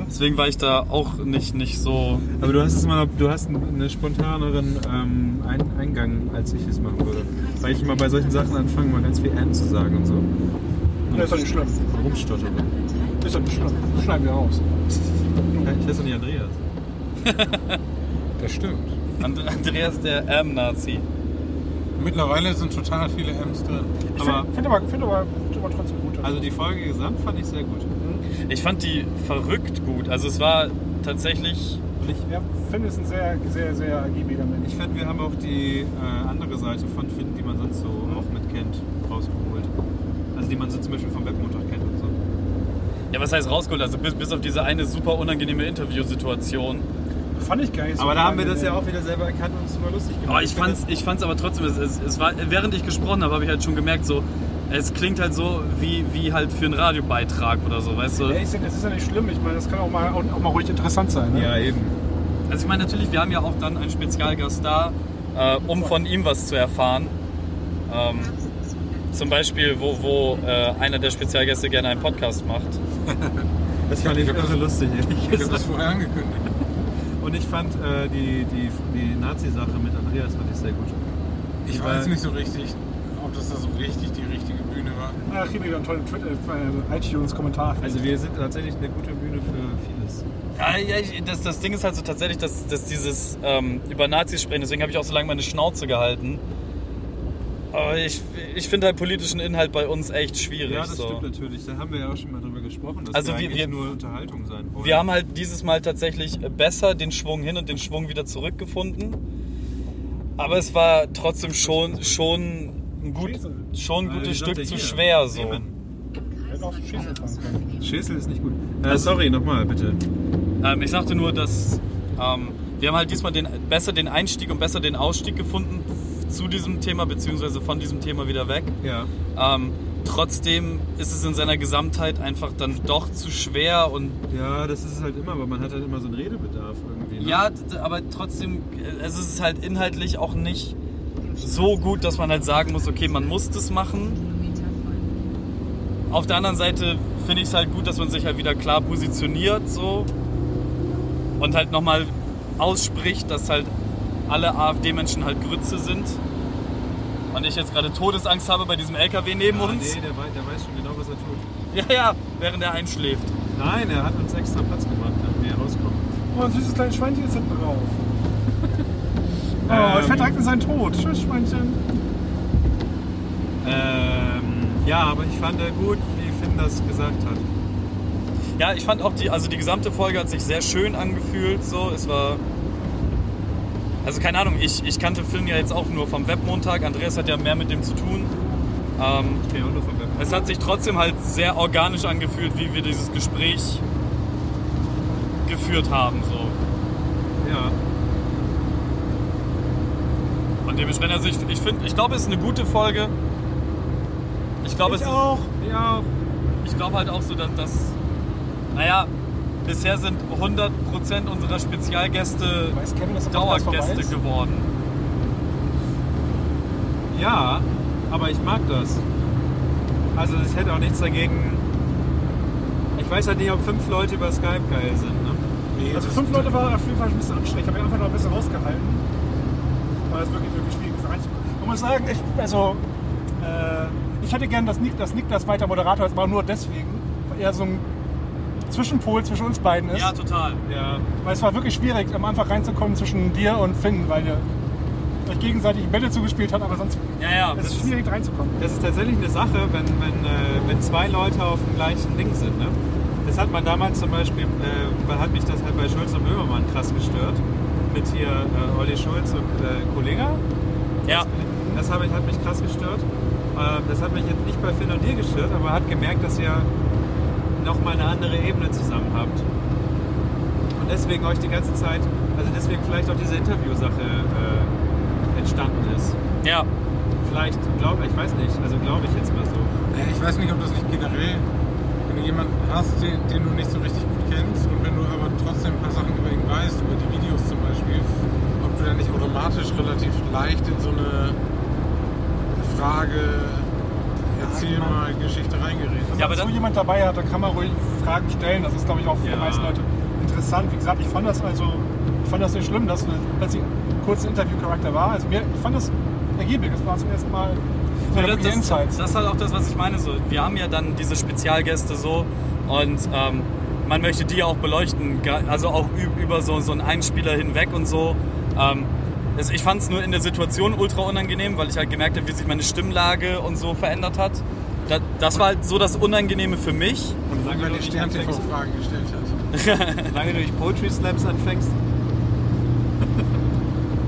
Deswegen war ich da auch nicht, nicht so. Aber du hast es mal, du hast einen spontaneren ähm, Ein Eingang, als ich es machen würde. Weil ich immer bei solchen Sachen anfange, mal ganz viel M zu sagen und so. Und Das ist doch nicht schlimm. rumstottere. Ist doch nicht schlimm. Das schneiden wir raus. Ich heiße doch nicht Andreas. *laughs* Das stimmt. And Andreas der M-Nazi. Mittlerweile sind total viele M's drin. Ich Aber- finde find aber, find aber, find aber trotzdem gut. Also die Folge gesamt fand ich sehr gut. Ich fand die verrückt gut. Also es war tatsächlich. Ich, ja, Finn ist ein sehr, sehr, sehr ergiebiger Mensch. ich finde, wir haben auch die äh, andere Seite von Finn, die man sonst so auch mit kennt, rausgeholt. Also die man so zum Beispiel vom Webmontag kennt und so. Ja, was heißt rausgeholt? Also bis, bis auf diese eine super unangenehme Interviewsituation. Fand ich geil. Aber da haben wir das ja auch wieder selber erkannt und es war lustig gemacht. Aber ich fand's, ich fand's aber trotzdem, es, es, es war, während ich gesprochen habe, habe ich halt schon gemerkt, so, es klingt halt so wie, wie halt für einen Radiobeitrag oder so, weißt du? Ey, ist ja- das ist ja nicht schlimm. Ich meine, das kann auch mal, auch, auch mal ruhig interessant sein. Ne? Ja, eben. Also ich meine natürlich, wir haben ja auch dann einen Spezialgast da, äh, um von ihm was zu erfahren. Ähm, zum Beispiel, wo, wo äh, einer der Spezialgäste gerne einen Podcast macht. *laughs* Das fand ich Ich irre lustig, ehrlich Ich *laughs* habe das gesagt. vorher angekündigt. Und ich fand äh, die, die, die Nazi-Sache mit Andreas fand ich sehr gut. Ich weiß nicht so richtig, ob das da so richtig die richtige Bühne war. Kriegen wir wieder einen tollen Twitter, äh, iTunes-Kommentar. Also wir sind tatsächlich eine gute Bühne für vieles. Ja, ja ich, das, das Ding ist halt so tatsächlich, dass, dass dieses ähm, über Nazis sprechen, deswegen habe ich auch so lange meine Schnauze gehalten. Aber ich, ich finde halt politischen Inhalt bei uns echt schwierig. Ja, das so. stimmt natürlich. Da haben wir ja auch schon mal drüber gesprochen, dass Also wir wir- nur Unterhaltung sein wollen. Wir haben halt dieses Mal tatsächlich besser den Schwung hin und den Schwung wieder zurückgefunden. Aber es war trotzdem schon, schon ein, gut, schon ein gutes Stück zu schwer. So. Schäsel ist nicht gut. Äh, sorry, nochmal bitte. Ähm, ich sagte nur, dass ähm, wir haben halt diesmal den, besser den Einstieg und besser den Ausstieg gefunden zu diesem Thema, beziehungsweise von diesem Thema wieder weg. Ja. Ähm, trotzdem ist es in seiner Gesamtheit einfach dann doch zu schwer und Ja, das ist es halt immer, aber man hat halt immer so einen Redebedarf irgendwie. Ne? ja, aber trotzdem, äh, es ist halt inhaltlich auch nicht so gut, dass man halt sagen muss, okay, man muss das machen. Auf der anderen Seite finde ich es halt gut, dass man sich halt wieder klar positioniert so und halt nochmal ausspricht, dass halt alle AfD-Menschen halt Grütze sind. Und ich jetzt gerade Todesangst habe bei diesem LKW neben Ah, uns. Nee, der, wei- der weiß schon genau, was er tut. Ja, ja, während er einschläft. Nein, er hat uns extra Platz gemacht, damit wir hier rauskommen. Oh, ein süßes kleines Schweinchen ist hinten drauf. *laughs* Oh, Ähm. er direkt in seinen Tod. Tschüss, Schweinchen. Ähm, ja, aber ich fand äh, gut, wie Finn das gesagt hat. Ja, ich fand auch die, also die gesamte Folge hat sich sehr schön angefühlt. So, es war. Also keine Ahnung, ich, ich kannte Finn ja jetzt auch nur vom Webmontag. Andreas hat ja mehr mit dem zu tun. Ähm, Okay, und nur vom Web. es hat sich trotzdem halt sehr organisch angefühlt, wie wir dieses Gespräch geführt haben. So. Ja. Und dementsprechend, also ich, ich finde, ich glaube, es ist eine gute Folge. Ich glaube, es ist. auch. Ja, Ich glaube halt auch so, dass das. Naja, bisher sind 100% unserer Spezialgäste Weiß Kevin, dass der Podcast vorbei Dauergäste ist? geworden. ja, aber ich mag das. Also ich hätte auch nichts dagegen. Ich weiß halt nicht, ob fünf Leute über Skype geil sind. Ne? Nee, Also das- fünf Leute war auf jeden Fall ein bisschen anstrengend. Ich habe mich einfach noch ein bisschen rausgehalten. Weil es wirklich, wirklich schwierig ist reinzukommen. Ich muss sagen, ich, also, äh, ich hätte gern, dass, Nik, dass Niklas weiter Moderator ist, aber nur deswegen. Weil er so ein Zwischenpol zwischen uns beiden ist. Ja, total. Ja, Weil es war wirklich schwierig, am Anfang reinzukommen zwischen dir und Finn, weil ihr euch gegenseitig Bälle zugespielt habt, aber sonst Ja, ja. ist Das es ist, schwierig reinzukommen. das ist tatsächlich eine Sache, wenn, wenn, äh, wenn zwei Leute auf dem gleichen Ding sind. Ne? Das hat man damals zum Beispiel, äh, hat mich das halt bei Schulz und Böhmermann krass gestört. Mit hier äh, Olli Schulz und äh, Kollega. ja. Das ich, hat mich krass gestört. Äh, das hat mich jetzt nicht bei Finn und dir gestört, aber hat gemerkt, dass ihr nochmal eine andere Ebene zusammen habt. Und deswegen euch die ganze Zeit, also deswegen vielleicht auch diese Interviewsache äh, entstanden ist. ja. Vielleicht, glaube ich, weiß nicht, also glaube ich jetzt mal so. Ja, ich weiß nicht, ob das nicht generell, wenn du jemanden hast, den, den du nicht so richtig gut kennst und wenn du aber trotzdem ein paar Sachen über ihn weißt, über die Videos zum Beispiel, ob du dann nicht automatisch relativ leicht in so eine Frage, erzähl mal Geschichte reingereden? Wenn Ja, aber so jemand dabei hat, dann kann man ruhig Fragen stellen. Das ist, glaube ich, auch für Ja. die meisten Leute interessant. Wie gesagt, ich fand das also, ich fand das nicht schlimm, dass plötzlich ein kurzer Interviewcharakter war. Also mir, ich fand das ergiebig. Das war zum ersten Mal so Ja, das, das, das ist halt auch das, was ich meine. So, wir haben ja dann diese Spezialgäste so und ähm, man möchte die auch beleuchten, also auch über so, so einen Einspieler hinweg und so. Ähm, ich fand es nur in der Situation ultra unangenehm, weil ich halt gemerkt habe, wie sich meine Stimmlage und so verändert hat. Das, das war halt so das Unangenehme für mich. Und wann man die Stern-TV-Fragen gestellt hat. *laughs* Solange du nicht Poetry Slams anfängst.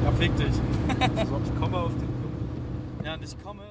Ja, fick dich. Ich komme auf den Ja, und ich komme